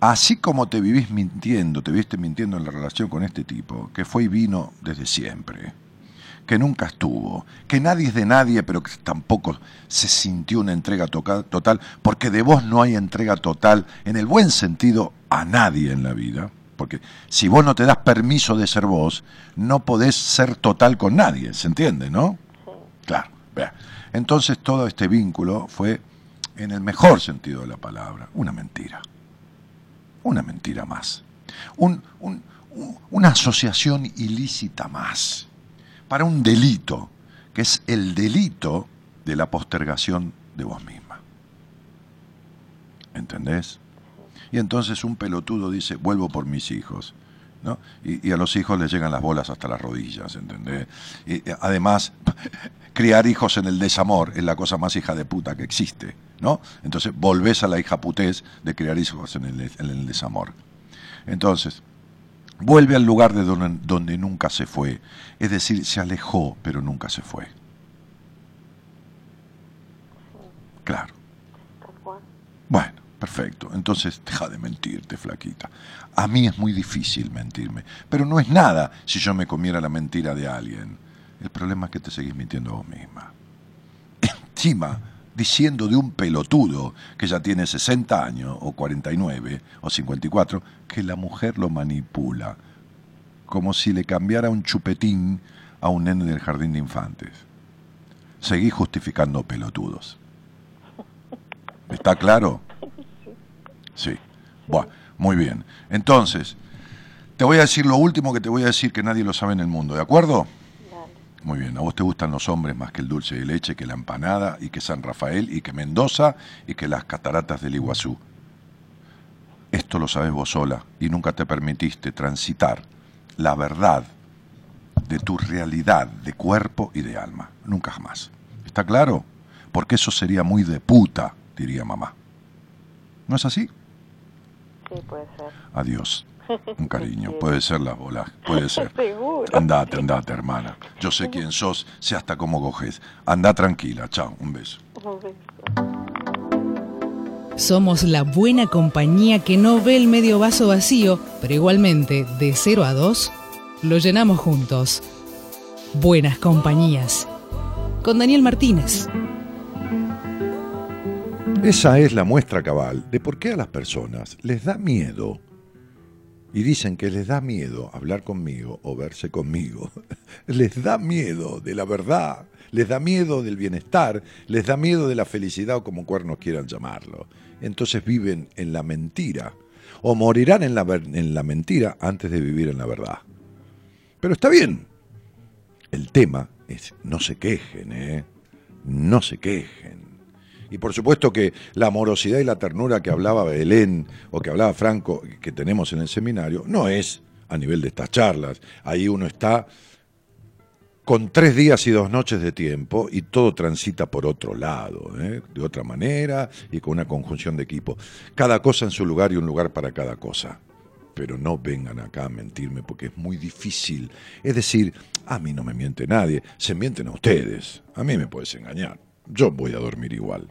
Así como te vivís mintiendo, te viste mintiendo en la relación con este tipo, que fue y vino desde siempre que nunca estuvo, que nadie es de nadie, pero que tampoco se sintió una entrega total, porque de vos no hay entrega total, en el buen sentido, a nadie en la vida. Porque si vos no te das permiso de ser vos, no podés ser total con nadie, ¿se entiende, no? Claro, vea. Entonces todo este vínculo fue, en el mejor sentido de la palabra, una mentira. Una mentira más. Un- una asociación ilícita más para un delito, que es el delito de la postergación de vos misma. ¿Entendés? Y entonces un pelotudo dice, vuelvo por mis hijos. ¿no? Y, a los hijos les llegan las bolas hasta las rodillas, ¿entendés? Y eh, además, criar hijos en el desamor es la cosa más hija de puta que existe, ¿no? Entonces volvés a la hija putés de criar hijos en el desamor. Entonces, vuelve al lugar de donde, donde nunca se fue. Es decir, se alejó, pero nunca se fue. Claro. Bueno, Perfecto. Entonces, deja de mentirte, flaquita. A mí es muy difícil mentirme, pero no es nada si yo me comiera la mentira de alguien. El problema es que te seguís mintiendo vos misma. Encima, diciendo de un pelotudo que ya tiene 60 años, o 49, o 54, que la mujer lo manipula, como si le cambiara un chupetín a un nene del jardín de infantes. Seguí justificando pelotudos. ¿Está claro? Sí. Bueno, muy bien. Entonces, te voy a decir lo último que te voy a decir que nadie lo sabe en el mundo, ¿de acuerdo? Muy bien, a vos te gustan los hombres más que el dulce de leche, que la empanada, y que San Rafael, y que Mendoza, y que las cataratas del Iguazú. Esto lo sabes vos sola, y nunca te permitiste transitar la verdad de tu realidad de cuerpo y de alma. Nunca jamás. ¿Está claro? Porque eso sería muy de puta, diría mamá. ¿No es así? Sí, puede ser. Adiós. Un cariño. Puede ser la bola. Puede ser. Seguro. Andate, andate, hermana. Yo sé quién sos, sé hasta cómo coges. Anda tranquila. Chao. Un beso. Un beso. Somos la buena compañía que no ve el medio vaso vacío, pero igualmente, de 0 a 2, lo llenamos juntos. Buenas compañías. Con Daniel Martínez. Esa es la muestra cabal de por qué a las personas les da miedo y dicen que les da miedo hablar conmigo o verse conmigo. Les da miedo de la verdad, les da miedo del bienestar, les da miedo de la felicidad o como cuernos quieran llamarlo. Entonces viven en la mentira o morirán en la, en la mentira antes de vivir en la verdad. Pero está bien. El tema es no se quejen, ¿eh? No se quejen. Y por supuesto que la amorosidad y la ternura que hablaba Belén o que hablaba Franco, que tenemos en el seminario, no es a nivel de estas charlas. Ahí uno está con tres días y dos noches de tiempo y todo transita por otro lado, ¿eh? de otra manera y con una conjunción de equipo. Cada cosa en su lugar y un lugar para cada cosa. Pero no vengan acá a mentirme porque es muy difícil. Es decir, a mí no me miente nadie, se mienten a ustedes. A mí me puedes engañar. Yo voy a dormir igual.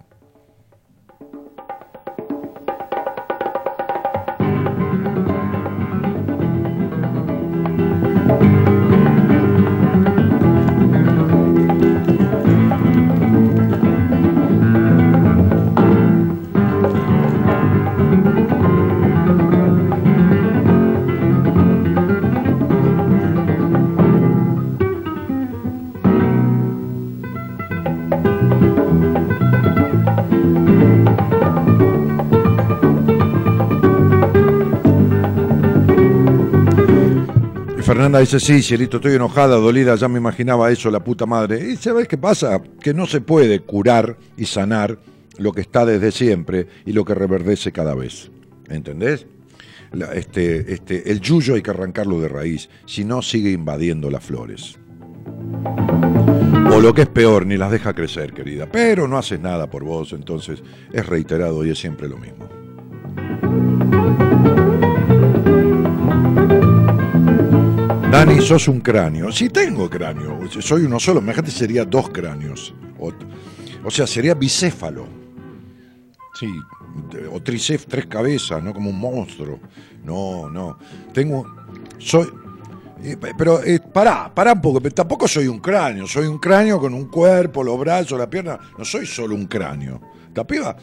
Fernanda dice, sí, cielito, estoy enojada, dolida, ya me imaginaba eso, la puta madre. ¿Y sabes qué pasa? Que no se puede curar y sanar lo que está desde siempre y lo que reverdece cada vez. ¿Entendés? La- este, este, el yuyo hay que arrancarlo de raíz, si no sigue invadiendo las flores. O lo que es peor, ni las deja crecer, querida. Pero no haces nada por vos, entonces es reiterado y es siempre lo mismo. Dani, sos un cráneo. Sí, tengo cráneo. Soy uno solo. Imagínate, sería dos cráneos. O, sea, sería bicéfalo. Sí, o tricef, tres cabezas, ¿no? Como un monstruo. No, no. Tengo. Soy. eh, pe- Pero eh, pará, pará un poco, tampoco soy un cráneo, soy un cráneo con un cuerpo, los brazos, la pierna, no soy solo un cráneo. Esta piba,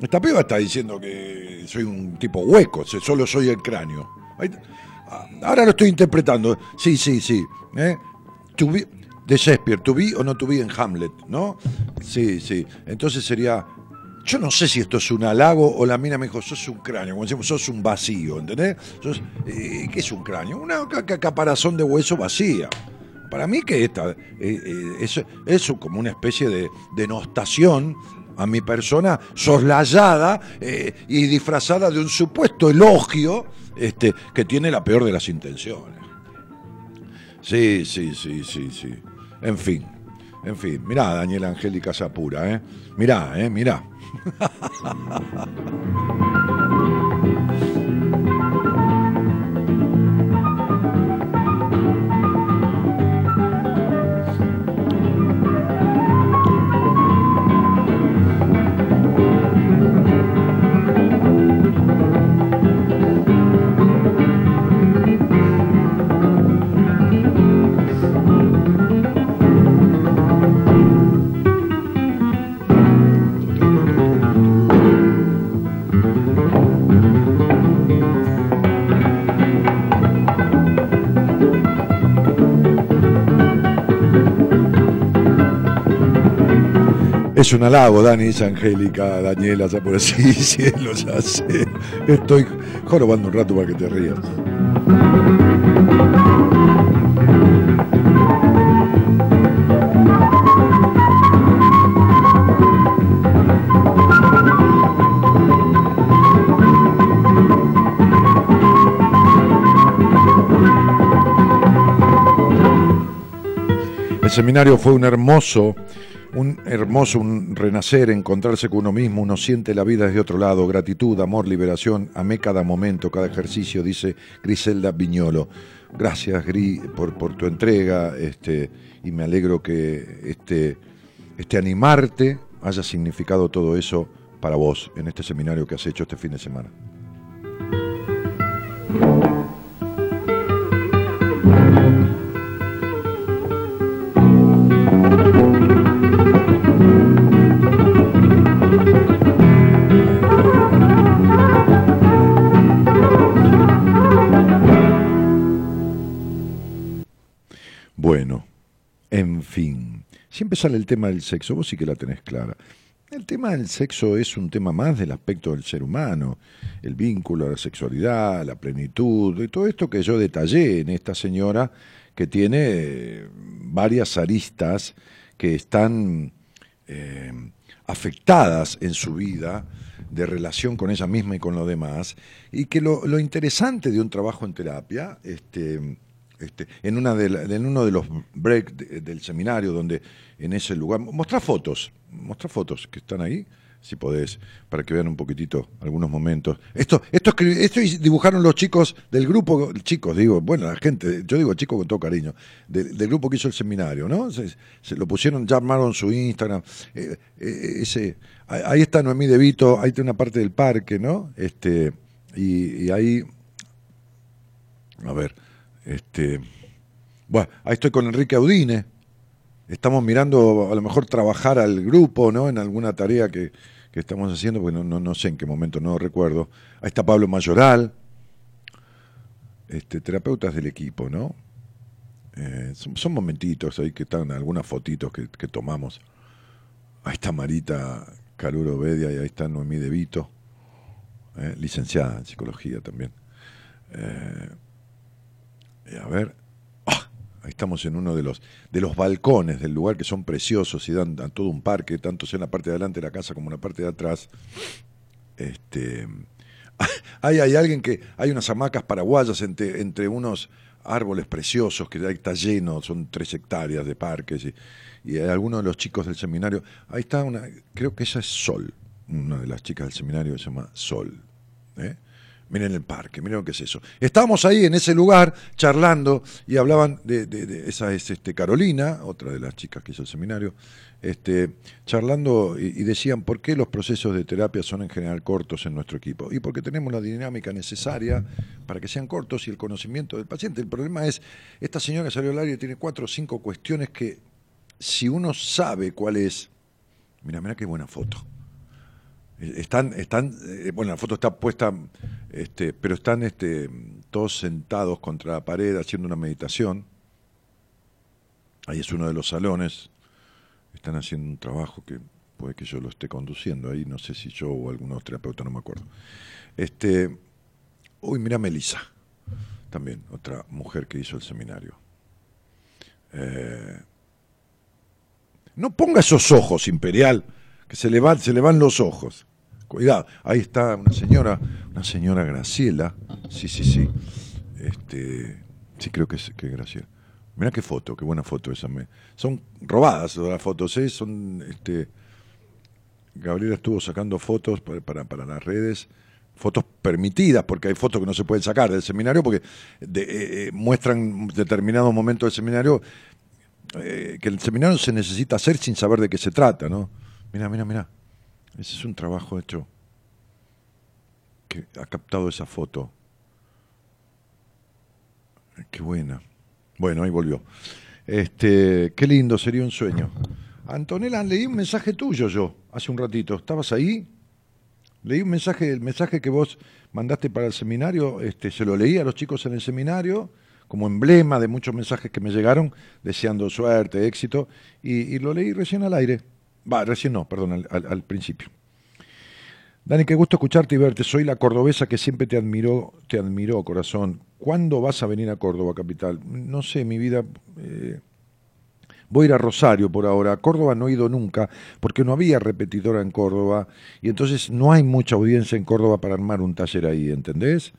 esta piba está diciendo que soy un tipo hueco, solo soy el cráneo. Ahí- ah, Ahora lo estoy interpretando, sí, sí, sí. ¿eh? De Shakespeare, to o no to en Hamlet, ¿no? Sí, sí. Entonces sería, yo no sé si esto es un halago o la mina me dijo, sos un cráneo, como decimos, sos un vacío, ¿entendés? Sos, eh, ¿Qué es un cráneo? Una ca- ca- caparazón de hueso vacía. Para mí que esta eh, eh, es, es como una especie de denostación a mi persona soslayada y disfrazada de un supuesto elogio este, que tiene la peor de las intenciones. Sí, sí, sí, sí, sí. En fin, en fin. Mirá, Daniela Angélica Zapura, ¿eh? Mirá, ¿eh? Mirá. Es un halago, Dani, dice Angélica, Daniela, ya por así cielo, ya sé. Estoy jorobando un rato para que te rías. El seminario fue un hermoso, hermoso, un renacer, encontrarse con uno mismo, uno siente la vida desde otro lado, gratitud, amor, liberación, amé cada momento, cada ejercicio, dice Griselda Viñolo. Gracias, Gri, por, por tu entrega, este, y me alegro que este, este animarte haya significado todo eso para vos en este seminario que has hecho este fin de semana. Siempre sale el tema del sexo, vos sí que la tenés clara. El tema del sexo es un tema más del aspecto del ser humano, el vínculo, la sexualidad, la plenitud, y todo esto que yo detallé en esta señora que tiene eh, varias aristas que están eh, afectadas en su vida de relación con ella misma y con lo demás, y que lo, interesante de un trabajo en terapia, este, este, en, una de en uno de los breaks de- del seminario, donde en ese lugar, mostrá fotos, mostrá fotos que están ahí, si podés, para que vean un poquitito algunos momentos. Esto, esto, esto dibujaron los chicos del grupo, chicos, digo, bueno, la gente, yo digo chicos con todo cariño, del, del grupo que hizo el seminario, ¿no? Se, lo pusieron, ya armaron su Instagram, eh, eh, ese, ahí está Noemí De Vito, ahí está una parte del parque, ¿no? Este, y, y ahí, a ver, este, bueno, ahí estoy con Enrique Audine. Estamos mirando a lo mejor trabajar al grupo, ¿no? En alguna tarea que, que estamos haciendo, porque no, no, no sé en qué momento, no recuerdo. Ahí está Pablo Mayoral, este, terapeutas del equipo, ¿no? Eh, son, momentitos ahí que están algunas fotitos que, que tomamos. Ahí está Marita Caluro Bedia y ahí está Noemí De Vito, eh, licenciada en psicología también. Eh, a ver, estamos en uno de los, de los balcones del lugar que son preciosos y dan, dan todo un parque, tanto sea en la parte de adelante de la casa como en la parte de atrás. Este, hay, hay alguien que, hay unas hamacas paraguayas entre, entre unos árboles preciosos que ahí está lleno, son tres hectáreas de parques y, y algunos de los chicos del seminario, ahí está una, creo que esa es Sol, una de las chicas del seminario se llama Sol. ¿eh? Miren el parque, miren lo que es eso. Estábamos ahí en ese lugar charlando y hablaban de, de- de- esa es este Carolina, otra de las chicas que hizo el seminario, este, charlando y, decían por qué los procesos de terapia son en general cortos en nuestro equipo. Y porque tenemos la dinámica necesaria para que sean cortos y el conocimiento del paciente. El problema es, esta señora salió al aire tiene cuatro o cinco cuestiones que si uno sabe cuál es, mira, mira qué buena foto. Están, están, eh, bueno, la foto está puesta, este, pero están este, todos sentados contra la pared haciendo una meditación. Ahí es uno de los salones. Están haciendo un trabajo que puede que yo lo esté conduciendo ahí, no sé si yo o algunos terapeutas, no me acuerdo. Este, uy, mira Melissa, también, otra mujer que hizo el seminario. Eh, no ponga esos ojos, Imperial, que se le, van, se le van los ojos. Cuidado, ahí está una señora, una señora Graciela. Sí, sí, sí. Este, sí, creo que es, que Graciela. Mirá qué foto, qué buena foto esa. me- son robadas las fotos, ¿eh? Son, este, Gabriela estuvo sacando fotos para, para, para las redes, fotos permitidas, porque hay fotos que no se pueden sacar del seminario, porque eh, eh, muestran determinados momentos del seminario eh, que el seminario se necesita hacer sin saber de qué se trata, ¿no? Mira, mira, mira. Ese es un trabajo hecho que ha captado esa foto. Qué buena. Bueno, ahí volvió. Este, qué lindo, sería un sueño. Antonella, leí un mensaje tuyo yo hace un ratito. ¿Estabas ahí? Leí un mensaje, el mensaje que vos mandaste para el seminario, este, se lo leí a los chicos en el seminario, como emblema de muchos mensajes que me llegaron, deseando suerte, éxito, y, y lo leí recién al aire. Va, recién no, perdón, al, principio. Dani, qué gusto escucharte y verte. Soy la cordobesa que siempre te admiró, te admiró, corazón. ¿Cuándo vas a venir a Córdoba, capital? No sé, mi vida. eh, voy a ir a Rosario por ahora. Córdoba no he ido nunca, porque no había repetidora en Córdoba. Y entonces no hay mucha audiencia en Córdoba para armar un taller ahí, ¿entendés?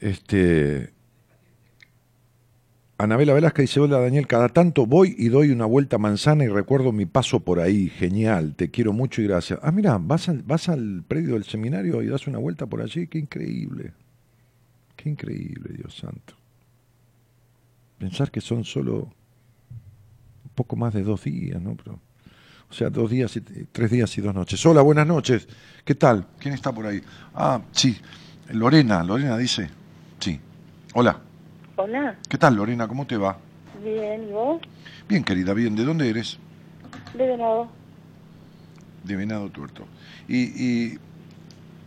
Este. Anabela Velasca dice, hola Daniel, cada tanto voy y doy una vuelta manzana y recuerdo mi paso por ahí, genial, te quiero mucho y gracias. Ah, mira, vas al, vas al predio del seminario y das una vuelta por allí, qué increíble, qué increíble, Dios santo. Pensar que son solo un poco más de dos días, ¿no? Pero, o sea, dos días, y, tres días y dos noches. Hola, buenas noches, ¿qué tal? ¿Quién está por ahí? Ah, sí, Lorena, Lorena dice, sí, hola. Hola, ¿Qué tal, Lorena? ¿Cómo te va? bien, ¿y vos? Bien, querida, bien. ¿De dónde eres? De Venado. De Venado Tuerto. ¿Y, y,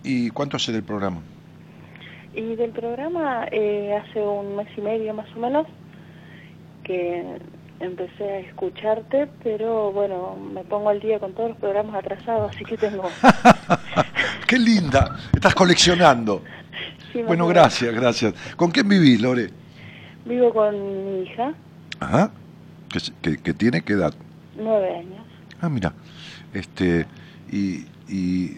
y cuánto hace del programa? Y del programa eh, hace un mes y medio más o menos que empecé a escucharte, pero bueno, me pongo al día con todos los programas atrasados, así que tengo... ¡Qué linda! Estás coleccionando. Sí, Bueno, gracias, gracias. ¿Con quién vivís, Lore? Vivo con mi hija, Ajá. ¿Que, que, que tiene qué edad? nueve años. Ah, mira. Este, y, y,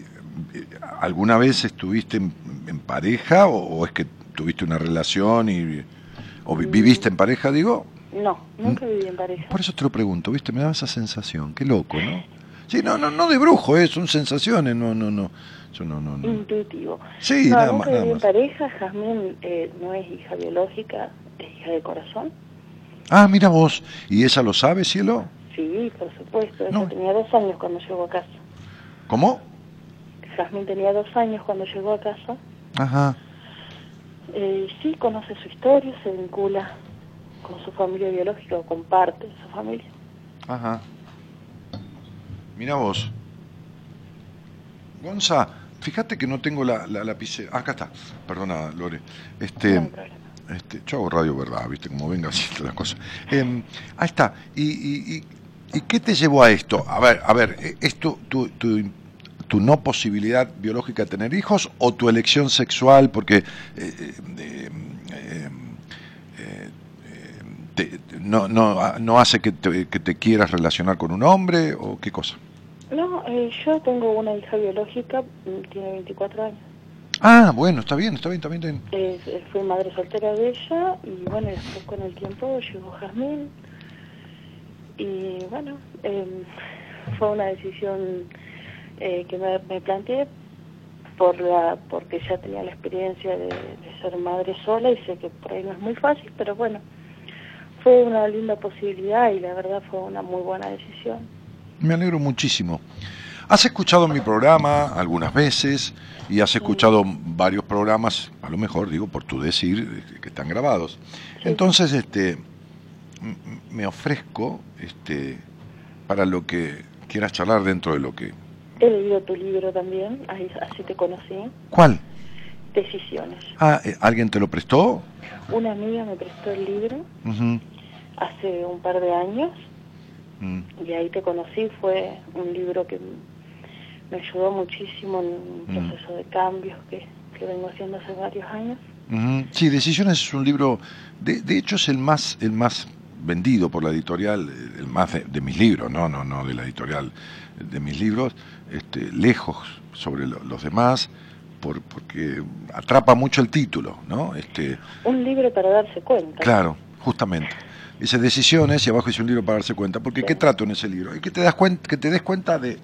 ¿Alguna vez estuviste en, en pareja o, o es que tuviste una relación y... o vi- viviste en pareja, digo? No, nunca viví en pareja. Por eso te lo pregunto, ¿viste? Me daba esa sensación, qué loco, ¿no? Sí, no, no, no de brujo, eh, son sensaciones, no, no, no. Yo no, no, no. Intuitivo. Sí, no, nada más, nada viví en más. pareja, Jazmín eh, no es hija biológica, es hija de corazón. Ah, mira vos, ¿y ella lo sabe, cielo? Sí, por supuesto, ella No. tenía dos años cuando llegó a casa. ¿Cómo? Jazmín tenía dos años cuando llegó a casa. Ajá. Eh, sí, conoce su historia, se vincula con su familia biológica o comparte su familia. Ajá. Mira vos. Gonza, fíjate que no tengo la, la lapicera. Ah, acá está. Perdona, Lore. Este, No este, yo hago radio verdad, viste, como venga así las cosas. Em, ahí está. ¿Y, y, y, y qué te llevó a esto? A ver, a ver, ¿e- ¿es tu, tu, tu, no posibilidad biológica de tener hijos o tu elección sexual? Porque eh, eh, eh, eh, eh, te- no, no, no hace que te, que te quieras relacionar con un hombre o qué cosa. Eh, yo tengo una hija biológica, mm, tiene 24 años. Ah, bueno, está bien, está bien, está bien. está bien. Eh, eh, fui madre soltera de ella y bueno, después con el tiempo llegó Jazmín y bueno, eh, fue una decisión eh, que me, me planteé por la porque ya tenía la experiencia de, de ser madre sola y sé que por ahí no es muy fácil, pero bueno, fue una linda posibilidad y la verdad fue una muy buena decisión. Me alegro muchísimo. Has escuchado mi programa algunas veces y has escuchado varios programas, a lo mejor digo por tu decir, eh, que están grabados. Entonces, este, me ofrezco, este, para lo que quieras charlar dentro de lo que. He leído tu libro también, así te conocí, ¿Cuál? Decisiones. Ah, eh, ¿alguien te lo prestó? Una amiga me prestó el libro hace un par de años Mm. y ahí te conocí, fue un libro que me ayudó muchísimo en un Mm. proceso de cambios que, que vengo haciendo hace varios años. Sí, Decisiones es un libro, de, de hecho es el más, el más vendido por la editorial, el más de, de mis libros, no, no, no de la editorial, de mis libros, este, lejos sobre lo- los demás, por, porque atrapa mucho el título, ¿no? Este, Un libro para darse cuenta. claro, justamente. Dice decisiones y abajo dice un libro para darse cuenta, porque ¿qué trato en ese libro? Y que te das cuenta, que te des cuenta de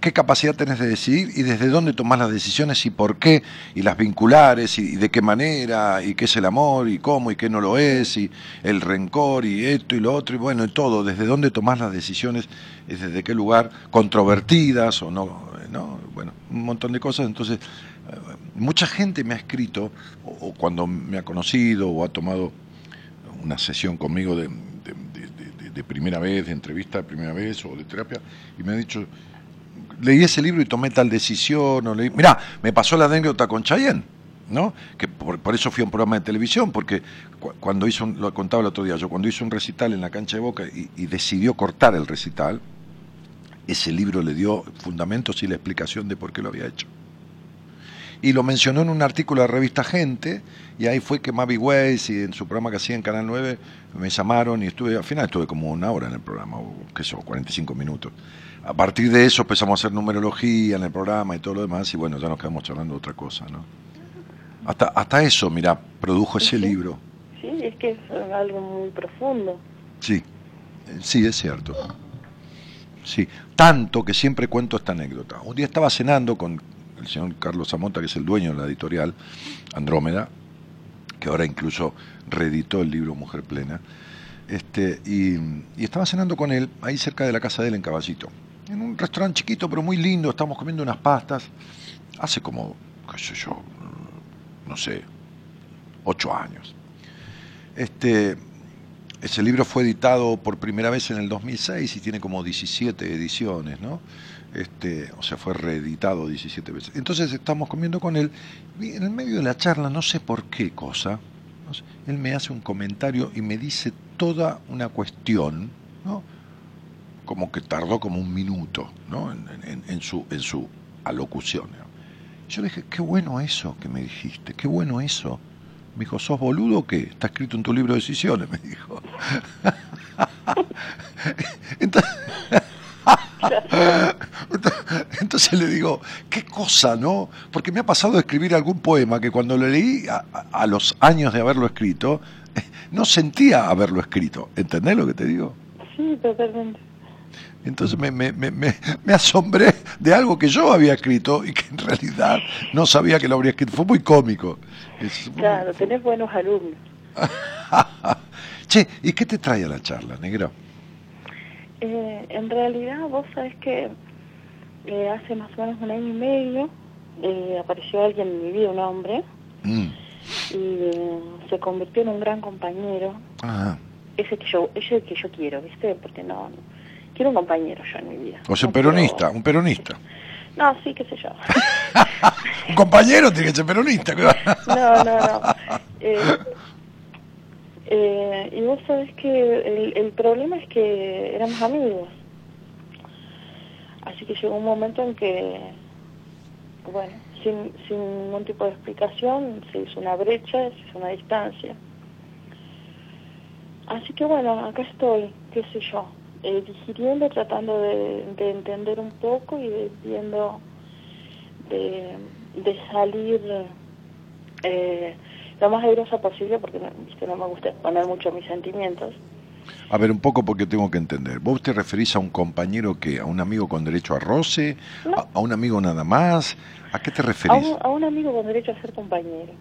qué capacidad tenés de decidir y desde dónde tomás las decisiones y por qué, y las vinculares y, y de qué manera, y qué es el amor, y cómo, y qué no lo es, y el rencor, y esto y lo otro, y bueno, y todo, desde dónde tomás las decisiones, y desde qué lugar, controvertidas o no, ¿no? bueno, un montón de cosas, entonces eh, mucha gente me ha escrito, o, o cuando me ha conocido, o ha tomado una sesión conmigo de, primera vez, de entrevista de primera vez o de terapia, y me ha dicho, leí ese libro y tomé tal decisión, o leí... Mirá, me pasó la anécdota con Chayanne. ¿no? Que por, eso fui a un programa de televisión, porque cu- cuando hizo, un- lo contaba el otro día yo, cuando hizo un recital en la cancha de Boca y decidió cortar el recital, ese libro le dio fundamentos y la explicación de por qué lo había hecho. Y lo mencionó en un artículo de la revista Gente, y ahí fue que Mavi Weiss y en su programa que hacía en Canal 9 me llamaron y estuve, al final estuve como una hora en el programa, o qué sé yo, 45 minutos. A partir de eso empezamos a hacer numerología en el programa y todo lo demás, y bueno, ya nos quedamos charlando de otra cosa, ¿no? Hasta, hasta eso, mira, produjo ese Sí. libro. Sí, es que es algo muy profundo. Sí, sí, es cierto. Sí, tanto que siempre cuento esta anécdota. Un día estaba cenando con el señor Carlos Zamota, que es el dueño de la editorial Andrómeda, que ahora incluso reeditó el libro Mujer Plena, este, y, y estaba cenando con él ahí cerca de la casa de él en Caballito, en un restaurante chiquito pero muy lindo, estábamos comiendo unas pastas, hace como, qué sé yo, no sé, ocho años. Este, ese libro fue editado por primera vez en el 2006 y tiene como 17 ediciones, ¿no? Este, o sea, fue reeditado 17 veces. Entonces estamos comiendo con él en el medio de la charla, no sé por qué cosa, él me hace un comentario y me dice toda una cuestión, ¿no? Como que tardó como un minuto, ¿no? En, su, en su alocución. Yo le dije, qué bueno eso que me dijiste, qué bueno eso. Me dijo, ¿sos boludo o qué? Está escrito en tu libro de decisiones, me dijo. Entonces, entonces le digo, qué cosa, ¿no? Porque me ha pasado de escribir algún poema que cuando lo leí a, los años de haberlo escrito, no sentía haberlo escrito. ¿Entendés lo que te digo? Sí, totalmente. Entonces me, me, me, me- me asombré de algo que yo había escrito y que en realidad no sabía que lo habría escrito. Fue muy cómico. Claro, tenés buenos alumnos. Che, ¿y qué te trae a la charla, negro? Eh, en realidad, vos sabés que eh, hace más o menos un año y medio eh, apareció alguien en mi vida, un hombre, Mm. y eh, se convirtió en un gran compañero. Ah, Ese que yo, ese que yo quiero, ¿viste? Porque no, no- quiero un compañero yo en mi vida. o sea, No un peronista, quiero- un peronista. No, sí, qué sé yo. Un compañero tiene que ser peronista. No, no, no. Eh, y vos sabés que el, el problema es que éramos amigos. Así que llegó un momento en que, bueno, sin, sin ningún tipo de explicación, se hizo una brecha, se hizo una distancia. Así que bueno, acá estoy, qué sé yo, eh, digiriendo, tratando de, de entender un poco y de, viendo de, de salir eh, lo más airosa posible, porque no, no me gusta exponer mucho mis sentimientos. A ver, un poco porque tengo que entender. ¿Vos te referís a un compañero que, a un amigo con derecho a roce? No. ¿A, a un amigo nada más? ¿A qué te A referís? un, a un amigo con derecho a ser compañero.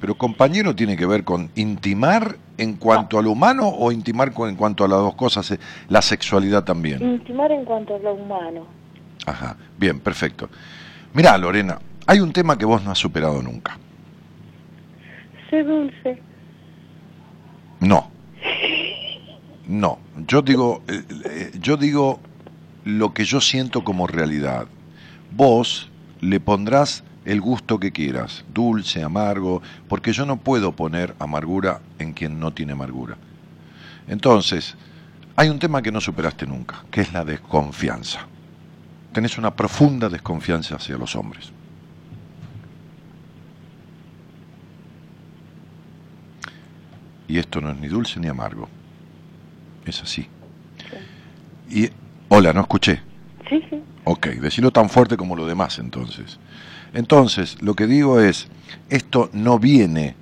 Pero compañero tiene que ver con intimar en cuanto al humano o intimar con, en cuanto a las dos cosas, eh, la sexualidad también. Intimar en cuanto a lo humano. Ajá, bien, perfecto. Mirá, Lorena, hay un tema que vos no has superado nunca. No. No, yo digo, eh, eh, yo digo lo que yo siento como realidad. Vos le pondrás el gusto que quieras, dulce, amargo, porque yo no puedo poner amargura en quien no tiene amargura. Entonces, hay un tema que no superaste nunca, que es la desconfianza. Tenés una profunda desconfianza hacia los hombres. Y esto no es ni dulce ni amargo. Es así. Y, hola, no escuché. Sí, sí. Ok, decirlo tan fuerte como lo demás entonces. Entonces, lo que digo es, esto no viene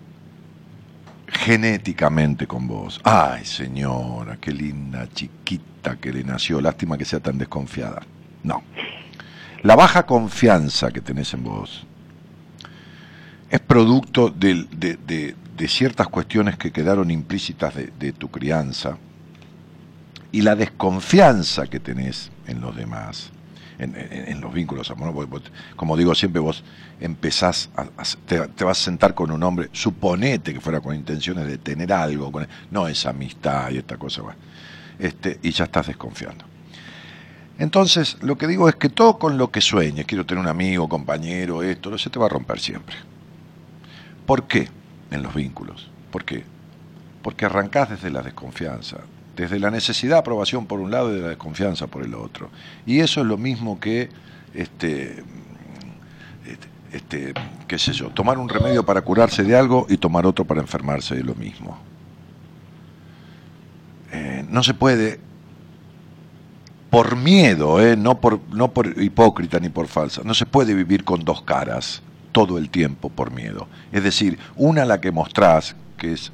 genéticamente con vos. Ay, señora, qué linda chiquita que le nació. Lástima que sea tan desconfiada. No. La baja confianza que tenés en vos es producto del- de, de- de ciertas cuestiones que quedaron implícitas de, tu crianza y la desconfianza que tenés en los demás, en, los vínculos amorosos. Vos- Como digo siempre, vos empezás, a, te, vas a sentar con un hombre, suponete que fuera con intenciones de tener algo, con, no esa amistad y esta cosa, este, y ya estás desconfiando. Entonces, lo que digo es que todo con lo que sueñes, quiero tener un amigo, compañero, esto, no se te va a romper siempre. ¿Por qué en los vínculos? ¿Por qué? Porque arrancás desde la desconfianza, desde la necesidad de aprobación por un lado y de la desconfianza por el otro. Y eso es lo mismo que, este, este, qué sé yo, tomar un remedio para curarse de algo y tomar otro para enfermarse de lo mismo. Eh, no se puede, por miedo, eh, no, por, no por hipócrita ni por falsa, no se puede vivir con dos caras todo el tiempo por miedo. Es decir, una la que mostrás, que es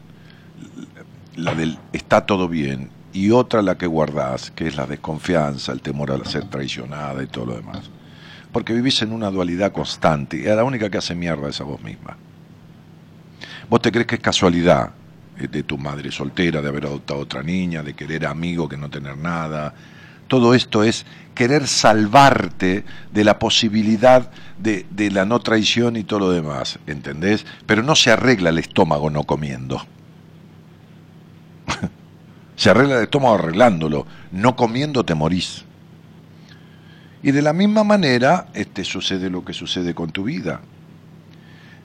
la del está todo bien, y otra la que guardás, que es la desconfianza, el temor a ser traicionada y todo lo demás. Porque vivís en una dualidad constante, y la única que hace mierda es a vos misma. Vos te crees que es casualidad eh, de tu madre soltera, de haber adoptado otra niña, de querer amigo que no tener nada. Todo esto es querer salvarte de la posibilidad de, la no traición y todo lo demás, ¿entendés? Pero no se arregla el estómago no comiendo. Se arregla el estómago arreglándolo, no comiendo te morís. Y de la misma manera este, sucede lo que sucede con tu vida.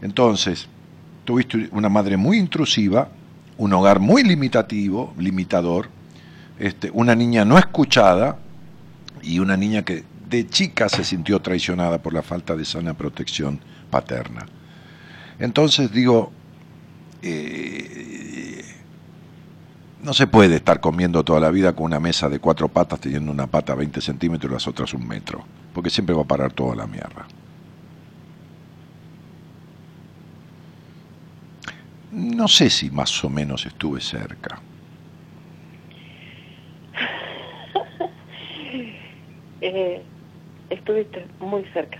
Entonces, tuviste una madre muy intrusiva, un hogar muy limitativo, limitador, este, una niña no escuchada y una niña que de chica se sintió traicionada por la falta de sana protección paterna. Entonces digo, eh, no se puede estar comiendo toda la vida con una mesa de cuatro patas teniendo una pata 20 centímetros y las otras un metro, porque siempre va a parar toda la mierda. No sé si más o menos estuve cerca. Eh, estuviste muy cerca.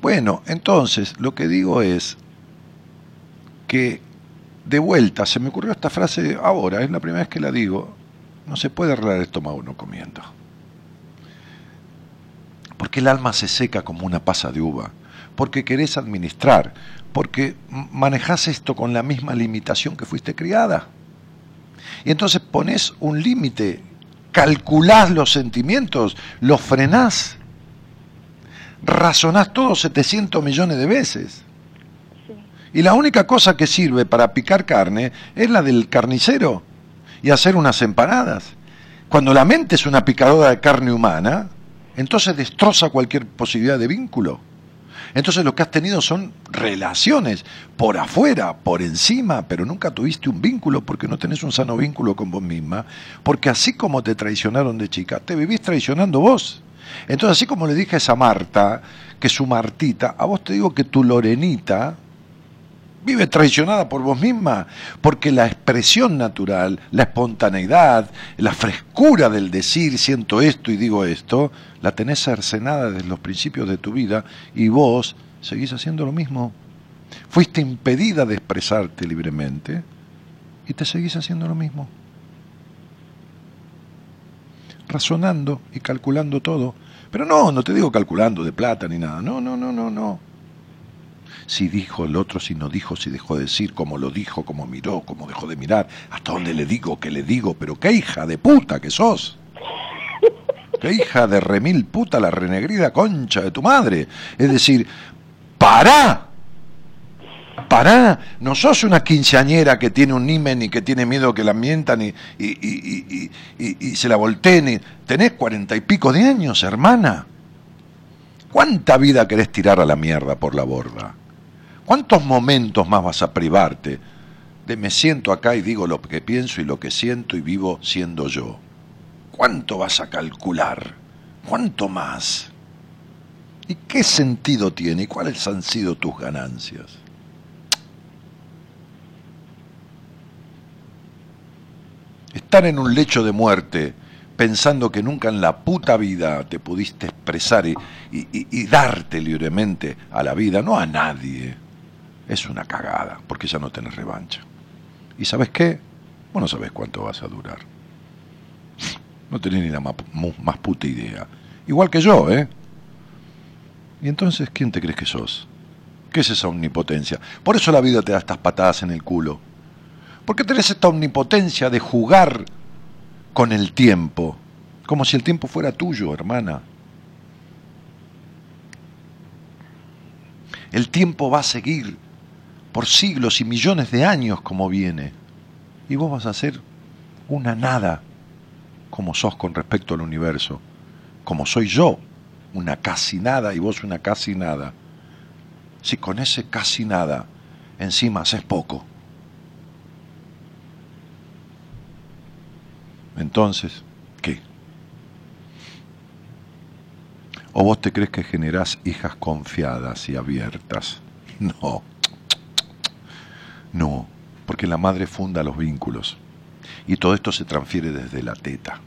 Bueno, entonces lo que digo es que de vuelta, se me ocurrió esta frase ahora, es la primera vez que la digo, no se puede arreglar el estómago no comiendo. Porque el alma se seca como una pasa de uva, porque querés administrar, porque manejás esto con la misma limitación que fuiste criada. Y entonces pones un límite, calculás los sentimientos, los frenás, razonás todos 700 millones de veces. Y la única cosa que sirve para picar carne es la del carnicero y hacer unas empanadas. Cuando la mente es una picadora de carne humana, entonces destroza cualquier posibilidad de vínculo. Entonces lo que has tenido son relaciones por afuera, por encima, pero nunca tuviste un vínculo porque no tenés un sano vínculo con vos misma, porque así como te traicionaron de chica, te vivís traicionando vos. Entonces así como le dije a esa Marta, que su Martita, a vos te digo que tu Lorenita, vive traicionada por vos misma, porque la expresión natural, la espontaneidad, la frescura del decir siento esto y digo esto, la tenés cercenada desde los principios de tu vida y vos seguís haciendo lo mismo. Fuiste impedida de expresarte libremente y te seguís haciendo lo mismo. Razonando y calculando todo. Pero no, no te digo calculando de plata ni nada. No, no, no, no, no si dijo el otro, si no dijo, si dejó de decir, cómo lo dijo, cómo miró, cómo dejó de mirar, hasta dónde le digo, qué le digo, pero qué hija de puta que sos. Qué hija de remil puta la renegrida concha de tu madre. Es decir, pará. Pará, no sos una quinceañera que tiene un nimen y que tiene miedo que la mientan y, y, se la volteen. Tenés cuarenta y pico de años, hermana. ¿Cuánta vida querés tirar a la mierda por la borda? ¿Cuántos momentos más vas a privarte de me siento acá y digo lo que pienso y lo que siento y vivo siendo yo? ¿Cuánto vas a calcular? ¿Cuánto más? ¿Y qué sentido tiene? ¿Y cuáles han sido tus ganancias? Estar en un lecho de muerte pensando que nunca en la puta vida te pudiste expresar y, y, darte libremente a la vida, no a nadie, es una cagada, porque ya no tenés revancha. ¿Y sabes qué? Vos no sabés cuánto vas a durar. No tenés ni la más, más puta idea. Igual que yo, ¿eh? ¿Y entonces quién te crees que sos? ¿Qué es esa omnipotencia? Por eso la vida te da estas patadas en el culo. Porque tenés esta omnipotencia de jugar con el tiempo, como si el tiempo fuera tuyo, hermana. El tiempo va a seguir por siglos y millones de años como viene. Y vos vas a ser una nada como sos con respecto al universo, como soy yo, una casi nada y vos una casi nada. Si con ese casi nada encima haces poco. Entonces, ¿qué? ¿O vos te crees que generás hijas confiadas y abiertas? No. No, porque la madre funda los vínculos y todo esto se transfiere desde la teta.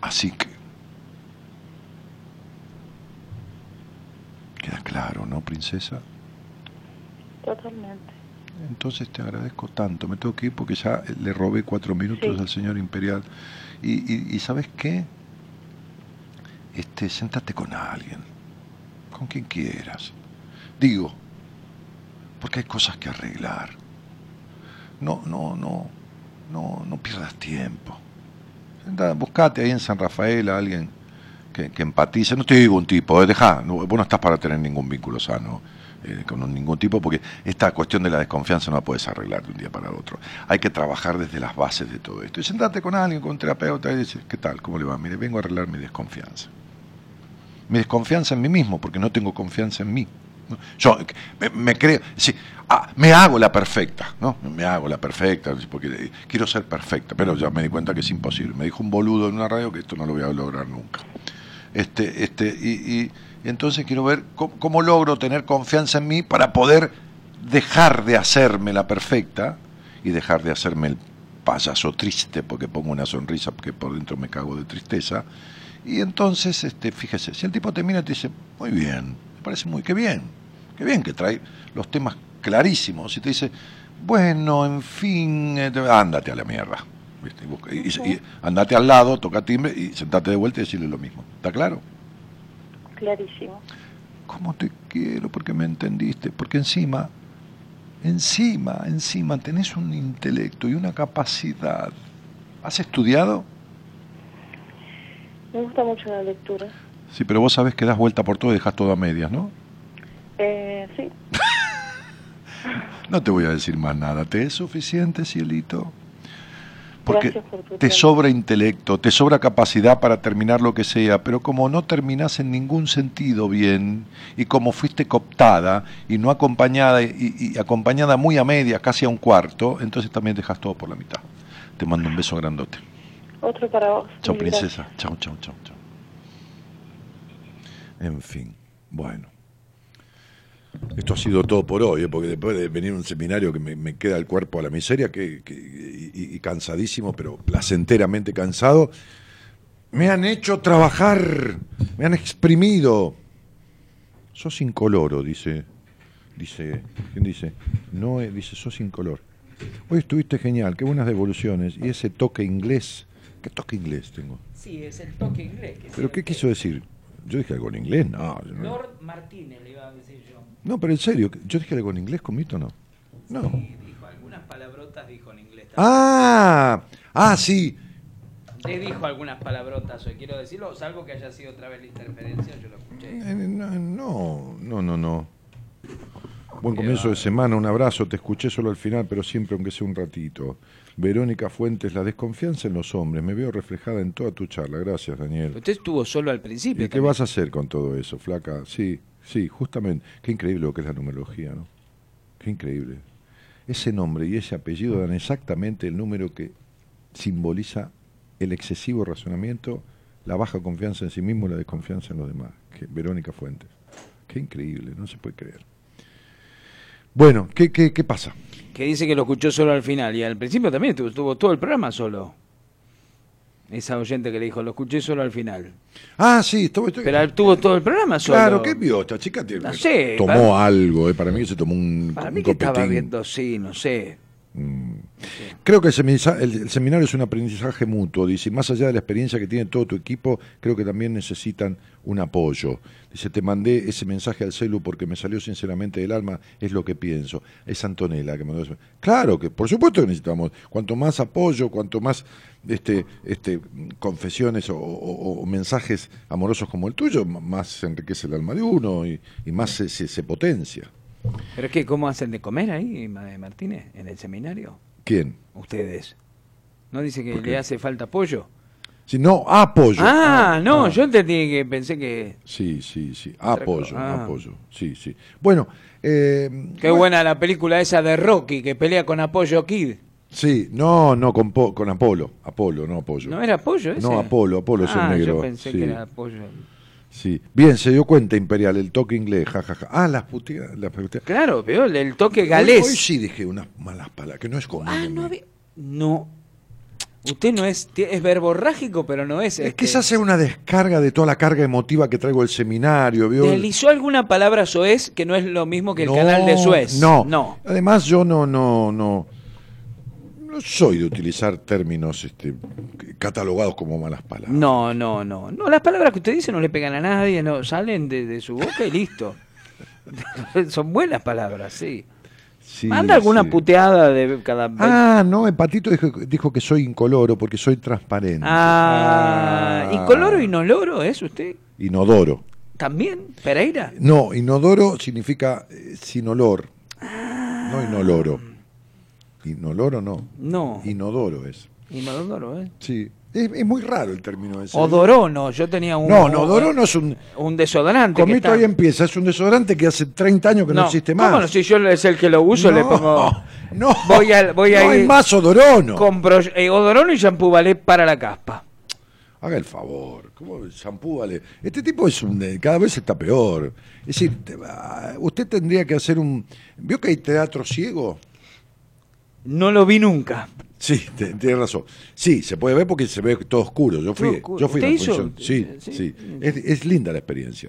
Así que queda claro, ¿no, princesa? Totalmente. Entonces te agradezco tanto. Me tengo que ir porque ya le robé cuatro minutos Sí. al señor Imperial. Y, y, y ¿sabes qué? Este, sentate con alguien, con quien quieras. Digo, porque hay cosas que arreglar. No, no, no, no, no pierdas tiempo. Buscate ahí en San Rafael a alguien que, que empatice. No te digo un tipo, eh, deja, no, vos no estás para tener ningún vínculo sano eh, con ningún tipo, porque esta cuestión de la desconfianza no la puedes arreglar de un día para otro. Hay que trabajar desde las bases de todo esto. Y sentate con alguien, con un terapeuta, y dices, ¿qué tal? ¿Cómo le va? Mire, vengo a arreglar mi desconfianza. Mi desconfianza en mí mismo, porque no tengo confianza en mí. Yo me, me creo, sí, ah, me hago la perfecta, ¿no? Me hago la perfecta, porque eh, quiero ser perfecta, pero ya me di cuenta que es imposible. Me dijo un boludo en una radio que esto no lo voy a lograr nunca. Este, este, y, y- y entonces quiero ver cómo, cómo logro tener confianza en mí para poder dejar de hacerme la perfecta y dejar de hacerme el payaso triste porque pongo una sonrisa porque por dentro me cago de tristeza. Y entonces, este, fíjese, si el tipo te mira y te dice, muy bien, me parece muy que bien, qué bien que trae los temas clarísimos, y te dice, bueno, en fin, eh, te- ándate a la mierda. ¿viste? Y, busca- y- y andate al lado, toca timbre y sentate de vuelta y decirle lo mismo. ¿Está claro? Clarísimo. ¿Cómo te quiero? Porque me entendiste. Porque encima, encima, encima tenés un intelecto y una capacidad. ¿Has estudiado? Me gusta mucho la lectura. Sí, pero vos sabés que das vuelta por todo y dejas todo a medias, ¿no? Eh, sí, No te voy a decir más nada. ¿Te es suficiente, cielito? Porque por te tiempo. sobra intelecto, te sobra capacidad para terminar lo que sea, pero como no terminás en ningún sentido bien, y como fuiste cooptada y no acompañada, y, y acompañada muy a media, casi a un cuarto, entonces también dejas todo por la mitad. Te mando un beso grandote. Otro para vos. Chao, princesa. Chao, chao, chao, chao. En fin, bueno. Esto ha sido todo por hoy, ¿eh? porque después de venir a un seminario que me, me queda el cuerpo a la miseria que, que- y, y cansadísimo, pero placenteramente cansado, me han hecho trabajar, me han exprimido. Sos incoloro, dice, dice, ¿quién dice? No, dice, sos incolor. Hoy estuviste genial, qué buenas devoluciones. Y ese toque inglés, ¿qué toque inglés tengo? Sí, es el toque inglés. que ¿Pero qué quiso decir? Yo dije algo en inglés, no. no. Lord Martínez le iba a decir yo. No, pero en serio, ¿yo dije algo en inglés con Mito o no? No. Sí, dijo algunas palabrotas, dijo en inglés. también. Ah, ah, sí. Le dijo algunas palabrotas hoy, quiero decirlo, salvo que haya sido otra vez la interferencia, yo lo escuché. Eh, no, no, no, no. Buen comienzo de semana, un abrazo, te escuché solo al final, pero siempre aunque sea un ratito. Verónica Fuentes, la desconfianza en los hombres, me veo reflejada en toda tu charla, gracias Daniel. Usted estuvo solo al principio. ¿Y qué vas a hacer con todo eso, flaca? Sí, sí, justamente. Qué increíble lo que es la numerología, ¿no? Qué increíble. Ese nombre y ese apellido dan exactamente el número que simboliza el excesivo razonamiento, la baja confianza en sí mismo y la desconfianza en los demás. Que, Verónica Fuentes. Qué increíble, no se puede creer. Bueno, ¿qué, qué, qué pasa? Que dice que lo escuchó solo al final y al principio también estuvo, estuvo todo el programa solo. Esa oyente que le dijo, lo escuché solo al final. Ah, sí, estuvo, estoy- Pero tuvo todo el programa solo. Claro, ¿qué vio esta chica? Tiene- No sé, tomó para- algo, eh, para mí que se tomó un, Para un mí que estaba copetín. viendo, sí, no sé. Mm. Creo que el, el- seminario es un aprendizaje mutuo, dice, más allá de la experiencia que tiene todo tu equipo, creo que también necesitan un apoyo. Dice, te mandé ese mensaje al celu porque me salió sinceramente del alma, es lo que pienso. Es Antonella que mandó ese Claro que, por supuesto que necesitamos, cuanto más apoyo, cuanto más este, este, confesiones o, o- o mensajes amorosos como el tuyo, más se enriquece el alma de uno y, y más se, se- se potencia. ¿Pero es que cómo hacen de comer ahí, Ma- Martínez, en el seminario? ¿Quién? Ustedes. ¿No dice que le hace falta pollo? Si no, apoyo. Ah, no, ah. yo entendí que pensé que... Sí, sí, sí. Apoyo. Ah. apoyo. Sí, sí. Bueno, eh, Qué bueno, buena la película esa de Rocky que pelea con Apoyo Kid. Sí, no, no, con, con Apolo. Apolo, no Apoyo. ¿No era Apoyo ese? No, Apolo, Apolo es el ah, negro. yo pensé sí, que era Apoyo. Sí. Bien, se dio cuenta Imperial, el toque inglés, jajaja. Ah, las puteadas. Las puteadas. Claro, pero el, el toque galés. hoy sí dije unas malas palabras, que no es común. Ah, no había... No. Usted no es... Es verborrágico, pero no es... Es este, que esa hace una descarga de toda la carga emotiva que traigo del seminario, ¿vio? ¿Deslizó alguna palabra soez que no es lo mismo que el No, canal de Suez? No, No. Además, yo no, no, no, no soy de utilizar términos este, catalogados como malas palabras. No, no, no. No, las palabras que usted dice no le pegan a nadie, no salen de, de su boca y listo. Son buenas palabras, sí. Sí, Manda alguna sí. puteada de cada... Ah, no, Empatito dijo, dijo que soy incoloro porque soy transparente. Ah, Ah. ¿incoloro, inoloro es usted? Inodoro. ¿También? ¿Pereira? No, inodoro significa eh, sin olor. No inoloro. Inoloro no. No. Inodoro es. Inodoro, ¿eh? Sí. Es, es muy raro el término ese. Odorono, yo tenía un... No, no, odorono es un... Un desodorante. Comito está- ahí empieza, es un desodorante que hace 30 años que no, existe más. ¿Cómo no? Si yo es el que lo uso, le pongo... No, Voy a, voy a no hay ir- más odorono. Compro eh, odorono y shampoo ballet para la caspa. Haga el favor, ¿cómo shampoo vale? Este tipo es un, cada vez está peor. Es decir, usted tendría que hacer un... ¿Vio que hay teatro ciego? No lo vi nunca. Sí, te- tiene razón. Sí, se puede ver porque se ve todo oscuro. Yo fui, yo fui a la función. Sí, Sí. sí. Es, es linda la experiencia.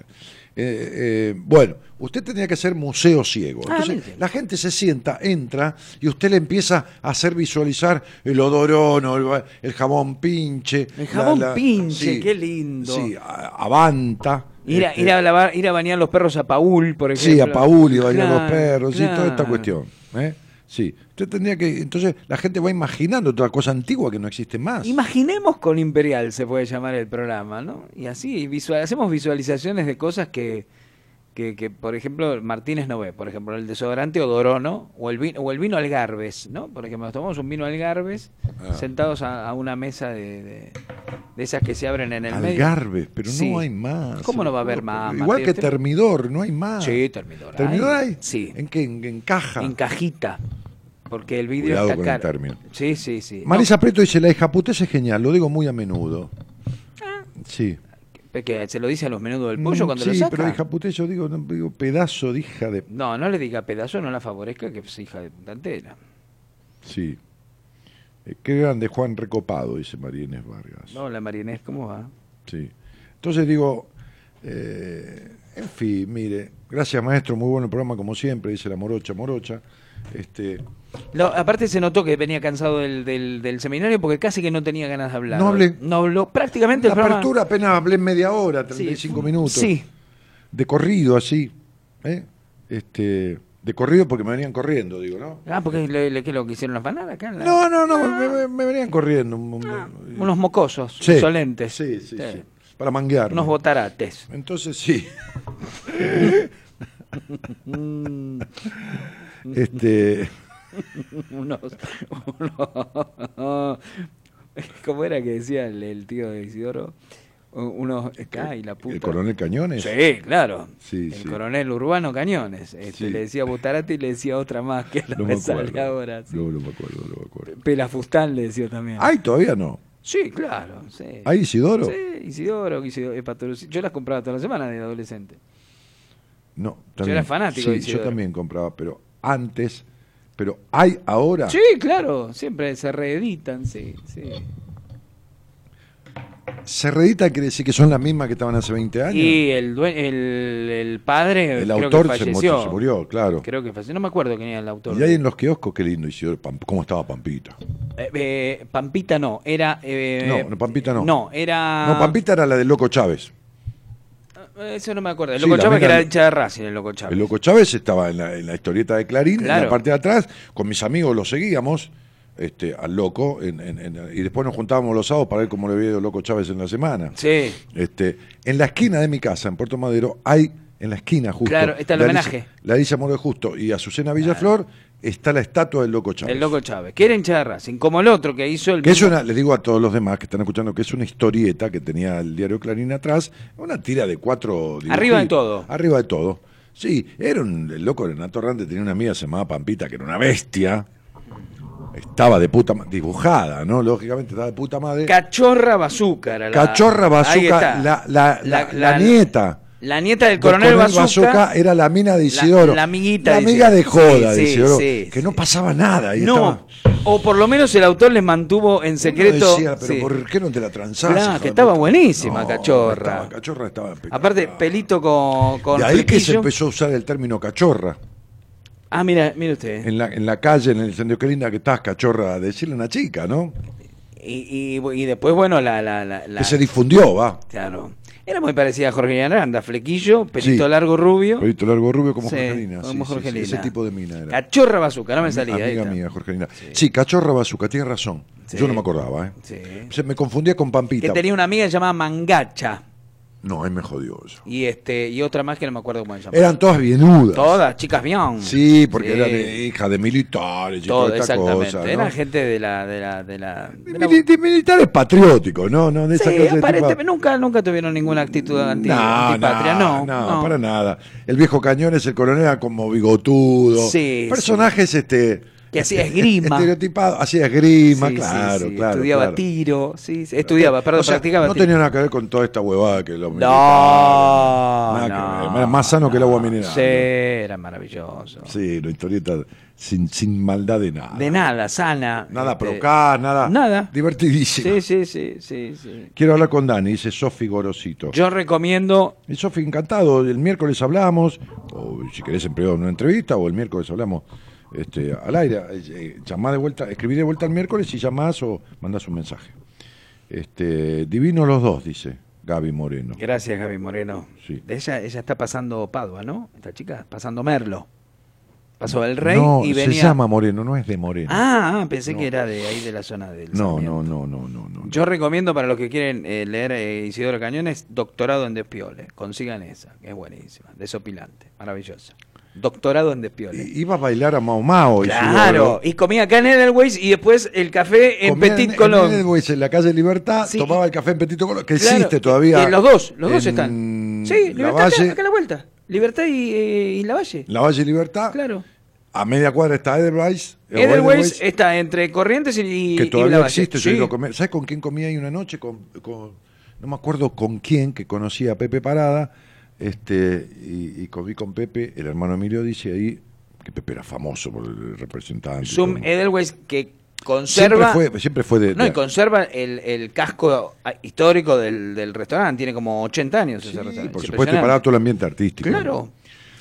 Eh, eh, bueno, usted tendría que hacer museo ciego. Ah, Entonces, la gente se sienta, entra y usted le empieza a hacer visualizar el odorono, el, el jabón pinche. El jabón la- la- pinche, sí, qué lindo. Sí, avanta. Ir a, este, ir a lavar, ir a bañar los perros a Paul, por ejemplo. Sí, a Paul y bailar los Claro, perros, sí, toda esta cuestión. ¿eh? Sí, usted tendría que. Entonces la gente va imaginando otra cosa antigua que no existe más. Imaginemos con Imperial, se puede llamar el programa, ¿no? Y así visual, hacemos visualizaciones de cosas que, que, que, por ejemplo, Martínez no ve. Por ejemplo, el desodorante Odorono o el vino, o el vino Algarbes, ¿no? Por ejemplo, nos tomamos un vino Algarbes Ah. sentados a, a una mesa de, de, de esas que se abren en el medio. Algarve, pero Sí. no hay más. ¿Cómo no va a haber más, Igual que Termidor, no hay más. Sí, Termidor. ¿Termidor hay. hay? Sí. ¿En qué? ¿En, en caja? En cajita. Porque el vidrio Cuidado está con el término. Sí, sí, sí. Marisa Preto dice: La putés es genial, lo digo muy a menudo. Sí. No, que se lo dice a los menudos del pollo Mm, cuando sí, lo saca. pero hija yo digo, no, digo pedazo de hija de. No, no le diga pedazo, no la favorezca, que es hija de Tantera. Sí. Eh, qué grande Juan Recopado, dice María Inés Vargas. No, la Marinés, ¿cómo va? Sí. Entonces digo, eh, en fin, mire, gracias maestro, muy bueno el programa como siempre, dice la morocha, morocha. Este, aparte se notó que venía cansado del, del, del seminario porque casi que no tenía ganas de hablar. No hablé. No habló. Prácticamente la el programa... apertura apenas hablé media hora, Sí, 35 minutos. Sí. De corrido, así. ¿eh? Este, de corrido porque me venían corriendo, digo, ¿no? Ah, porque le, le, ¿qué lo que hicieron afanar acá? La- No, no, no, me, me- me venían corriendo. Unos mocosos, Sí. insolentes. Sí, sí, Sí. sí. Para manguear. Unos botarates. Entonces sí. este, unos, unos- ¿Cómo era que decía el, el tío de Isidoro? Unos. La puta. el coronel Cañones. Sí, claro. Sí, el sí. coronel Urbano Cañones. Este, Sí. Le decía Butarate y le decía otra más que no, No me sale ahora. No, no me acuerdo, no me acuerdo. Pelafustán le decía también. Ay, todavía no. Sí, claro. Sí. ¿Hay Isidoro? Sí, Isidoro, Isidoro eh. Yo las compraba toda la semana de adolescente. No. Yo era fanático de Isidoro. yo también compraba, pero antes. Pero hay ahora. Sí, claro. Siempre se reeditan, sí, sí. Cerredita quiere decir que son las mismas que estaban hace 20 años. Y el, el, el padre el creo autor que se, falleció. se murió, claro. Creo que falleció. No me acuerdo quién era el autor. Y ahí en los kioscos, qué lindo Pam- cómo estaba Pampita. Eh, eh, Pampita no, era... eh, No, no, Pampita no. No, era... No, Pampita era la del Loco Chávez. Eh, Eso no me acuerdo. El Loco Chávez que era hincha de Racing, el Loco Chávez. El Loco Chávez estaba en la, en la historieta de Clarín, en la parte de atrás, con mis amigos lo seguíamos, este, al Loco, en- en- y después nos juntábamos los sábados para ver cómo le había ido el Loco Chávez en la semana. Sí. Este, en la esquina de mi casa, en Puerto Madero, hay, en la esquina justo. Claro, está el homenaje. La Alicia Moro de Justo y Azucena Villaflor, está la estatua del Loco Chávez. El Loco Chávez, que era hincha de Racing, como el otro que hizo el... Que es una, les digo a todos los demás que están escuchando que es una historieta que tenía el diario Clarín atrás, una tira de cuatro. Arriba de todo. Arriba de todo. Sí, era un, el loco de Renato Rante tenía una amiga llamada Pampita, que era una bestia. Estaba de puta ma- dibujada, ¿no? Lógicamente estaba de puta madre. Cachorra la... Cachorra la, la, La- la la- nieta. La nieta del coronel, Bazooka. era la mina de Isidoro. la amiguita La amiga de joda Sí, de Isidoro. sí, que sí. no pasaba nada. Y No, estaba- o por lo menos el autor les mantuvo en secreto... Decía, pero. ¿por qué no te la transás? Claro, que estaba buenísima, No, Cachorra. estaba- cachorra estaba. Aparte, pelito con, con De ahí que se empezó a usar el término cachorra. Ah, mira, mire usted. En la, en la calle, en el centro, qué linda que estás, cachorra, decirle a una chica, ¿no? Y, y, y después, bueno, la... la, la, la- Que se difundió, va. Claro. Era muy parecida a Jorge Aranda, flequillo, pelito Sí. largo rubio. Pelito largo rubio como Sí, Jorgelina. como sí, Jorgelina. ese tipo de mina era. Cachorra Bazooka, no me salía. Amiga mía, Jorgelina. Sí. cachorra bazuca, tienes razón. Yo no me acordaba, ¿eh? Se me confundía con Pampita. Que tenía una amiga llamada Mangacha. No, ahí me jodió eso. Y este y otra más que no me acuerdo cómo se llama. Eran todas bienudas. Todas, chicas bien. Sí, porque Sí. eran hijas de militares y Todo, toda esta exactamente. cosa. ¿no? Eran gente de la, de la, de la, de la- Mili- de militares patrióticos, ¿no? no de esa Sí, clase de aparentemente tipo- nunca, nunca tuvieron ninguna actitud anti, No, antipatria, no, no, no. para nada. El viejo Cañones, el coronel era como bigotudo. Sí, Personajes este Que hacía esgrima. Estereotipado, hacía esgrima, Sí, claro, sí, claro. Estudiaba claro. tiro, sí, estudiaba, perdón, O sea, practicaba No tiro. tenía nada que ver con toda esta huevada que los No. Nada que no, ver, Era más sano que el agua mineral. Sí, era maravilloso. Sí, la historieta sin, sin maldad de nada. De nada, sana. Nada este, procá, nada. Nada. Divertidísimo. Sí, sí, sí, sí, sí. Quiero hablar con Dani, dice Sofi Gorosito. Yo recomiendo, Y Sofi, encantado. El miércoles hablamos, o si querés en privado una entrevista, o el miércoles hablamos este, al aire. Eh, eh, llamá de vuelta, escribí de vuelta el miércoles y llamás o mandás un mensaje. Este, divino los dos, dice Gaby Moreno. gracias Gaby Moreno. Sí. De ella, ella está pasando Padua, ¿no? Esta chica, pasando Merlo. Pasó el rey no, y se venía. llama Moreno, no es de Moreno. Ah, ah, pensé No. que era de ahí de la zona del no, no, no, no, no, no. Yo recomiendo para los que quieren eh, leer eh, Isidoro Cañones, Doctorado en Despiole. Consigan esa, que es buenísima, desopilante, maravillosa. Doctorado en Despiole. I- Iba a bailar a Mau Mau. Claro, y comía acá en Edelweiss y después el café en Comía Petit en Colón. Edelweiss, en la calle Libertad, Sí. tomaba el café en Petit Colón, que Claro, existe y- todavía. y los dos, los dos en están. Sí, Libertad Lavalle, acá, acá a la vuelta. Libertad y, eh, y Lavalle. Lavalle y Libertad. Claro. A media cuadra está Edelweiss. o Edelweiss está entre Corrientes y, y que y todavía Lavalle. existe. yo Sí. ¿Sabes con quién comí ahí una noche? Con, con- no me acuerdo con quién, que conocía a Pepe Parada. Este, y, y comí con Pepe, el hermano Emilio dice ahí, que Pepe era famoso por el representante. Zoom. Edelweiss que siempre conserva fue, siempre fue de. no, y conserva el, el casco ah, histórico del, del restaurante, tiene como 80 años ese restaurante. por es supuesto, y para todo el ambiente artístico. Claro.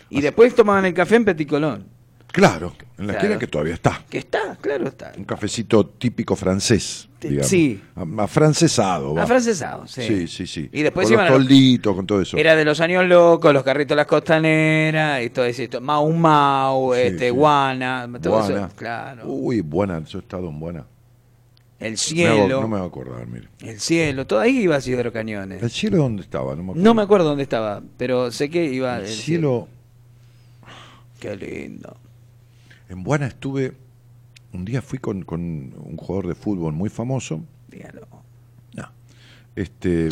Y después tomaban el café en Petit Colón, Claro, en la Claro. esquina que todavía está. que está, claro está. Un cafecito típico francés, digamos. sí. A- Afrancesado. va. Afrancesado, sí. Sí, sí, sí. Y después con iban los a tolditos, con todo eso. Era de los años locos, los carritos de las costaneras, y todo eso, Mau Mau, Sí, este, sí. Guana, todo Buana. eso, claro. Uy, buena, yo he estado en buena. el Me cielo, hago- no me voy a acordar, mire. el cielo, todo ahí iba Isidoro Cañones. ¿El cielo dónde estaba? No me acuerdo. No me acuerdo dónde estaba, pero sé que iba El cielo, Qué lindo. en Buena estuve, un día fui con, con un jugador de fútbol muy famoso. Dígalo. No, este,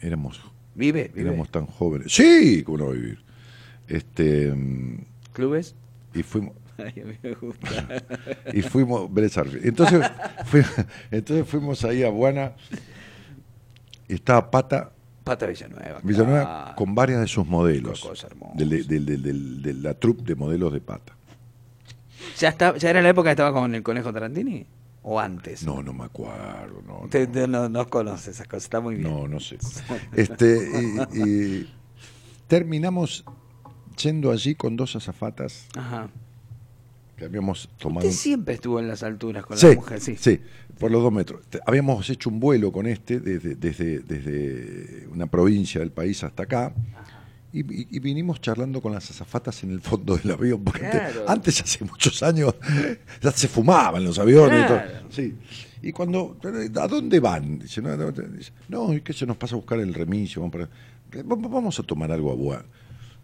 éramos, ¿Vive? ¿Vive? éramos tan jóvenes. Sí, cómo no vivir. Este, ¿Clubes? y fuimos, Ay, a mí me gusta. y fuimos. Entonces, fui- entonces fuimos ahí a Buena y estaba Pata Pata Villanueva. Villanueva claro. con varias de sus modelos. Cosa hermosa. del- del- del- del- de la troupe de modelos de Pata. ¿Ya, está, ¿Ya era la época que estaba con el conejo Tarantini? ¿O antes? No, no me acuerdo, no. Usted no, no, no conoce esas cosas, está muy bien. No, no sé. Este, y- y terminamos yendo allí con dos azafatas Ajá. que habíamos tomado. Usted siempre estuvo en las alturas con Sí, la mujer, sí. sí, por los dos metros. Habíamos hecho un vuelo con este desde, desde, desde una provincia del país hasta acá. Y, y- y vinimos charlando con las azafatas en el fondo del avión, porque Claro. antes, hace muchos años, ya se fumaban los aviones. y todo. Sí. Y cuando, ¿a dónde van? Dice, no, no, no, ¿y qué se nos pasa a buscar el remisio? Vamos, para- Va- vamos a tomar algo a buena.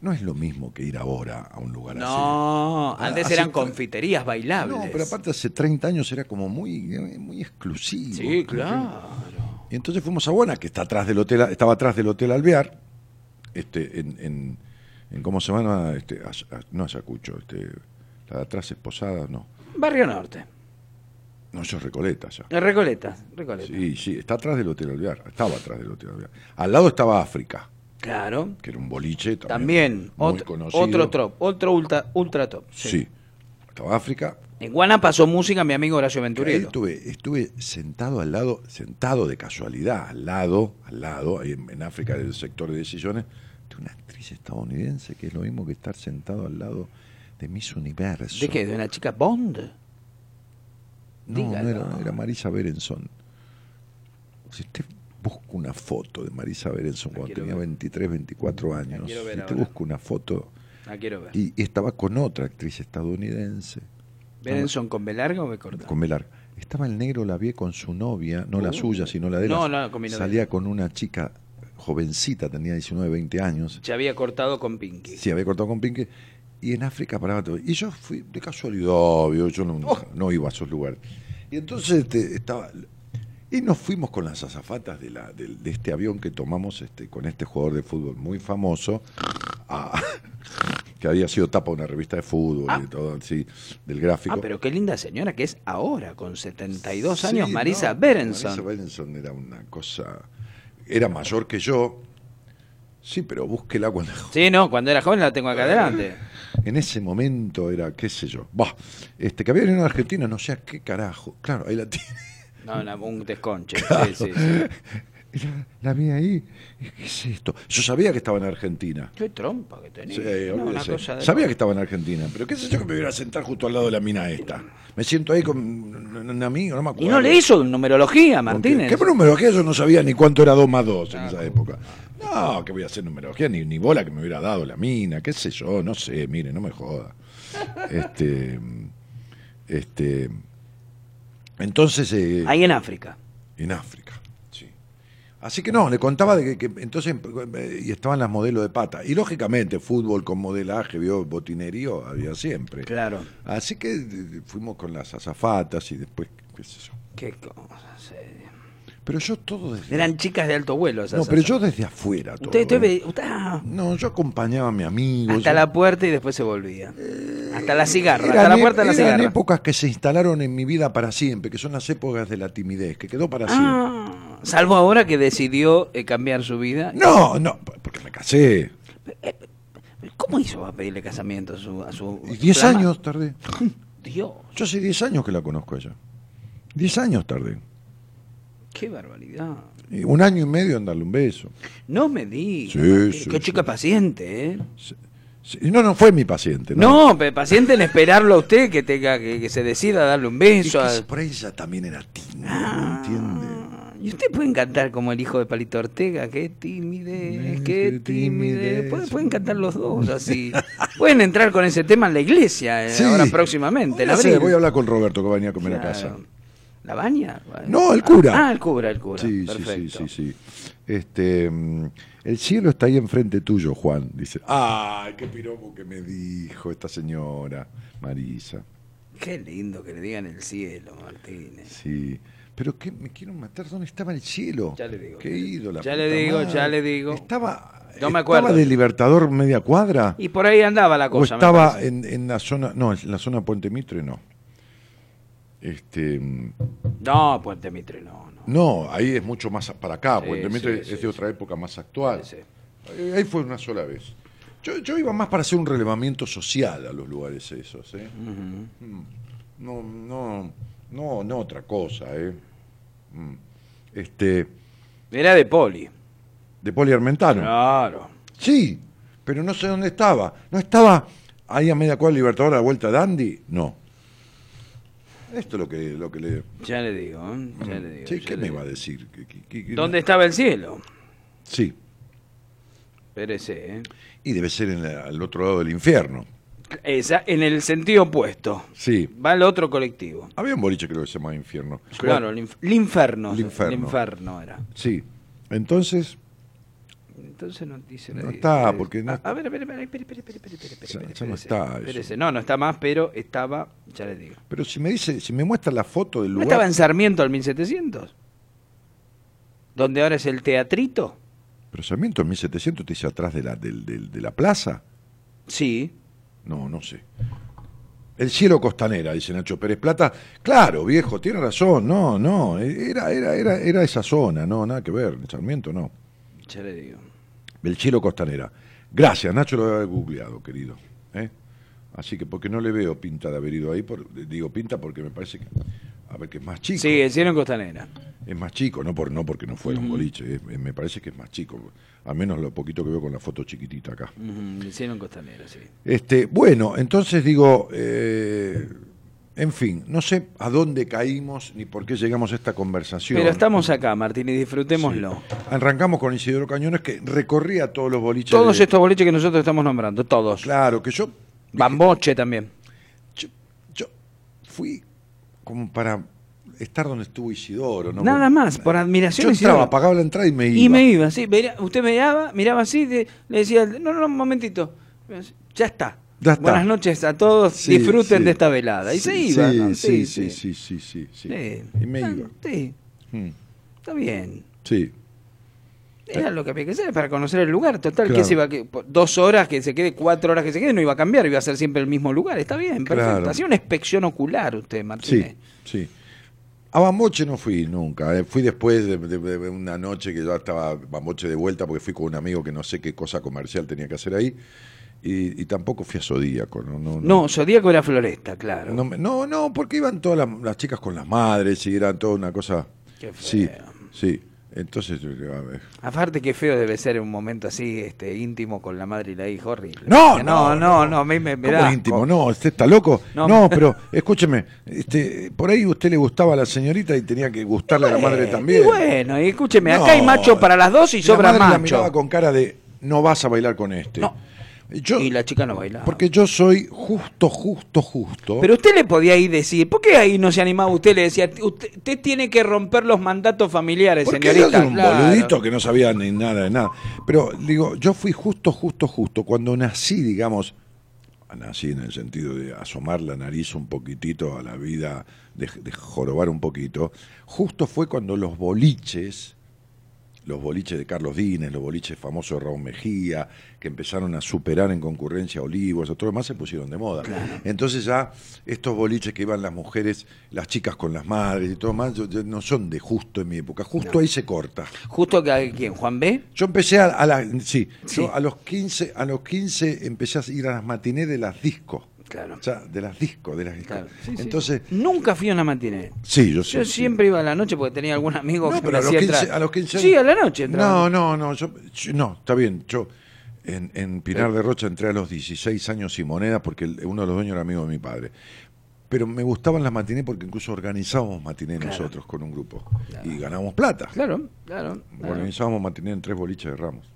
No es lo mismo que ir ahora a un lugar así. No, antes hace eran confiterías bailables. No, pero aparte hace 30 años era como muy, muy exclusivo. Sí, claro. Y entonces fuimos a Buena, que está atrás del hotel, estaba atrás del hotel Alvear, este, en, en, en ¿cómo se llama? Este, Ay- Ay- no Ayacucho, este, la de atrás es Posada, no. Barrio Norte. No, eso es Recoleta ya. Recoleta, Recoleta. Sí, sí, está atrás del hotel Alvear, estaba atrás del hotel Alvear. Al lado estaba África, Claro. que era un boliche también. También, muy ot- conocido. otro top, otro ultra, ultra top. Sí. Estaba África, En Guana pasó música mi amigo Horacio Ahí Venturiero. estuve, estuve sentado al lado, sentado de casualidad, al lado, al lado, ahí en, en África, del sector de decisiones, de una actriz estadounidense que es lo mismo que estar sentado al lado de Miss Universo. ¿De qué? ¿De una chica Bond? No, no Dígalo. era, era Marisa Berenson. Si usted busca una foto de Marisa Berenson cuando tenía ver. 23, 24 años, si usted ahora. busca una foto La quiero ver. y estaba con otra actriz estadounidense, ¿Berenson con B larga o B corta? con Velar. Estaba el negro Lavie con su novia, no la Uh. suya, sino la de No, la- no, con mi novia. Salía con una chica jovencita, tenía 19, 20 años. Se había cortado con Pinky. Sí, había cortado con Pinque. Y en África paraba todo. Y yo fui de casualidad, obvio, yo no, Oh. no iba a esos lugares. Y entonces este, estaba. Y nos fuimos con las azafatas de, la, de, de este avión que tomamos este, con este jugador de fútbol muy famoso, a- que había sido tapa de una revista de fútbol y todo, así, del gráfico. Ah, pero qué linda señora que es ahora, con 72 Sí, años, no, Marisa Berenson. Marisa Berenson era una cosa. Era mayor que yo. Sí, pero búsquela cuando. Sí, no, cuando era joven la tengo acá adelante. En ese momento era, qué sé yo. Bah, este, que había venido a Argentina, no sé a qué carajo. Claro, ahí la tiene. No, un desconche. Claro. Sí, sí, sí. La, la vi ahí. ¿Qué es esto? Yo sabía que estaba en Argentina. Qué trompa que tenía. Sí, No, una olvídese. cosa de- Sabía que estaba en Argentina, pero qué sé yo que me iba a sentar justo al lado de la mina esta. Me siento ahí con un amigo, no me acuerdo. Y no le hizo numerología, ¿Con Martínez. ¿Qué, qué numerología? Yo no sabía ni cuánto era 2 más 2 en esa época. No, que voy a hacer numerología, ni, ni bola que me hubiera dado la mina, qué sé yo, no sé, mire, no me joda. Este, este, entonces, eh, Ahí en África. en África. Así que no, le contaba de que, que entonces, eh, y estaban las modelos de pata. Y lógicamente, fútbol con modelaje, vio, botinerío, había siempre. Claro. Así que eh, fuimos con las azafatas y después, qué sé yo. Qué cosas. eh. Pero yo todo desde Eran chicas de alto vuelo esas. No, pero yo desde afuera. Todo, Usted, usted ¿eh? usted- ah, No, yo acompañaba a mi amigo. hasta yo- la puerta y después se volvía. hasta la cigarra, hasta Eran, la puerta de la eran cigarra. épocas que se instalaron en mi vida para siempre, que son las épocas de la timidez, que quedó para siempre. Salvo ahora que decidió eh, cambiar su vida. No, no, porque me casé. ¿Cómo hizo para pedirle casamiento a su... A su Y 10 flama? años tardé. Dios, Yo hace 10 años que la conozco a ella. 10 años tardé. qué barbaridad. Y un año y medio en darle un beso. No me diga. Sí, sí, qué sí. chica paciente, ¿eh? No, no fue mi paciente. No, paciente en esperarlo a usted que tenga que, que se decida a darle un beso. que a- por ella también era tímida, Ah. ¿no entiende? Y usted puede cantar como el hijo de Palito Ortega, qué timidez, qué timidez. Pueden, pueden cantar los dos así. pueden entrar con ese tema en la iglesia eh, Sí. ahora próximamente. en Voy a, hacer- voy a hablar con Roberto que va a venir a comer a casa. ¿La baña? No, el cura. Ah, el cura, el cura. Sí, sí, Perfecto. sí, sí, sí. Este, mm, el cielo está ahí enfrente tuyo, Juan. Dice, ay, qué piropo que me dijo esta señora, Marisa. Qué lindo que le digan el cielo, Martínez. Sí. Pero que me quiero matar, ¿dónde estaba el cielo? Ya le digo. Qué ídola. Ya le digo, madre. ya le digo. Estaba, No me estaba acuerdo. de Libertador media cuadra. Y por ahí andaba la o cosa. me estaba en, en la zona, no, en la zona Puente Mitre, no. Este, mm, No, Puente Mitre, no. no. no, ahí es mucho más para acá. Sí, Puente Mitre sí, es de otra época más actual. Ahí fue una sola vez. Yo, yo iba más para hacer un relevamiento social a los lugares esos. ¿eh? Mm. No, no, No, no otra cosa, ¿eh? Mm. Este, Era de poli. de Poli Armentano. Claro. Sí, pero no sé dónde estaba. ¿No estaba ahí a media cuadra Libertador a la vuelta de Andy? No. Esto es lo que, lo que le... Ya le digo, ¿eh? ya le digo. Sí, ya ¿qué le me digo. va a decir? ¿Qué- qué- qué- qué- ¿Dónde estaba el cielo? Sí, Espérese, ¿eh? y debe ser en la- al otro lado del infierno. Esa, en el sentido opuesto. Sí. Va al otro colectivo. Había un boliche creo que se llamaba infierno. Claro, el inf- el inferno. El inferno. El inferno era. Sí. Entonces, Entonces no dice No está, porque no- A, a ver, a ver, a ver, espere, espere, espere, espere, espere, espere, Ya- no está. No, no está más, pero estaba, ya le digo. pero si me dice, si me muestra la foto del ¿No lugar... estaba en Sarmiento al 1700? ¿Donde ahora es el teatrito? Pero Sarmiento en 1700 te dice atrás de la, de la plaza. Sí. No, no sé. El cielo costanera, dice Nacho Pérez Plata. Claro, viejo, tiene razón. No, no. Era, era, era, era esa zona, no, nada que ver. Sarmiento no. Ya le digo. El cielo costanera. Gracias, Nacho lo había googleado, querido. ¿eh? Así que porque no le veo pinta de haber ido ahí, por- digo pinta porque me parece que, a ver, que es más chico. Sí, el cielo en Costanera. Es más chico, no, por, no porque no fuera un boliche, es- me parece que es más chico, al menos lo poquito que veo con la foto chiquitita acá. Cielo en Costanera, sí. Este, bueno, entonces digo, eh, en fin, no sé a dónde caímos ni por qué llegamos a esta conversación. Pero estamos acá, Martín, y disfrutémoslo. Arrancamos con Isidoro Cañones que recorría todos los boliches. Todos de- estos boliches que nosotros estamos nombrando, todos. Claro, que yo, Bamboche también. yo, yo fui como para estar donde estuvo Isidoro. ¿no? Nada más, por admiración. Yo Isidoro. entraba, pagaba la entrada y me iba. Y me iba, sí. usted miraba, miraba así, le decía, no, no, un momentito. Ya está. Ya está. Buenas noches a todos, Sí, disfruten sí. de esta velada. Y se iba. sí, ¿no? sí, sí, sí, sí, sí. Y me Ah, iba. Sí, Mm, está bien. Sí. Era lo que había que hacer para conocer el lugar. Total, Claro. que se iba que dos horas, que se quede cuatro horas que se quede, no iba a cambiar, iba a ser siempre el mismo lugar. Está bien, perfecto. Claro. Hacía una inspección ocular usted, Martínez. Sí, sí. A Bamboche no fui nunca. eh. Fui después de, de- de una noche que ya estaba Bamboche de vuelta porque fui con un amigo que no sé qué cosa comercial tenía que hacer ahí. Y, y tampoco fui a Zodíaco. No, no, No, Zodíaco era Floresta, claro. No, no, no, porque iban todas las, las chicas con las madres y era toda una cosa. Qué feo. Sí, sí. Entonces, a ver. Aparte qué feo debe ser un momento así, este, íntimo con la madre y la hija, horrible. No, no, no, no, a mí me, me ¿Cómo da íntimo? No, usted está loco. No, No, pero escúcheme, este, por ahí usted le gustaba a la señorita y tenía que gustarle a la madre también. Y bueno, y escúcheme, No, acá hay macho para las dos y la sobra madre la macho. miraba con cara de no vas a bailar con este. No. Yo, Y la chica no bailaba. porque yo soy justo, justo, justo. Pero usted le podía ahí decir, ¿por qué ahí no se animaba usted? Le decía, usted, usted tiene que romper los mandatos familiares, Porque señorita. era un Claro. boludito que no sabía ni nada de nada. Pero digo, yo fui justo, justo, justo. Cuando nací, digamos, nací en el sentido de asomar la nariz un poquitito a la vida, de, de jorobar un poquito, justo fue cuando los boliches, los boliches de Carlos Dines, los boliches famosos de Raúl Mejía, que empezaron a superar en concurrencia a Olivos, a todo lo demás se pusieron de moda. Entonces ya estos boliches que iban las mujeres, las chicas con las madres y todo más, yo- yo- no son de justo en mi época, justo ahí se corta. Justo que quién, Juan B. Yo empecé a, a la, sí, Sí. yo a los 15, a los 15 empecé a ir a las matinés de las discos. Claro. O sea, de las discos, de las discos. Claro, sí, sí. Entonces, Nunca fui a una matiné. sí, yo, siempre iba a la noche porque tenía algún amigo No, que pero me a los, hacía 15, entrar. a los 15 Sí, a la noche entraba. No, no, no, yo, yo- no, está bien. Yo en, en Pinar de Rocha entré a los 16 años y moneda porque uno de los dueños era amigo de mi padre. Pero me gustaban las matinés porque incluso organizábamos matinés nosotros con un grupo y ganábamos plata. Claro, claro. claro. Organizábamos matinés en tres boliches de Ramos.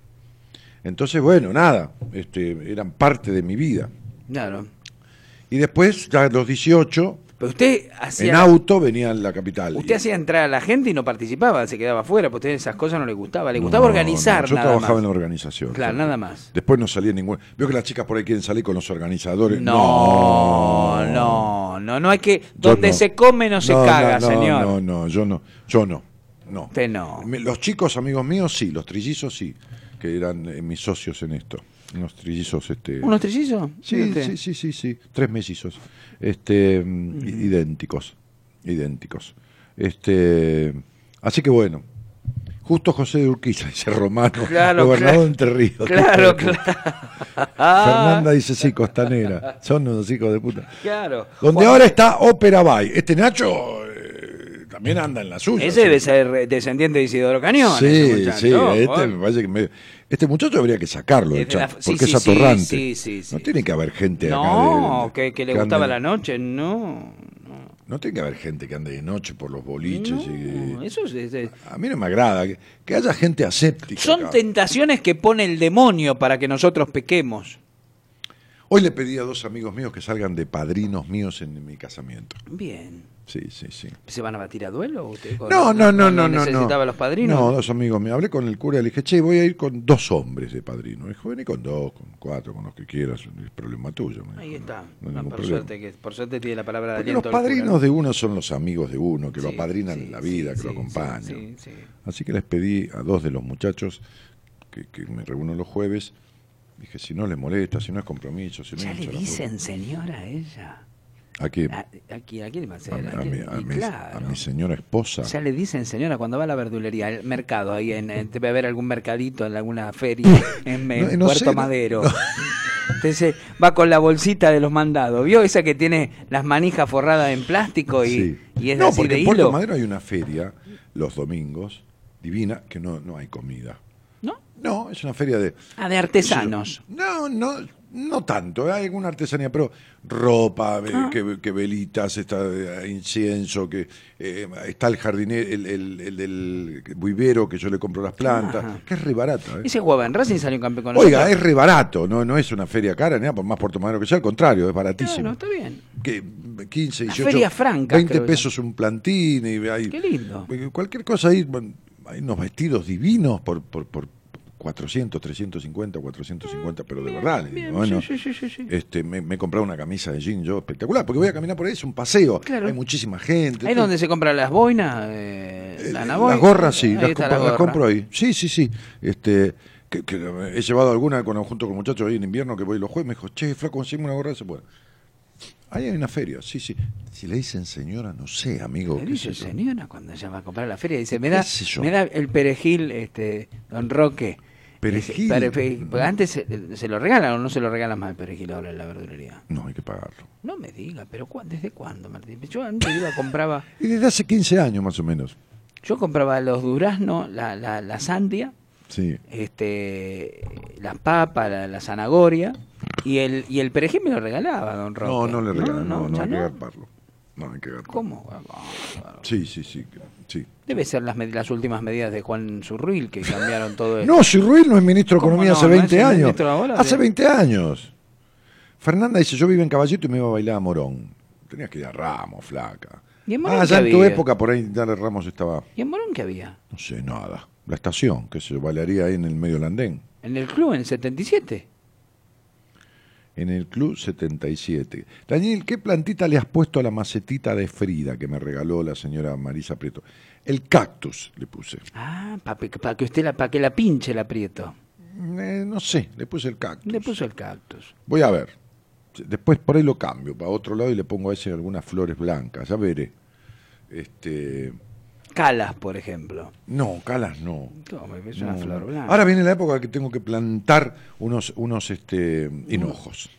Entonces, bueno, nada, este, eran parte de mi vida. Claro. Y después, ya a los 18, Pero usted hacía. en auto venía a la capital. Usted hacía entrar a la gente y no participaba, se quedaba afuera, porque a usted esas cosas no le gustaba. Le gustaba No, organizar no, yo nada trabajaba más. en la organización. Claro, nada más. Después no salía ningún. Veo que las chicas por ahí quieren salir con los organizadores. No, no, no, no hay que. Yo Donde no. se come no se No, caga, no, señor. No, no, yo no. Yo no. No. Usted no. Los chicos, amigos míos, sí. Los trillizos, sí. Que eran eh, mis socios en esto. Unos trillizos, este. ¿Unos trillizos? Sí, sí, sí, sí, sí. Tres mesizos. Este, mm, idénticos. Idénticos. Este, así que bueno. Justo José de Urquiza, dice Romano, Claro, gobernador de Entre Ríos. Claro, de claro. Fernanda dice sí, costanera. Son unos hijos de puta. Claro. Donde Juan- ahora está Ópera Bay. Este Nacho también anda en la suya. Ese debe ser descendiente de Isidoro Cañón. Sí, sí, este me parece que me- este muchacho habría que sacarlo del la- chat, sí, porque sí, es atorrante. sí. No tiene que haber gente No, acá de- que, que le ande- gustaba la noche, no. No tiene que haber gente que ande de noche por los boliches. No, y, eso es- a mí no me agrada que, que haya gente aséptica. son acá. tentaciones que pone el demonio para que nosotros pequemos. Hoy le pedí a dos amigos míos que salgan de padrinos míos en mi casamiento. Bien. Sí, sí, sí. ¿Se van a batir a duelo? ¿Usted con- No, no, no, no, no. necesitaba no. los padrinos? No, dos amigos me Hablé con el cura y le dije, che, voy a ir con dos hombres de padrino. Me dijo, vení con dos, con cuatro, con los que quieras, es problema tuyo. Ahí está. no No, por, problema. suerte que, por suerte tiene la palabra de los cura, padrinos ¿no? de uno son los amigos de uno, que lo apadrinan sí, en la sí, vida, que lo acompañan. sí, sí. Así que les pedí a dos de los muchachos que, que me reúno los jueves. Dije, si no les molesta, si no es compromiso, si no Ya le la dicen señora a ella. Aquí, ¿A, a quién, a quién le va a hacer? a, mi- ¿A a quién? mi, a Y mi- claro. a mi señora esposa. Ya le dicen señora cuando va a la verdulería, al mercado, ahí en, en- debe haber algún mercadito en alguna feria en, en No, no Puerto sé, no- Madero. Entonces va con la bolsita de los mandados. ¿Vio esa que tiene las manijas forradas en plástico y, Sí. y es no, así porque de en Puerto hilo? Madero hay una feria los domingos, divina, que no, no hay comida. ¿No? No, es una feria de... Ah, de artesanos. No, no, no tanto, hay alguna artesanía, pero ropa, eh, Ah. que, que velitas, está eh, incienso, que eh, está el jardinero, el, el, el del buivero que yo le compro las plantas, Ajá. que es re barata. ¿eh? Ese jugaba en Racing salió campeón con Oiga, es re barato, no, no es una feria cara, ni nada, por más Puerto Madero que sea, al contrario, es baratísimo. Claro, está bien. que 15, Una 18, feria franca, 20 creo yo. pesos un plantín y hay Qué lindo. cualquier cosa ahí, bueno, hay unos vestidos divinos por, por, por 400, 350, 450, pero de verdad, digo, bueno, sí, sí, sí, sí. este, me, me he comprado una camisa de jean yo espectacular, porque voy a caminar por ahí, es un paseo, Claro. hay muchísima gente. Ahí todo. donde se compran las boinas, eh, Eh, la las Navoy. gorras sí, las, compro, la las compro ahí. Sí, sí, sí. Este, que, que he llevado alguna con, junto con muchachos ahí en invierno que voy los jueves. Me dijo, che, flaco, conseguime una gorra de esa. Bueno, ahí hay una feria, sí, sí. Si le dicen señora, no sé, amigo. Le dice señora cuando ella va a comprar la feria, dice, me ¿Qué da, me da el perejil, este, don Roque. Perejil. Porque antes se, se lo regalan o no se lo regalan más el perejil ahora en la verdulería. No, hay que pagarlo. No me diga, pero ¿cuá- ¿desde cuándo, Martín? Yo antes iba, compraba, Y desde hace 15 años más o menos. yo compraba los duraznos, la, la, la sandia, Sí. este, las papas, la, la zanahoria, y el, y el perejil me lo regalaba, don Roque. No, no le regalan, no, no, ya hay que agarparlo. No, hay que agarparlo. ¿Cómo? Sí, sí, sí, sí. Debe ser las, las últimas medidas de Juan Zurruil que cambiaron todo esto. No, Ruiz no es ministro de ¿Cómo Economía no? hace ¿No 20 es el años. ahora Hace de- 20 años. Fernanda dice, yo vivo en Caballito y me iba a bailar a Morón. Tenías que ir a Ramos, flaca. ¿Y en Morón Ah, ya en tu época por ahí Dale Ramos estaba, ¿Y en Morón qué había? no sé, nada. La estación, que se bailaría ahí en el medio del andén. En el club, en el 77. En el Club 77. Daniel, ¿qué plantita le has puesto a la macetita de Frida que me regaló la señora Marisa Prieto? El cactus le puse. Ah, para que usted la, para que la pinche el aprieto. Eh, no sé, le puse el cactus. Le puso el cactus. Voy a ver. Después por ahí lo cambio para otro lado y le pongo a ese algunas flores blancas. Ya veré. Este, Calas, por ejemplo. no, calas no. ¿Cómo? Es una No, flor no. blanca. Ahora viene la época que tengo que plantar unos unos este hinojos.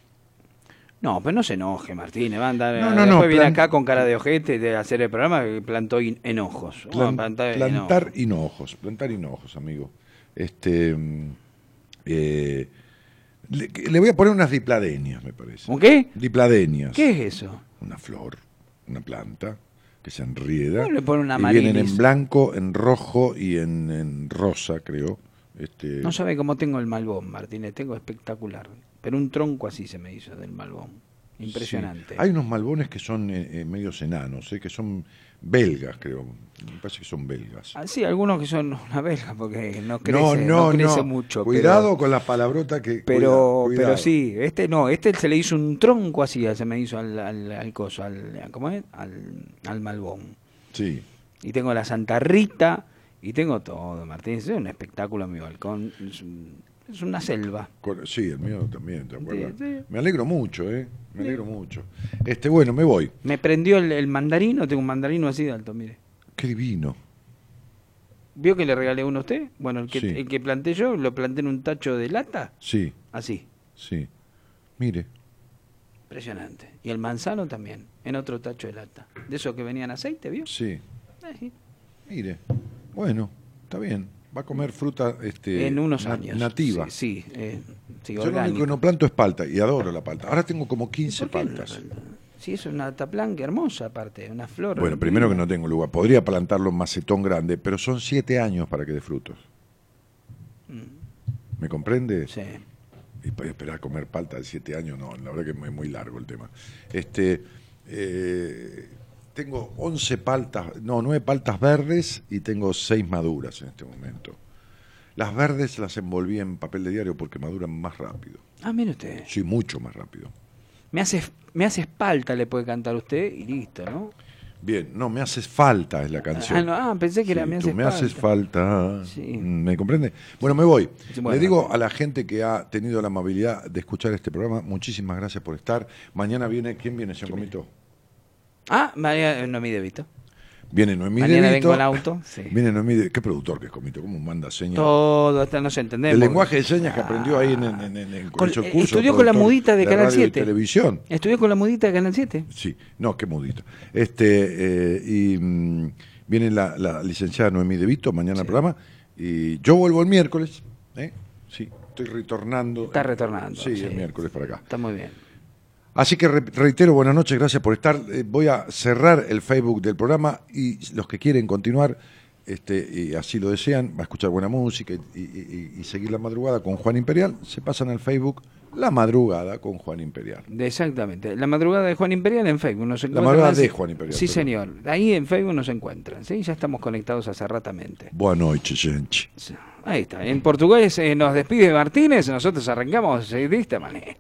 No, pero no se enoje, Martínez. Va a andar, No, no, después no, viene acá con cara de ojete de hacer el programa que plantó in- enojos. Plan- plantar enojos. hinojos, plantar hinojos, amigo. Este mm, eh, le, le voy a poner unas dipladenias, me parece. ¿Un qué? Dipladenias. ¿Qué es eso? Una flor, una planta que se enrieda. No le pone una y vienen en blanco, en rojo y en, en rosa, creo. Este, No sabe cómo tengo el malbón, Martínez. Tengo espectacular. Pero un tronco así se me hizo del malbón. Impresionante. sí. Hay unos malbones que son eh, eh, medios enanos, eh, que son belgas, creo. Me parece que son belgas. Ah, sí, algunos que son una belga porque no crece, no, no, no, crece no. mucho. Cuidado pero, con la palabrota que. pero, cuida- pero sí, este no, este se le hizo un tronco así, se me hizo al, al, al coso, al, ¿cómo es? Al, al malbón. Sí. Y tengo la Santa Rita y tengo todo, Martínez. Es un espectáculo en mi balcón. Es, un- es una selva. Sí, el mío también, ¿te acuerdas? sí. Me alegro mucho, ¿eh? Me alegro mucho. Este, bueno, me voy. Me prendió el, el mandarino, tengo un mandarino así de alto, mire. Qué divino. ¿Vio que le regalé uno a usted? Bueno, el que, el que planté yo, lo planté en un tacho de lata, Sí, así. sí. Mire. Impresionante. Y el manzano también, en otro tacho de lata. De esos que venían aceite, ¿vio? Sí. Mire, bueno, está bien. Va a comer fruta este, en unos na- años. nativa. Sí, sí, eh, sí, Yo lo único que no planto es palta y adoro la palta. Ahora tengo como 15 ¿Por qué no paltas. la- Sí, es una taplanca hermosa aparte, una flor. Bueno, primero que no tengo lugar. Podría plantarlo en macetón grande, pero son 7 años para que dé frutos. ¿Me comprende? Mm. Sí. Y para esperar a comer palta de 7 años, no, la verdad que es muy largo el tema. Este, eh, tengo 11 paltas, no, 9 paltas verdes y tengo 6 maduras en este momento. Las verdes las envolví en papel de diario porque maduran más rápido. Ah, mire usted. Sí, mucho más rápido. Me hace, me hace espalta, le puede cantar usted y listo, ¿no? Bien, no, me haces falta es la canción. Ah, no, ah, pensé que era me tú hace me falta. haces falta. Sí. Mm, ¿Me comprende? Bueno, me voy. Sí, bueno. Le digo a la gente que ha tenido la amabilidad de escuchar este programa, muchísimas gracias por estar. Mañana viene, ¿quién viene, señor Comito? Ah, María, no me debito. Viene Noemí Mañana De vengo Vito. en auto, sí. Viene Noemí De- ¿Qué productor que es Comito? ¿Cómo manda señas? Todo, hasta nos entendemos. El lenguaje de señas que aprendió ahí en, en, en- en- con Con- esos eh, cursos. estudió con la productor mudita de Canal radio y 7. televisión. Estudió con la mudita de Canal 7. Sí, no, qué mudita. Este, eh, y mm, viene la, la licenciada Noemí De Vito mañana al programa. Y yo vuelvo el miércoles. ¿eh? Sí, estoy retornando. Está retornando, Sí, sí. el miércoles para acá. Está muy bien. Así que re- reitero, buenas noches, gracias por estar. Eh, voy a cerrar el Facebook del programa y los que quieren continuar, este, y así lo desean, va a escuchar buena música y, y- y- y seguir la madrugada con Juan Imperial, se pasan al Facebook La Madrugada con Juan Imperial. Exactamente. La madrugada de Juan Imperial en Facebook. Nos encuentran madrugada de Juan Imperial, Sí, señor. Ahí en Facebook nos encuentran. ¿sí? Ya estamos conectados hace ratamente. Buenas noches, gente. Ahí está. En portugués eh, nos despide Martínez. Nosotros arrancamos eh, de esta manera.